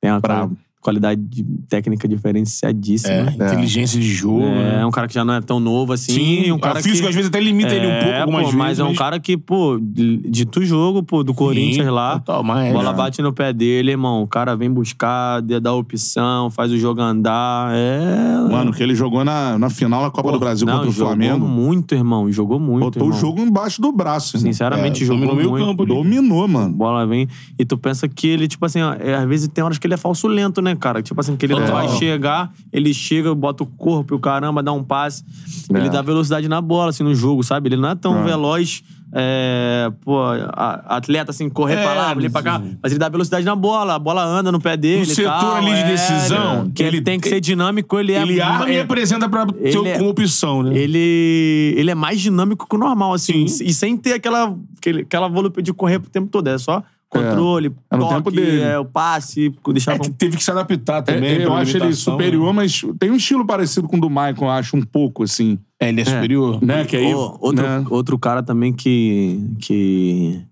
C: tem uma
A: Brabo.
C: quali- qualidade de- técnica diferenciadíssima.
B: É, inteligência de jogo.
C: É,
B: né?
C: um cara que já não é tão novo assim.
B: Sim,
C: um cara
B: o físico
C: que...
B: às vezes até limita ele um pouco
C: É,
B: algumas
C: pô,
B: vezes.
C: mas é um cara que, pô, dito o jogo, pô, do Corinthians lá.
B: Total, mas é,
C: bola bate no pé dele, irmão. O cara vem buscar, dá opção, faz o jogo andar. É.
A: Mano, que ele jogou na, na final da Copa
C: Pô,
A: do Brasil
C: não,
A: contra o
C: jogou
A: Flamengo.
C: muito, irmão. Jogou muito.
A: Botou o
C: irmão.
A: jogo embaixo do braço, irmão.
C: Sinceramente,
B: É,
C: jogou
B: dominou meio
C: muito.
B: campo ali.
A: Dominou, mano.
C: bola vem. E tu pensa que ele, tipo assim, ó, é, às vezes tem horas que ele é falso lento, né, cara? Tipo assim, que ele
A: É.
C: vai chegar, ele chega, bota o corpo e o caramba, dá um passe.
A: É.
C: Ele dá velocidade na bola, assim, no jogo, sabe? Ele não é tão
A: É.
C: veloz, é, pô, a- atleta, assim, correr
B: É,
C: pra lá, ali pra cá. Mas ele dá velocidade na bola, a bola anda no pé dele.
B: No
C: e
B: setor
C: tal,
B: ali de
C: é,
B: decisão,
C: que ele,
B: ele-
C: tem que ser dinâmico, ele é.
B: Ele arma e apresenta pra ter
C: ele é-
B: como opção, né?
C: ele, ele é mais dinâmico que o normal, assim.
B: Sim.
C: E sem ter aquela, aquela volúpia de correr pro tempo todo. É só controle,
A: É no
C: toque,
A: tempo dele.
C: é, o passe, deixar...
B: É que teve que se adaptar também.
A: É, eu acho ele superior, mas tem um estilo parecido com o do Michael, eu acho, um pouco, assim.
B: né? É, ele é, superior.
A: Né? Que aí.
C: Ô, outro,
A: né?
C: outro cara também que... que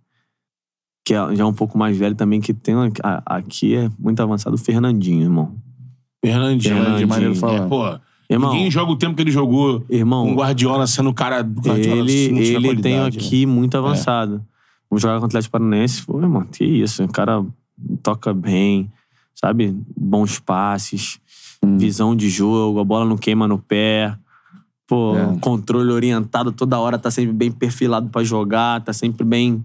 C: que é já um pouco mais velho também, que tem aqui é muito avançado, o Fernandinho, irmão.
B: Fernandinho.
C: Fernandinho,
A: maneiro falar.
B: É, pô,
C: Irmão,
B: ninguém joga o tempo que ele jogou
C: irmão
B: com o Guardiola sendo o cara do Guardiola.
C: ele,
B: tinha
C: ele tem
B: qualidade, né?
C: aqui muito avançado. Vamos jogar com o Atlético Paranaense. Pô, irmão, que isso. O cara toca bem, sabe? Bons passes,
A: Hum.
C: visão de jogo, a bola não queima no pé. Pô,
A: É.
C: controle orientado toda hora, tá sempre bem perfilado pra jogar, tá sempre bem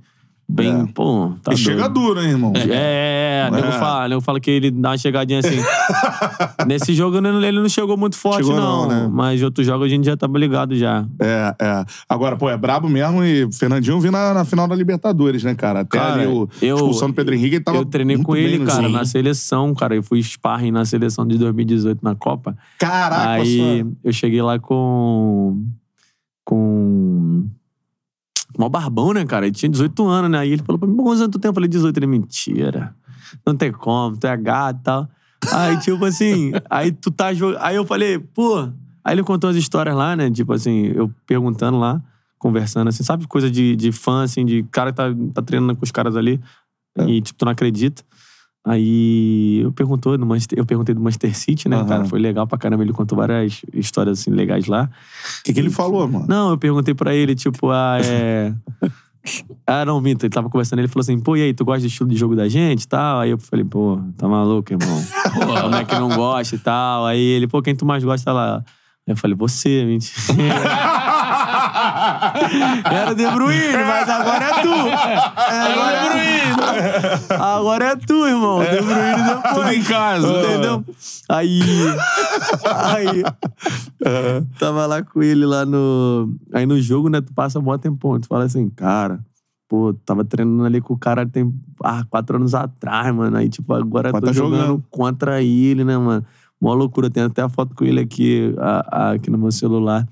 C: Bem, pô, tá
A: e chega duro, hein, irmão?
C: É, é, é. Nego
A: É.
C: fala, nego fala que ele dá uma chegadinha assim. Nesse jogo ele não- ele chegou muito forte,
A: Chegou
C: não.
A: não, né?
C: Mas outros jogos a gente já tava ligado já.
A: É, é. Agora, pô, é brabo mesmo e Fernandinho viu na, na final da Libertadores, né, cara? Até
C: Cara,
A: ali o
C: eu-
A: expulsão do Pedro Henrique, ele tava
C: eu treinei com ele, cara, na seleção, cara. Eu fui sparring na seleção de 2018 na Copa.
A: Caraca,
C: Aí
A: só.
C: eu cheguei lá com. Com. Mó barbão, né, cara? Ele tinha 18 anos, né? Aí ele falou pra mim, quantos anos tu tem? Eu falei, 18. Ele, mentira. Não tem como, tu é gato e tal. Aí, tipo assim, aí tu tá jogando. Aí eu falei, pô. Aí ele contou as histórias lá, né? Tipo assim, eu perguntando lá, conversando, assim, sabe? Coisa de, de fã, assim, de cara que tá, tá treinando com os caras ali. E, tipo, tu não acredita. Aí eu, perguntou do Manchester, eu perguntei do Manchester City, né,
A: Aham.
C: cara? Foi legal pra caramba. Ele contou várias histórias assim legais lá.
A: O que, que ele falou, mano?
C: Não, eu perguntei pra ele, tipo, ah, é. Ah, não, minto. Ele tava conversando, ele falou assim, pô, e aí, tu gosta do estilo de jogo da gente e tal? Aí eu falei, pô, tá maluco, irmão? Como é que não gosta e tal? Aí ele, pô, quem tu mais gosta lá? Aí eu falei, você, mentira. Era o De Bruyne, mas agora é tu. Agora é Bruyne. Agora é tu, irmão. De Bruyne depois.
B: Tudo em casa.
C: Entendeu? Aí. Aí. Tava lá com ele lá no. Aí no jogo, né? Tu passa mó tempão. Tu fala assim, cara. Pô, tava treinando ali com o cara tem ah, quatro anos atrás, mano. Aí, tipo, agora
A: Mas
C: tô
A: tá
C: jogando,
A: jogando.
C: contra ele, né, mano? Mó loucura. Tem até a foto com ele aqui, a- a- aqui no meu celular.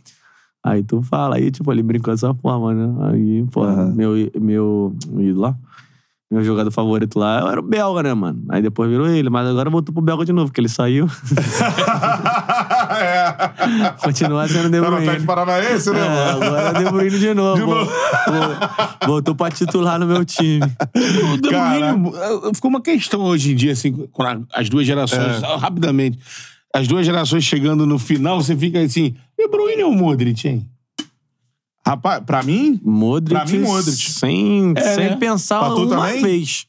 C: Aí tu fala, aí, tipo, ele brincou dessa forma, né? Aí, pô,
A: Aham.
C: meu, meu ídolo lá, meu jogador favorito lá era o Belga, né, mano? Aí depois virou ele, mas agora voltou pro Belga de novo, porque ele saiu.
A: é.
C: Continua sendo De
A: Tá no
C: Bruyne.
A: Paranaense, né,
C: É,
A: mano?
C: agora é De Bruyne de novo.
A: De novo.
C: Vol- Voltou pra titular no meu time.
B: O De
A: Cara.
B: Bruyne, ficou uma questão hoje em dia, assim, com as duas gerações,
A: É.
B: rapidamente. As duas gerações chegando no final, você fica assim, De Bruyne ou Modric, hein?
A: Rapaz, pra mim,
C: Modric.
A: Pra mim, Modric.
C: Sem,
B: É,
C: sem
B: né?
C: pensar
A: Pra
C: uma
A: também?
C: vez.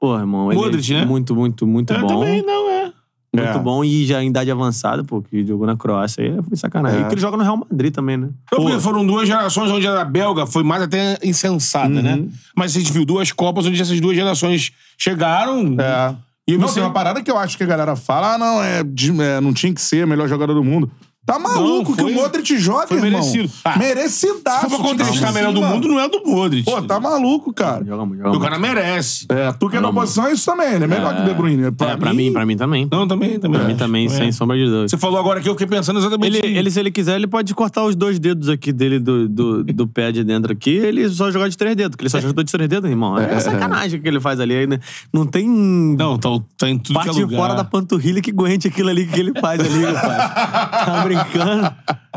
C: Pô, irmão. ele
B: Modric,
C: é
B: né?
C: Muito, muito, muito
B: Eu
C: bom.
B: também não, é.
C: Muito
A: É.
C: bom. E já em idade avançada, pô, que jogou na Croácia. Aí foi sacanagem.
A: É.
C: E que ele joga no Real Madrid também, né?
B: Então, porque foram duas gerações onde a belga foi mais até insensada, né? Mas a gente viu duas Copas onde essas duas gerações chegaram.
A: É.
B: E
A: não,
B: você-
A: tem uma parada que eu acho que a galera fala, ah, não, é, de- é, não tinha que ser o melhor jogador do mundo. Tá maluco
B: foi-
A: que o Modric joga,
B: foi
A: irmão.
B: merecido. Ah,
A: Merecidaço.
B: Se for pra contestar melhor do mundo, não é do Modric.
A: Pô, tá maluco, cara.
C: Joga muito, joga
B: O cara merece.
A: É, tu que é da oposição é isso também, ele é melhor que o De Bruyne.
C: É, pra mim, pra mim também.
B: Não, também, também.
C: Pra mim também, sem sombra de dúvida.
B: Você falou agora que eu fiquei pensando exatamente
C: Ele, ele, se ele quiser, ele pode cortar os dois dedos aqui dele do, do, do pé de dentro aqui ele só jogar de três dedos, porque ele só joga de três dedos, irmão. É, sacanagem o que ele faz ali. aí, né? Não tem
B: Não, tá, tá em tudo
C: parte
B: que é lugar.
C: fora da panturrilha que aguente aquilo ali que ele faz ali, rapaz. Tá brincando?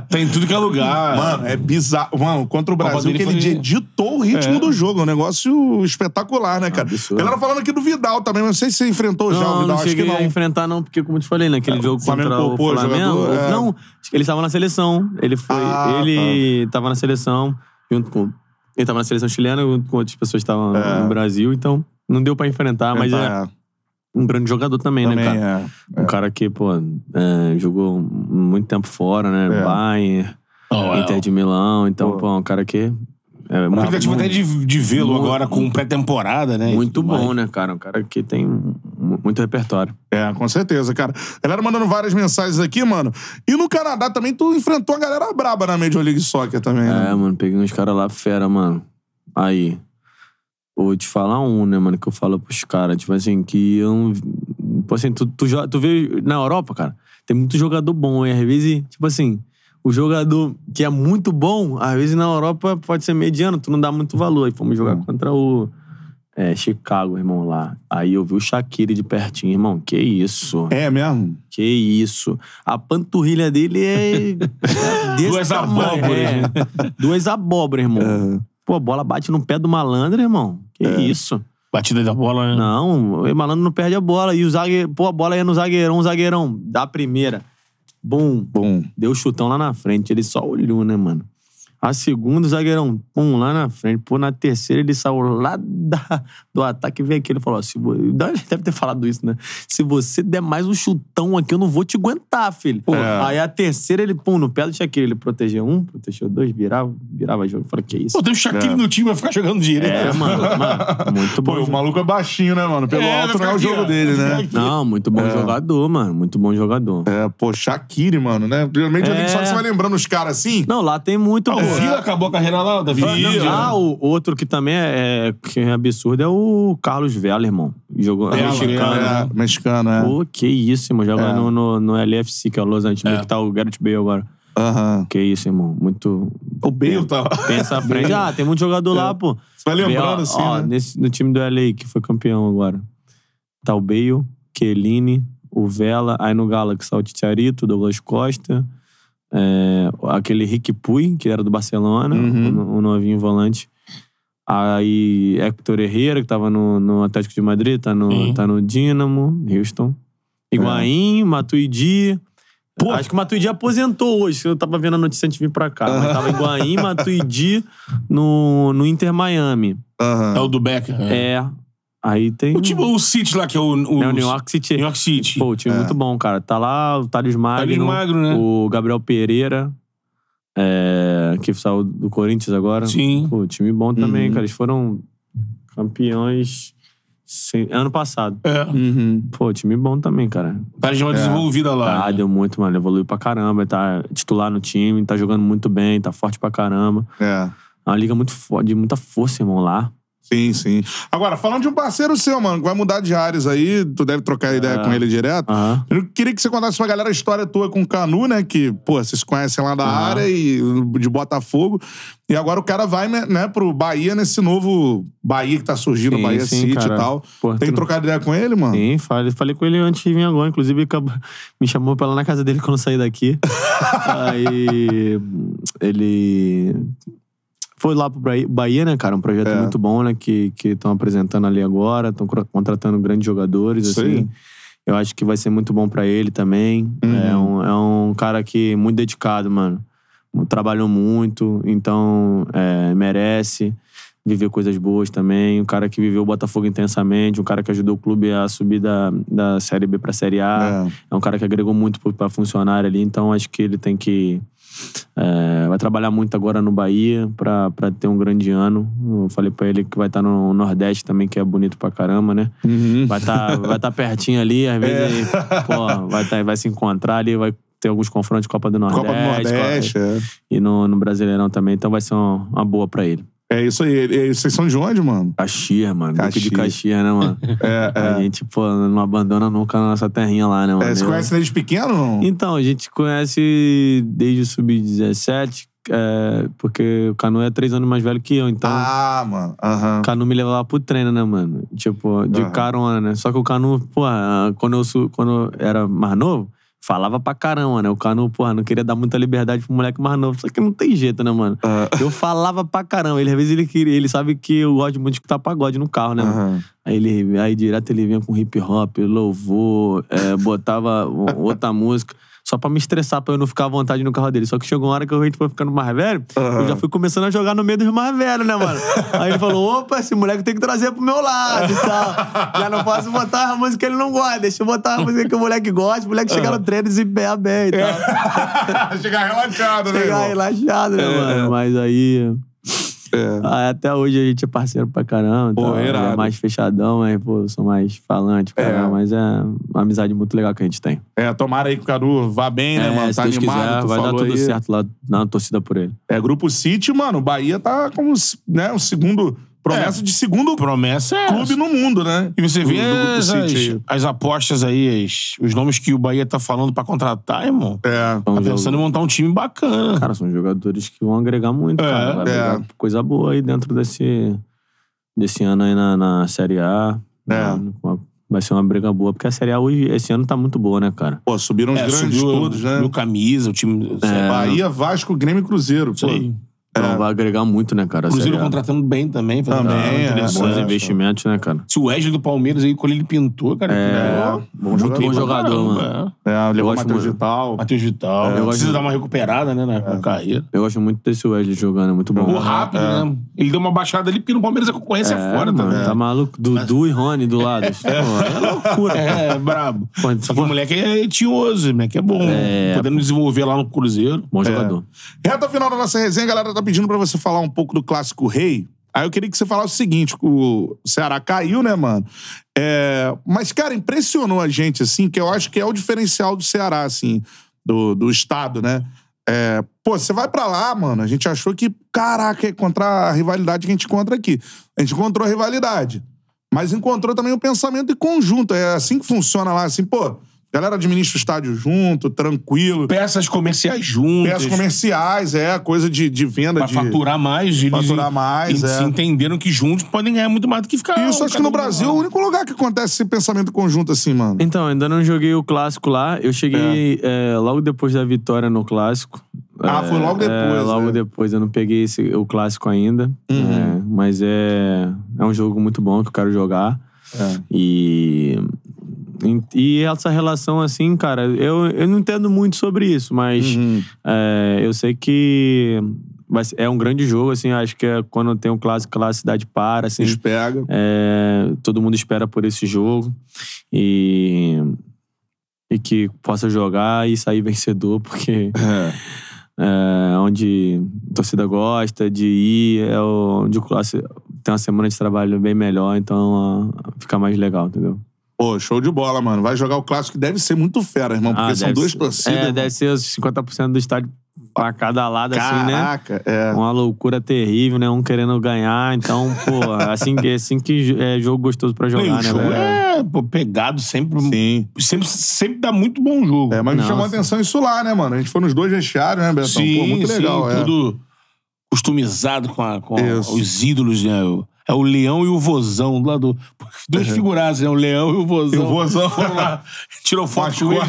B: Tá em tudo que é lugar.
A: Mano, é bizarro. Mano, contra o Brasil, que ele
B: foi-
A: editou o ritmo
B: É.
A: do jogo. É um negócio espetacular, né, cara?
C: Absurdo.
A: Galera falando aqui do Vidal também, mas não sei se você enfrentou já o
C: Não,
A: Vidal.
C: não
A: Acho que não.
C: a enfrentar, não, porque, como eu te falei, naquele jogo
A: o Flamengo
C: contra o Flamengo.
A: é.
C: Não, ele estava na seleção. Ele foi.
A: Ah,
C: ele tava na seleção junto com. Ele tava na seleção chilena, junto com outras pessoas que estavam
A: É.
C: no Brasil, então não deu pra enfrentar, mas é
A: Tá,
C: um grande jogador também,
A: também
C: né, cara?
A: é.
C: Um cara que, pô, é, jogou muito tempo fora, né?
A: É.
C: Bayern,
B: Oh, é.
C: Inter de Milão. Então,
A: Pô.
C: pô, um cara que. É
B: Uma expectativa
C: muito,
B: até de, de vê-lo agora com pré-temporada, né?
C: muito
B: tudo mais.
C: bom, né, cara? Um cara que tem mu- muito repertório.
A: É, com certeza, cara. Galera mandando várias mensagens aqui, mano. E no Canadá também tu enfrentou a galera braba na Major League Soccer também, né?
C: É, mano, peguei uns caras lá fera, mano. Aí. Vou te falar um, né, mano, que eu falo pros caras, tipo assim, que eu. Tipo assim, tu, tu, tu vê na Europa, cara, tem muito jogador bom, e às vezes, tipo assim, o jogador que é muito bom, às vezes na Europa pode ser mediano, tu não dá muito valor. Aí fomos jogar
A: Hum.
C: contra o. É, Chicago, irmão, lá. Aí eu vi o Shaqiri de pertinho, irmão. Que isso?
A: É mesmo?
C: Que isso. A panturrilha dele é. é desse
B: Duas
C: tamanho,
B: abóboras,
C: é. Duas abóboras, irmão. Pô, a bola bate no pé do malandro, irmão. Que isso.
B: Batida da bola, né?
C: Não, o malandro não perde a bola. E o zagueiro. Pô, a bola ia no zagueirão, zagueirão. Da primeira. Bum.
A: Bom.
C: Deu chutão lá na frente. Ele só olhou, né, mano? A segunda, o zagueirão, pum, lá na frente. Pô, na terceira, ele saiu lá da, do ataque e veio aqui. Ele falou: ó, se vo... deve ter falado isso, né? Se você der mais um chutão aqui, eu não vou te aguentar, filho. Pô,
A: É.
C: Aí a terceira, ele, pum, no pé do Shaquille, ele protegeu um, protegeu dois, virava, virava jogo. Eu falei: que isso?
B: Pô, tem o Shaquille
A: É.
B: no time, vai ficar jogando direito.
C: É, mano, mano, muito bom.
A: Pô, o maluco é baixinho, né, mano? Pelo
B: É,
A: alto não é o
B: ficar
A: jogo
B: aqui, ó.
A: dele, né?
B: aqui.
C: Não, muito bom jogador, mano. Muito bom jogador.
A: É, pô, Shaqiri, mano, né? Realmente
C: É.
A: só que você vai lembrando os caras assim.
C: Não, lá tem muito.
B: Ah, o Vila acabou a carreira lá, da Vila.
C: Ah, o outro que também é, é- que é absurdo é o Carlos Vela, irmão. Jogou
B: Vela,
C: mexicano.
A: É,
C: né?
A: mexicano, é.
C: Pô, que isso, irmão. Joga
A: É.
C: no, no, no LFC, que é o Los Angeles,
B: É.
C: que tá o Garrett Bale agora.
A: Aham.
C: Que isso, irmão. Muito.
A: O Bale tá lá.
C: Pensa à frente. Ah, tem muito jogador lá, pô.
A: Você vai lembrando
C: Bale,
A: assim,
C: ó,
A: né?
C: nesse, no time do LA, que foi campeão agora. Tá o Bale, Kelini, o Vela. Aí no Galaxy, tá o Titiarito, Douglas Costa. É, aquele Rick Puy, que era do Barcelona,
A: Uhum.
C: o, o novinho volante. Aí Hector Herrera, que tava no, no Atlético de Madrid, tá no,
B: Sim.
C: tá no Dinamo, Houston. Higuaín, Matuidi.
A: Pô.
C: Acho que o Matuidi aposentou hoje. Eu tava vendo a notícia antes de vir pra cá. Mas tava Higuaín, Matuidi no, no Inter Miami.
A: Aham.
B: É o do Becker. É.
C: É. Aí tem.
B: O, time, o City lá, que é o... o
C: É o New York City.
B: New York City.
C: Pô, o time
A: É.
C: muito bom, cara. Tá lá o Thales Magno.
B: Thales Magno, né?
C: O Gabriel Pereira. é, que saiu do Corinthians agora.
B: Sim.
C: Pô, time bom também,
A: Uhum.
C: cara. Eles foram campeões sem- ano passado.
B: É.
A: Uhum.
C: Pô, time bom também, cara.
B: Tá de uma
A: É.
B: desenvolvida lá.
C: Tá,
B: né?
C: deu muito, mano. Evoluiu pra caramba. Tá titular no time, tá jogando muito bem, tá forte pra caramba.
A: É.
C: É uma liga muito de muita força, irmão, lá.
A: Sim, sim. Agora, falando de um parceiro seu, mano, que vai mudar de áreas aí, tu deve trocar ideia
C: É.
A: com ele direto.
C: Aham.
A: Eu queria que você contasse pra galera a história tua com o Canu, né? Que, pô, vocês se conhecem lá da
C: Aham.
A: área e de Botafogo. E agora o cara vai, né, pro Bahia nesse novo Bahia que tá surgindo,
C: Sim,
A: Bahia
C: sim,
A: City
C: cara.
A: e tal. Tem
C: tu-
A: trocado ideia com ele, mano?
C: Sim, falei, falei com ele antes de vir agora. Inclusive, me chamou pra lá na casa dele quando eu saí daqui. Aí ele foi lá pro Bahia- Bahia, né, cara? Um projeto
A: É.
C: muito bom, né? Que estão apresentando ali agora. Estão contratando grandes jogadores,
A: Isso
C: assim. Eu acho que vai ser muito bom pra ele também.
A: Uhum.
C: É, um, é um cara que muito dedicado, mano. Trabalhou muito, então é, merece viver coisas boas também. Um cara que viveu o Botafogo intensamente, um cara que ajudou o clube a subir da, da Série B pra Série A.
A: É.
C: É um cara que agregou muito pra funcionário ali, então acho que ele tem que. É, vai trabalhar muito agora no Bahia pra ter um grande ano. Eu falei pra ele que vai estar no Nordeste também, que é bonito pra caramba, né?
A: Uhum.
C: Vai estar vai tá pertinho ali, às vezes
A: É.
C: aí, pô, vai, tá, vai se encontrar ali, vai ter alguns confrontos de Copa do Nordeste.
A: Copa do Nordeste,
C: Copa-
A: é.
C: E no, no Brasileirão também, então vai ser uma, uma boa pra ele.
A: É isso aí. E- e Vocês são de onde, mano?
C: Caxias, mano. Duque de
A: Caxias.
C: Caxias, né, mano?
A: É, é.
C: A gente, pô, não abandona nunca a nossa terrinha lá, né, mano?
A: É, você conhece desde pequeno ou não?
C: Então, a gente conhece desde o Sub-17, é, porque o Canu é três anos mais velho que eu, então...
A: Ah, mano. Aham.
C: O Canu me levava pro treino, né, mano? Tipo, de
A: Aham.
C: carona, né? Só que o Canu, pô, quando eu, quando eu era mais novo, falava pra caramba, né? O Canu, pô, não queria dar muita liberdade pro moleque mais novo. Só que não tem jeito, né, mano?
A: Ah.
C: Eu falava pra caramba. Ele, às vezes, ele queria, ele sabe que eu gosto muito de escutar pagode no carro, né?
A: Aham.
C: Aí, ele, aí direto ele vinha com hip hop, louvor, é, botava outra música. Só pra me estressar, pra eu não ficar à vontade no carro dele. Só que chegou uma hora que a gente foi ficando mais velho, eu já fui começando a jogar no meio dos mais velhos, né, mano? Aí ele falou: opa, esse moleque tem que trazer pro meu lado e tal. Já não posso botar a música que ele não gosta. Deixa eu botar a música que o moleque gosta, o moleque chega no treino e desempenha bem e tal.
A: Chegar relaxado, né,
C: Chegar relaxado, né,
A: É.
C: mano? Mas aí.
A: É.
C: Ah, até hoje a gente é parceiro pra caramba.
A: Pô, irado.
C: é mais fechadão, mas, pô, eu sou mais falante,
A: É.
C: caramba. Mas é uma amizade muito legal que a gente tem.
A: É, tomara aí que o Cadu vá bem, né,
C: É,
A: mano? Tá
C: Deus
A: animado,
C: quiser, vai dar tudo
A: aí.
C: certo lá na torcida por ele.
A: É, Grupo City, mano, o Bahia tá como, né, o segundo... Promessa
B: É.
A: de segundo
B: Promessa é
A: clube
B: essa.
A: no mundo, né?
B: E você vê
A: Do- do Grupo
B: as, as apostas aí, as- os nomes que o Bahia tá falando pra contratar, irmão.
A: É.
B: Tá pensando em montar um time bacana.
C: Cara, são jogadores que vão agregar muito,
B: É,
C: cara. Vai
A: é.
C: coisa boa aí dentro desse, desse ano aí na, na Série A.
A: É.
C: Na- Vai ser uma briga boa, porque a Série A hoje, esse ano tá muito boa, né, cara?
A: Pô, subiram os
B: É,
A: grandes
B: subiu,
A: todos, né?
B: subiu camisa, o time.
C: É.
A: Bahia, Vasco, Grêmio e Cruzeiro.
B: Isso
A: pô.
B: aí.
C: Então vai agregar muito, né, cara?
B: É. Cruzeiro
C: Série A.
B: contratando bem também. fazendo
A: Também, é,
B: interessante.
C: Bons
A: É,
C: investimentos, né, cara?
B: Se o Wesley do Palmeiras aí, quando ele pintou, cara.
C: É,
B: pintou
A: bom
B: muito
A: jogador.
C: Bom jogador, mano.
B: é.
A: É, levou o
C: gosto
A: Matheus
C: muito.
A: Vital.
B: Matheus Vital.
C: eu
B: precisa dar uma recuperada, né, na na carreira.
C: Eu gosto muito desse Wesley jogando, é muito bom.
B: O rápido, né? Ele deu uma baixada ali, porque no Palmeiras a concorrência é,
C: É,
B: fora
C: mano,
B: também.
C: Tá maluco? Dudu e Rony do lado. Pô, é loucura.
B: É, brabo.
C: Pô,
B: Só que o moleque é tinhoso, né? Que é bom.
C: É.
B: Podendo desenvolver lá no Cruzeiro.
C: Bom jogador.
A: Reta final da nossa resenha, galera tá pedindo pra você falar um pouco do clássico rei. Aí eu queria que você falasse o seguinte: o Ceará caiu, né, mano? É, Mas, cara, impressionou a gente, assim, que eu acho que é o diferencial do Ceará, assim, do, do estado, né? É, Pô, você vai pra lá, mano. A gente achou que, caraca, ia encontrar a rivalidade que a gente encontra aqui. A gente encontrou a rivalidade. Mas encontrou também o pensamento em conjunto. É assim que funciona lá, assim, pô. A galera administra o estádio junto, tranquilo.
B: Peças comerciais juntas.
A: Peças comerciais, é, coisa de, de venda
B: Pra
A: de.
B: faturar mais. Eles
A: Faturar mais,
B: eles
A: é.
B: entenderam que juntos podem ganhar muito mais do que ficar.
A: Isso, acho que no Brasil é o único lugar que acontece esse pensamento conjunto assim, mano.
C: Então, ainda não joguei o clássico lá. Eu cheguei é, logo depois da vitória no clássico.
A: Ah, foi logo
C: É,
A: depois,
C: logo
A: é.
C: depois. Eu não peguei esse- o clássico ainda. É, mas é, é um jogo muito bom que eu quero jogar.
A: É.
C: E, e essa relação, assim, cara, eu, eu não entendo muito sobre isso, mas
A: Uhum.
C: é, eu sei que é um grande jogo, assim. Acho que é quando tem um clássico lá, a cidade para, assim.
A: Eles pegam.
C: É, todo mundo espera por esse jogo e, e que possa jogar e sair vencedor, porque é, onde a torcida gosta de ir, é onde o classe tem uma semana de trabalho bem melhor, então ah, fica mais legal, entendeu?
A: Pô, show de bola, mano. Vai jogar o clássico que deve ser muito fera, irmão, porque
C: Ah,
A: são duas
C: ser-
A: torcidas.
C: É,
A: irmão.
C: deve ser os 50% do estádio pra cada lado, assim, né?
A: Caraca, é.
C: Uma loucura terrível, né? Um querendo ganhar. Então, pô, assim, que- assim que é jogo gostoso pra jogar,
B: o
C: né,
B: jogo
C: velho?
B: é pô, pegado sempre.
A: Sim.
B: Sempre, sempre dá muito bom jogo.
A: É, mas me chamou a atenção isso lá, né, mano? A gente foi nos dois vestiários, né, Betão?
B: Sim,
A: Pô, muito
B: sim,
A: legal, é.
B: tudo customizado com, a- com a- os ídolos, né? O- É o leão e o vozão do lado. Duas figuraças, né? O leão e o vozão.
A: E o vozão.
B: Foram lá, tirou foto com ele.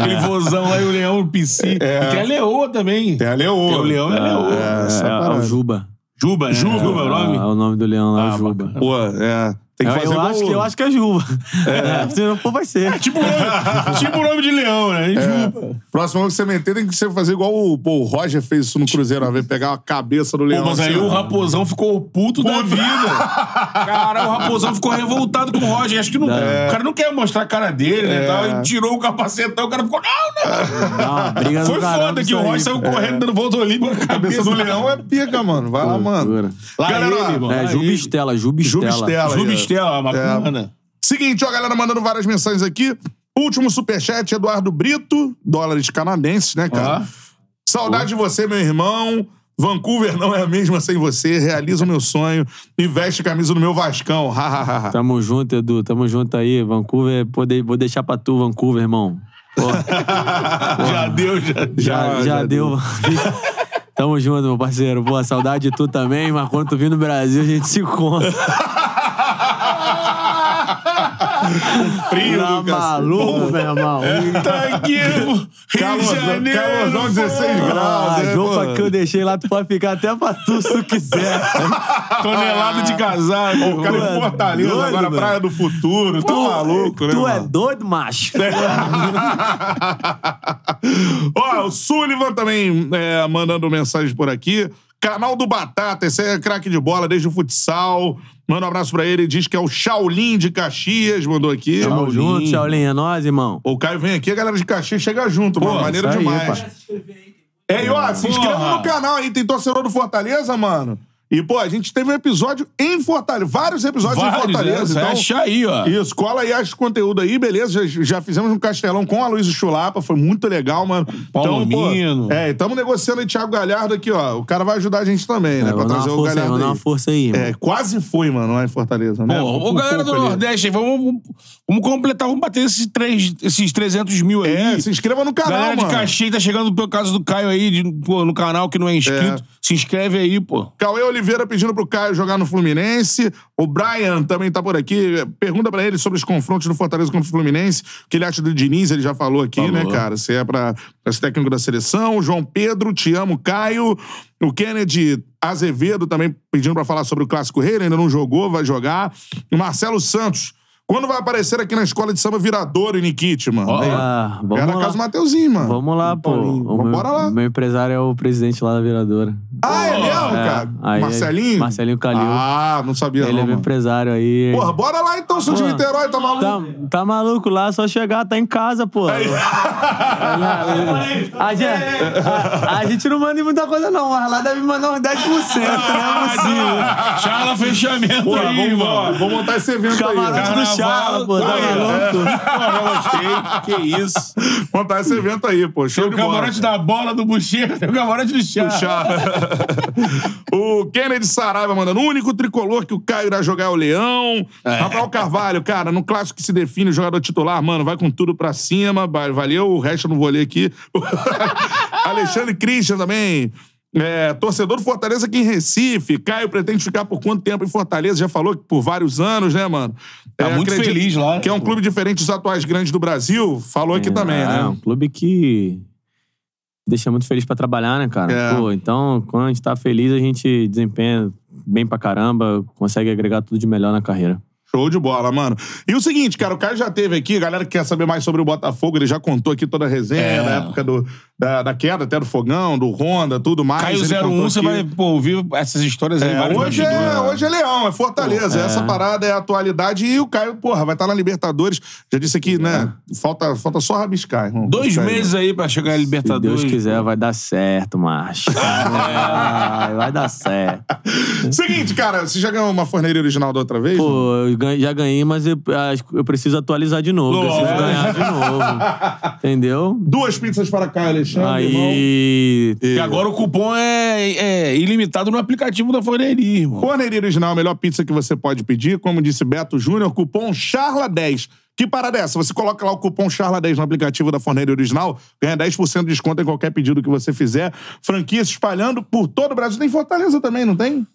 B: Aquele vozão lá e o leão, o PC.
A: É.
B: E tem a leoa também.
A: Tem a Leoa.
B: Tem o leão e a leoa.
A: É,
C: É, é,
A: parada.
C: o Juba.
B: Juba, né? Juba, é o
C: É,
B: nome?
C: é o nome do leão lá,
B: Ah,
C: Juba.
B: bacana.
A: Pô, é. Tem que
C: Eu,
A: fazer
C: eu acho
A: o-
C: que, eu acho que é Juba. É, se não for, vai ser.
B: Tipo o nome, tipo o nome de leão, né? Juba.
A: Próximo ano que você meter, tem que ser fazer igual o, pô, o Roger fez isso no Cruzeiro, uma vez, pegar a cabeça do leão.
B: Pô, mas aí
A: assim,
B: o
A: ó.
B: Raposão ficou puto da vida. Cara, o Raposão ficou revoltado com o Roger. Acho que não, o cara não quer mostrar a cara dele, né? Tal, e tirou o capacetão, o cara ficou, não, não.
C: Do
B: Foi foda que o
C: aí,
B: Roger saiu correndo, dando volta olímpica com a
A: cabeça do leão é pica, mano. Vai lá, mano.
B: Lá
A: Galera,
B: ele, mano.
C: É,
B: lá
C: Juba
B: ele.
C: Estela, Juba Estela.
A: Estela.
B: Juba
A: aí, ó.
B: Estela, bacana.
A: Seguinte, ó, galera mandando várias mensagens aqui. Último superchat, Eduardo Brito, dólares canadenses, né, cara?
B: Ó.
A: Saudade de você, meu irmão. Vancouver não é a mesma sem você. Realiza o meu sonho e veste a camisa do meu Vascão. Ha, ha, ha, ha.
C: Tamo junto, Edu. Tamo junto aí. Vancouver, vou de- vou deixar pra tu, Vancouver, irmão. Pô,
B: Já deu, já.
C: já,
A: Já,
C: já,
A: já
C: deu. Tamo junto, meu parceiro. Pô, saudade de tu também, mas quando tu vir no Brasil, a gente se encontra.
A: Frio
C: Tá
A: do
C: maluco, meu irmão?
B: Tá aqui, Rio de Janeiro.
A: calorzão 16
B: pô.
A: graus.
C: Ah,
A: é,
C: roupa que eu deixei lá, tu pode ficar até pra tu se tu quiser.
B: Tonelada de casaco.
A: O cara
C: Tu é
A: em Fortaleza,
C: doido,
A: agora
C: mano.
A: Praia do Futuro. Tá maluco, né?
C: tu é doido, macho?
A: Ó, o Sullivan também é, mandando mensagem por aqui. Canal do Batata, esse é craque de bola desde o futsal. Manda um abraço pra ele. Diz que é o Shaolin de Caxias, mandou aqui.
C: Tamo junto, Shaolin. É nóis, irmão.
A: O Caio vem aqui, a galera de Caxias chega junto, mano. Maneiro
C: aí,
A: demais.
C: pá.
A: É, e ó, se inscreva no canal aí, tem torcedor do Fortaleza, mano. E, pô, a gente teve um episódio em Fortaleza, vários episódios em
B: Vários, né?
A: Fortaleza.
B: Você
A: Então,
B: aí, ó.
A: Isso, cola aí, acha o conteúdo aí, beleza? Já, já fizemos um castelão com a Luísa Chulapa, foi muito legal, mano.
B: Paulo
A: então, pô,
B: Mino.
A: É, estamos negociando aí Thiago Galhardo aqui, ó. O cara vai ajudar a gente também, né?
C: É,
A: pra trazer
C: uma
A: o
C: força aí,
A: Galhardo
C: vamos dar
A: aí.
C: uma força aí, irmão.
A: É, quase foi, mano, lá em Fortaleza, né?
B: Pô,
A: Um
B: ô, galera do
A: ali.
B: Nordeste, aí, vamos, vamos completar, vamos bater esses, três, esses 300 mil aí.
A: É, se inscreva no canal,
B: Galera
A: mano.
B: de Caxias tá chegando pelo caso do Caio aí, de, pô, no canal que não é inscrito. Se inscreve aí, pô.
A: Cauê Oliveira pedindo pro Caio jogar no Fluminense. O Brian também tá por aqui. Pergunta pra ele sobre os confrontos do Fortaleza contra o Fluminense. O que ele acha do Diniz, ele já falou aqui,
B: Falou.
A: né, cara? Se é pra, pra ser técnico da seleção. O João Pedro, te amo, Caio. O Kennedy Azevedo também pedindo pra falar sobre o Clássico Rei. Ele ainda não jogou, vai jogar. O Marcelo Santos. Quando vai aparecer aqui na escola de samba Viradouro, em Nikit, mano? Aí.
C: Ah, vamos
A: Era na
C: lá.
A: casa do Mateuzinho, mano.
C: Vamos lá, pô.
A: Paulinho.
C: O meu,
A: lá.
C: meu empresário é o presidente lá da viradora.
A: Ah, é mesmo,
C: É,
A: cara?
C: aí-
A: Marcelinho?
C: Marcelinho Calil.
A: Ah, não sabia
C: Ele
A: não,
C: é meu
A: mano.
C: empresário aí.
A: Porra, bora lá então, sou de
C: Pô,
A: Niterói, tá maluco?
C: Tá, tá maluco lá, só chegar, tá em casa, pô. a, gente, a- a gente não manda em muita coisa, não, mas lá deve mandar uns 10%, não é possível.
B: Charla fechamento
A: Porra,
B: aí,
A: vamos,
B: mano.
A: vamos montar esse evento
C: Camarote
A: aí.
C: do Charla, pô, tá
B: Aí,
C: maluco?
B: é. Pô, já gostei. Que isso.
A: Montar esse evento aí, pô. Show
B: Tem o
A: de bola.
B: camarote da bola do Bucheiro, tem o camarote do chá.
A: Chá. o Kennedy Saraiva mandando. O único tricolor que o Caio irá jogar é o Leão. Rafael Carvalho, cara, no clássico que se define o jogador titular, mano, vai com tudo pra cima. vai- Valeu, o resto eu não vou ler aqui. Alexandre Christian também. É, torcedor do Fortaleza aqui em Recife. Caio pretende ficar por quanto tempo em Fortaleza? Já falou que por vários anos, né, mano?
B: Tá muito feliz lá.
A: Que é um clube diferente dos atuais grandes do Brasil. Falou aqui também,
C: é,
A: né?
C: um clube que deixa muito feliz pra trabalhar, né, cara?
A: É.
C: Pô, então, quando a gente tá feliz, a gente desempenha bem pra caramba, consegue agregar tudo de melhor na carreira.
A: Show de bola, mano. E o seguinte, cara, o Caio já teve aqui, a galera que quer saber mais sobre o Botafogo, ele já contou aqui toda a resenha,
B: É.
A: da época do, da, da queda até do fogão, do Honda, tudo mais.
B: Caio
A: Ele
B: 01,
A: contou
B: você vai pô, ouvir essas histórias aí,
A: É, hoje, é, hoje é Leão, é Fortaleza.
C: Pô, é.
A: Essa parada é a atualidade e o Caio, porra, vai estar na Libertadores. Já disse aqui, né? Falta, falta só rabiscar, irmão.
B: Dois
A: Caio.
B: meses aí pra chegar a
C: Se
B: Libertadores.
C: Deus quiser, vai dar certo, macho. vai, vai dar certo.
A: Seguinte, cara, você já ganhou uma forneira original da outra vez?
C: Pô, eu ganhei- já ganhei, mas eu, que eu preciso atualizar de novo. Preciso ganhar de novo. Entendeu?
A: Duas pizzas para Caio Alexandre, irmão.
C: Aí.
B: E agora o cupom é, é ilimitado no aplicativo da forneria, irmão.
A: Forneria Original é a melhor pizza que você pode pedir. Como disse Beto Júnior, cupom CHARLA10. Que parada é essa? Você coloca lá o cupom CHARLA10 no aplicativo da Forneria Original, ganha 10% de desconto em qualquer pedido que você fizer. Franquia se espalhando por todo o Brasil. Tem Fortaleza também, não tem?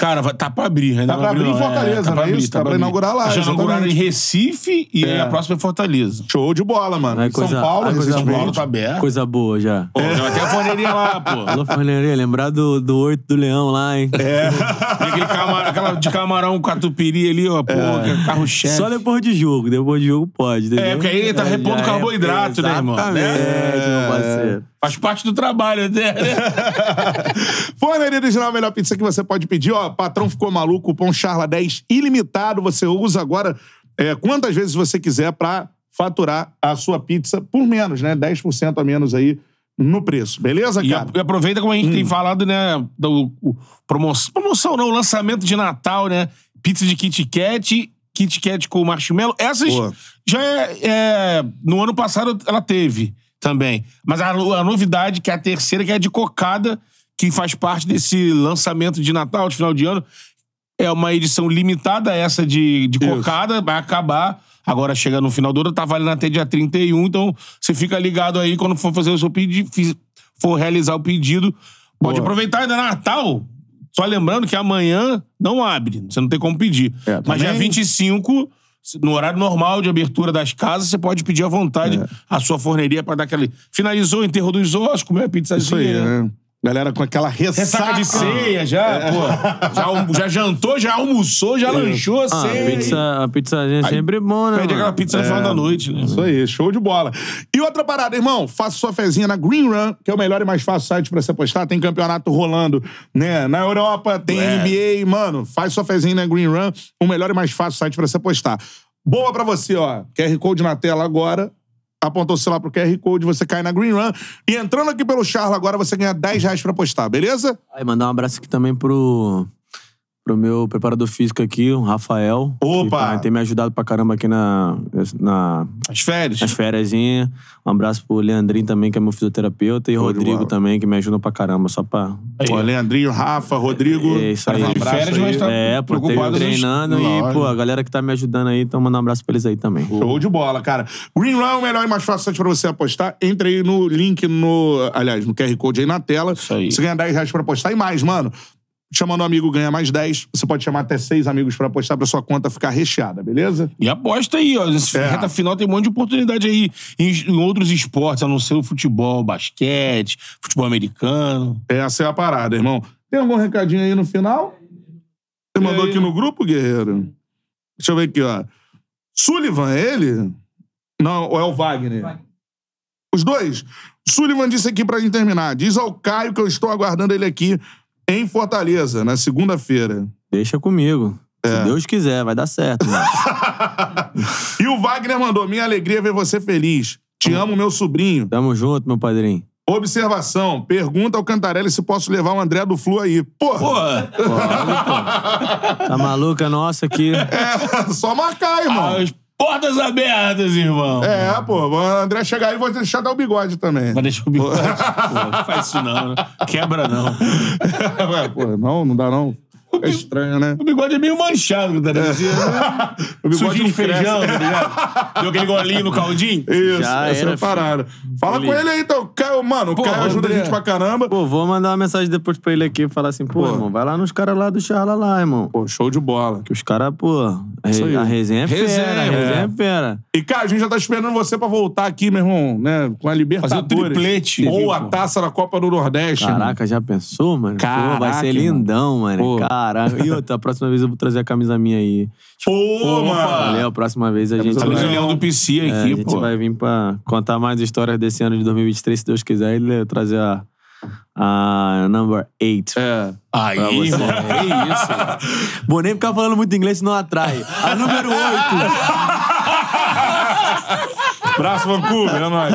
B: Cara, tá pra abrir. Ainda
A: Tá
B: não
A: pra
B: abriu,
A: abrir em. Fortaleza,
B: tá
A: não é isso? Tá pra
B: abrir.
A: inaugurar lá,
B: Já inauguraram em. Recife e aí
A: É.
B: a próxima é Fortaleza.
A: Show de bola, mano.
C: Aí
A: Em São
C: coisa-
A: Paulo,
C: aí coisa
B: São
A: recentemente.
B: Paulo tá aberto.
C: Coisa boa já.
B: Pô, vai ter a forneria lá, pô.
C: Alô, Forneria, lembrar do, do oito do leão lá, hein?
A: É.
B: Tem aquele camarão, aquela de camarão catupiry ali, ó, pô, que é carro-chefe.
C: Só depois de jogo. Depois de jogo pode, entendeu?
B: É, porque aí ele tá repondo
C: já
B: carboidrato, né, irmão?
C: Exatamente,
B: É.
C: meu parceiro.
B: Faz parte do trabalho até, né?
A: Forneria Original a melhor pizza que você pode pedir. Ó, patrão ficou maluco, cupom CHARLA10 ilimitado. Você usa agora é, quantas vezes você quiser pra faturar a sua pizza por menos, né? 10% a menos aí no preço. Beleza, cara?
B: e aproveita como a gente
A: Hum.
B: tem falado, né? Do, o, promoção, promoção não, lançamento de Natal, né? Pizza de Kit Kat, Kit Kat com marshmallow. Essas
A: Boa.
B: já é, é- No ano passado ela teve também. Mas a, a novidade, que é a terceira, que é a de cocada, que faz parte desse lançamento de Natal, de final de ano. É uma edição limitada, essa de, de
A: Isso.
B: cocada, vai acabar. Agora chega no final do ano, tá valendo até dia 31, então você fica ligado aí quando for fazer o seu pedido, for realizar o pedido. Pode
A: Boa.
B: aproveitar ainda Natal. Só lembrando que amanhã não abre, você não tem como pedir.
A: É,
B: Mas
A: também-
B: dia 25, no horário normal de abertura das casas, você pode pedir à vontade
A: É.
B: a sua forneria pra dar aquele. Finalizou o enterro dos ossos, comeu a pizzazinha.
A: Isso aí,
B: né?
A: Galera com aquela ressaca.
B: Ressaca de ceia já,
A: É.
B: pô. Já, já jantou, já almoçou, já lanchou,
C: Ah,
B: ceia.
C: a pizza, a pizzazinha é sempre bom, né?
B: Pede
C: mano?
B: aquela pizza no final da noite, né?
A: Isso aí, show de bola. E outra parada, irmão, faça sua fezinha na Green Run, que é o melhor e mais fácil site pra você apostar. Tem campeonato rolando, né? Na Europa, tem
B: É.
A: NBA, mano. Faz sua fezinha na Green Run, o melhor e mais fácil site pra você apostar. Boa pra você, ó. QR Code na tela agora. Apontou o celular pro QR Code, você cai na Green Run. E entrando aqui pelo Charla agora, você ganha 10 reais pra apostar, beleza?
C: Aí, mandar um abraço aqui também pro, pro meu preparador físico aqui, o Rafael.
A: Opa!
C: Que tá- tem me ajudado pra caramba aqui na, na,
B: As férias.
C: nas férias. Um abraço pro Leandrinho também, que é meu fisioterapeuta, e
A: de
C: Rodrigo também, que me ajuda pra caramba, só pra.
A: Pô, Leandrinho, Rafa, Rodrigo.
C: É isso aí.
A: Um abraço
B: Férias,
A: aí.
B: mas tá-
C: É, pô,
B: nos-
C: treinando e, pô, a galera que tá me ajudando aí, então mandar um abraço pra eles aí também.
A: Show de bola, cara. Green Run é o melhor e mais fácil pra você apostar. Entre aí no link, no. Aliás, no QR Code aí na tela.
B: Isso aí.
A: Você ganha 10 reais pra apostar. E mais, mano. Chamando um amigo ganha mais 10. Você pode chamar até seis amigos pra apostar pra sua conta ficar recheada, beleza?
B: E aposta aí, ó. Nessa
A: É.
B: reta final tem um monte de oportunidade aí em, em outros esportes, a não ser o futebol, basquete, futebol americano.
A: Essa é a parada, irmão. Tem algum recadinho aí no final? Você mandou aqui no grupo, Guerreiro? Deixa eu ver aqui, ó. Sullivan, é ele? Não, ou é o Wagner? Os dois. Sullivan disse aqui pra gente terminar. Diz ao Caio que eu estou aguardando ele aqui em Fortaleza, na segunda-feira.
C: Deixa comigo. Se Deus quiser, vai dar certo. Mano.
A: E o Wagner mandou: Minha alegria é ver você feliz. Te amo, meu sobrinho.
C: Tamo junto, meu padrinho.
A: Observação: pergunta ao Cantarelli se posso levar o André do Flu aí. Porra!
B: Porra!
C: Tá maluca nossa aqui.
A: É, só marcar, irmão.
B: As portas abertas, irmão.
A: É, pô. O André chegar aí e vou deixar dar o bigode também.
B: Mas deixa o bigode. Pô, não faz isso não, né? Quebra não.
A: Ué, pô, não, não dá não. É estranho, né?
B: O bigode é meio manchado, tá ligado?
A: O bigode
B: Sujinho de feijão, tá ligado? Deu aquele golinho no caldinho.
A: Isso,
C: Já
A: essa é
C: era,
A: a parada. Fala com ele aí, então. Caio, mano, o Caio ajuda
B: André.
A: a gente pra caramba.
C: Pô, vou mandar uma mensagem depois pra ele aqui e falar assim, pô,
A: Pô.
C: irmão, vai lá nos caras lá do Charla lá, irmão.
A: Pô, show de bola.
C: Que os caras, pô, a,
A: Isso aí.
C: a resenha é
B: Resenha,
C: fera, a resenha
A: é.
C: é fera.
A: E, cara, a gente já tá esperando você pra voltar aqui, meu irmão, né? Com a Libertadores.
B: Fazer o triplete.
A: Ou a
B: Pô.
A: taça da Copa do Nordeste.
C: Caraca, já pensou, mano? Pô, vai
A: Caraca,
C: ser lindão, mano.
A: Pô.
C: Caraca. E outra, a próxima vez eu vou trazer a camisa minha aí.
A: Pô, mano.
C: Valeu, a próxima vez a gente
A: Camisa
B: Temos o
C: vai.
B: Leão do PC
C: é, a
B: aqui,
C: gente
B: pô.
C: vai vir pra contar mais histórias desse ano de 2023, se Deus quiser, e trazer a, a number 8.
A: É.
B: Aí,
C: Pra você.
B: irmão. É isso.
C: Vou nem ficar falando muito inglês, senão atrai. A número 8.
A: Braço, Vancouver, é nóis.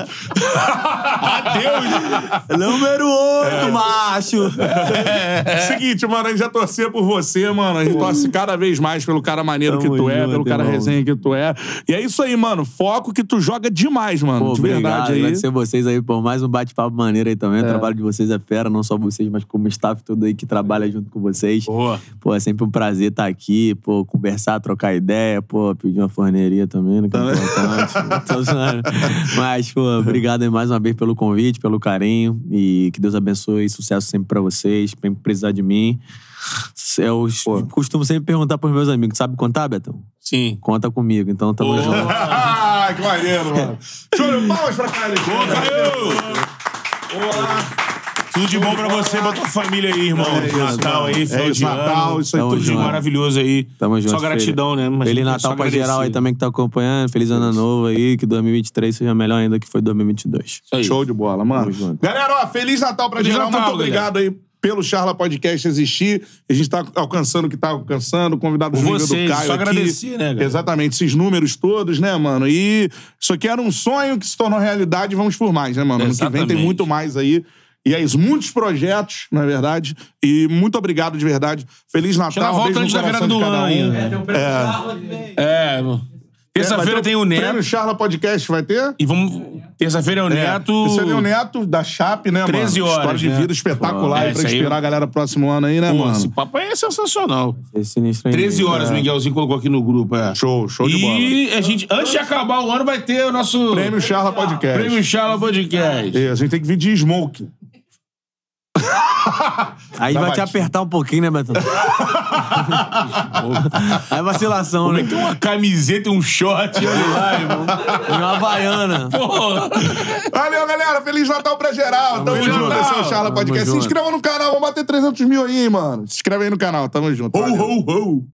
C: número 8, macho.
A: Seguinte, mano, a gente já torcia por você, mano. A gente torce cada vez mais pelo cara maneiro
C: Tamo
A: que tu é,
C: junto,
A: pelo cara
C: irmão.
A: resenha que tu é. E é isso aí, mano. Foco que tu joga demais, mano.
C: Pô,
A: de
C: obrigado.
A: verdade aí.
C: Agradecer vocês aí por mais um bate-papo maneiro aí também. O trabalho de vocês é fera, não só vocês, mas como o staff todo aí que trabalha junto com vocês.
B: Boa.
C: Pô, é sempre um prazer estar aqui, pô, conversar, trocar ideia, pô, pedir uma forneria também, né? Que é importante. Mas, pô, obrigado aí mais uma vez pelo convite, pelo carinho. E que Deus abençoe e sucesso sempre pra vocês. Pra precisar de mim. Eu costumo sempre perguntar pros meus amigos: sabe contar, Betão?
B: Sim.
C: Conta comigo, então tamo junto.
A: Ah, que maneiro, mano. De palmas pra cá,
B: Ô, Caio! Tudo de bom pra você e pra tua família aí, irmão.
A: É isso,
B: Natal aí, final
A: É isso,
B: de
A: Natal,
B: ano.
A: isso aí
C: Tamo
A: tudo de
B: Tudo
C: junto.
B: maravilhoso aí.
C: Tamo junto.
B: Só gratidão, né? Mas
C: Feliz Natal pra
B: agradecer.
C: geral aí também que tá acompanhando. Feliz Ano Novo aí. Que 2023 seja melhor ainda que foi 2022.
B: Isso aí.
A: Show de bola, mano.
C: Tamo junto.
A: Galera, ó, Feliz Natal pra
B: Feliz
A: geral.
B: Natal,
A: Muito obrigado aí pelo Charla Podcast existir. A gente tá alcançando o que tá alcançando. Convidado
B: Por
A: do nível
B: vocês,
A: do Caio
B: só
A: aqui.
B: agradecer, né, cara?
A: Exatamente, esses números todos, né, mano? E isso aqui era um sonho que se tornou realidade. Vamos por mais, né, mano? Ano que vem tem
B: Exatamente.
A: muito mais aí. E é isso, muitos projetos, na verdade. E muito obrigado de verdade. Feliz Natal.
B: Já
A: um
B: volta antes da virada do
A: cada
B: ano
A: um.
B: ainda.
D: Tem um prêmio Charla que vem.
B: É, mano. Terça-feira
A: ter
B: tem o
A: Prêmio
B: Neto.
A: Charla Podcast, vai ter?
B: E vamos. Terça-feira é o Neto.
A: Esse ali é o Neto da Chape, né,
B: 13
A: mano?
B: horas,
A: História de
B: né?
A: vida espetacular
B: É,
A: aí pra
B: isso aí-
A: inspirar a galera próximo ano aí, né,
B: Pô,
A: mano?
B: esse papo aí é sensacional.
C: Esse sinistro aí.
B: 13 horas o Miguelzinho colocou aqui no grupo. É.
A: Show, show de bola.
B: E a gente, antes de acabar o ano, vai ter o nosso
A: Prêmio Charla Podcast.
B: Prêmio Charla Podcast.
A: É, a gente tem que vir de smoke.
C: Aí
A: Dá
C: vai te apertar um pouquinho, né, Betão? aí é vacilação,
B: Como
C: né?
B: que tem uma camiseta e um short lá, irmão?
C: E uma havaiana.
B: Porra.
A: Valeu, galera. Feliz Natal pra geral. Tamo
B: Feliz
A: junto.
B: Natal.
A: Esse é o Charla Podcast. Se
C: junto.
A: inscreva no canal. Vamos bater 300 mil aí, mano. Se inscreve aí no canal. Tamo junto.
B: Ho, ho, ho.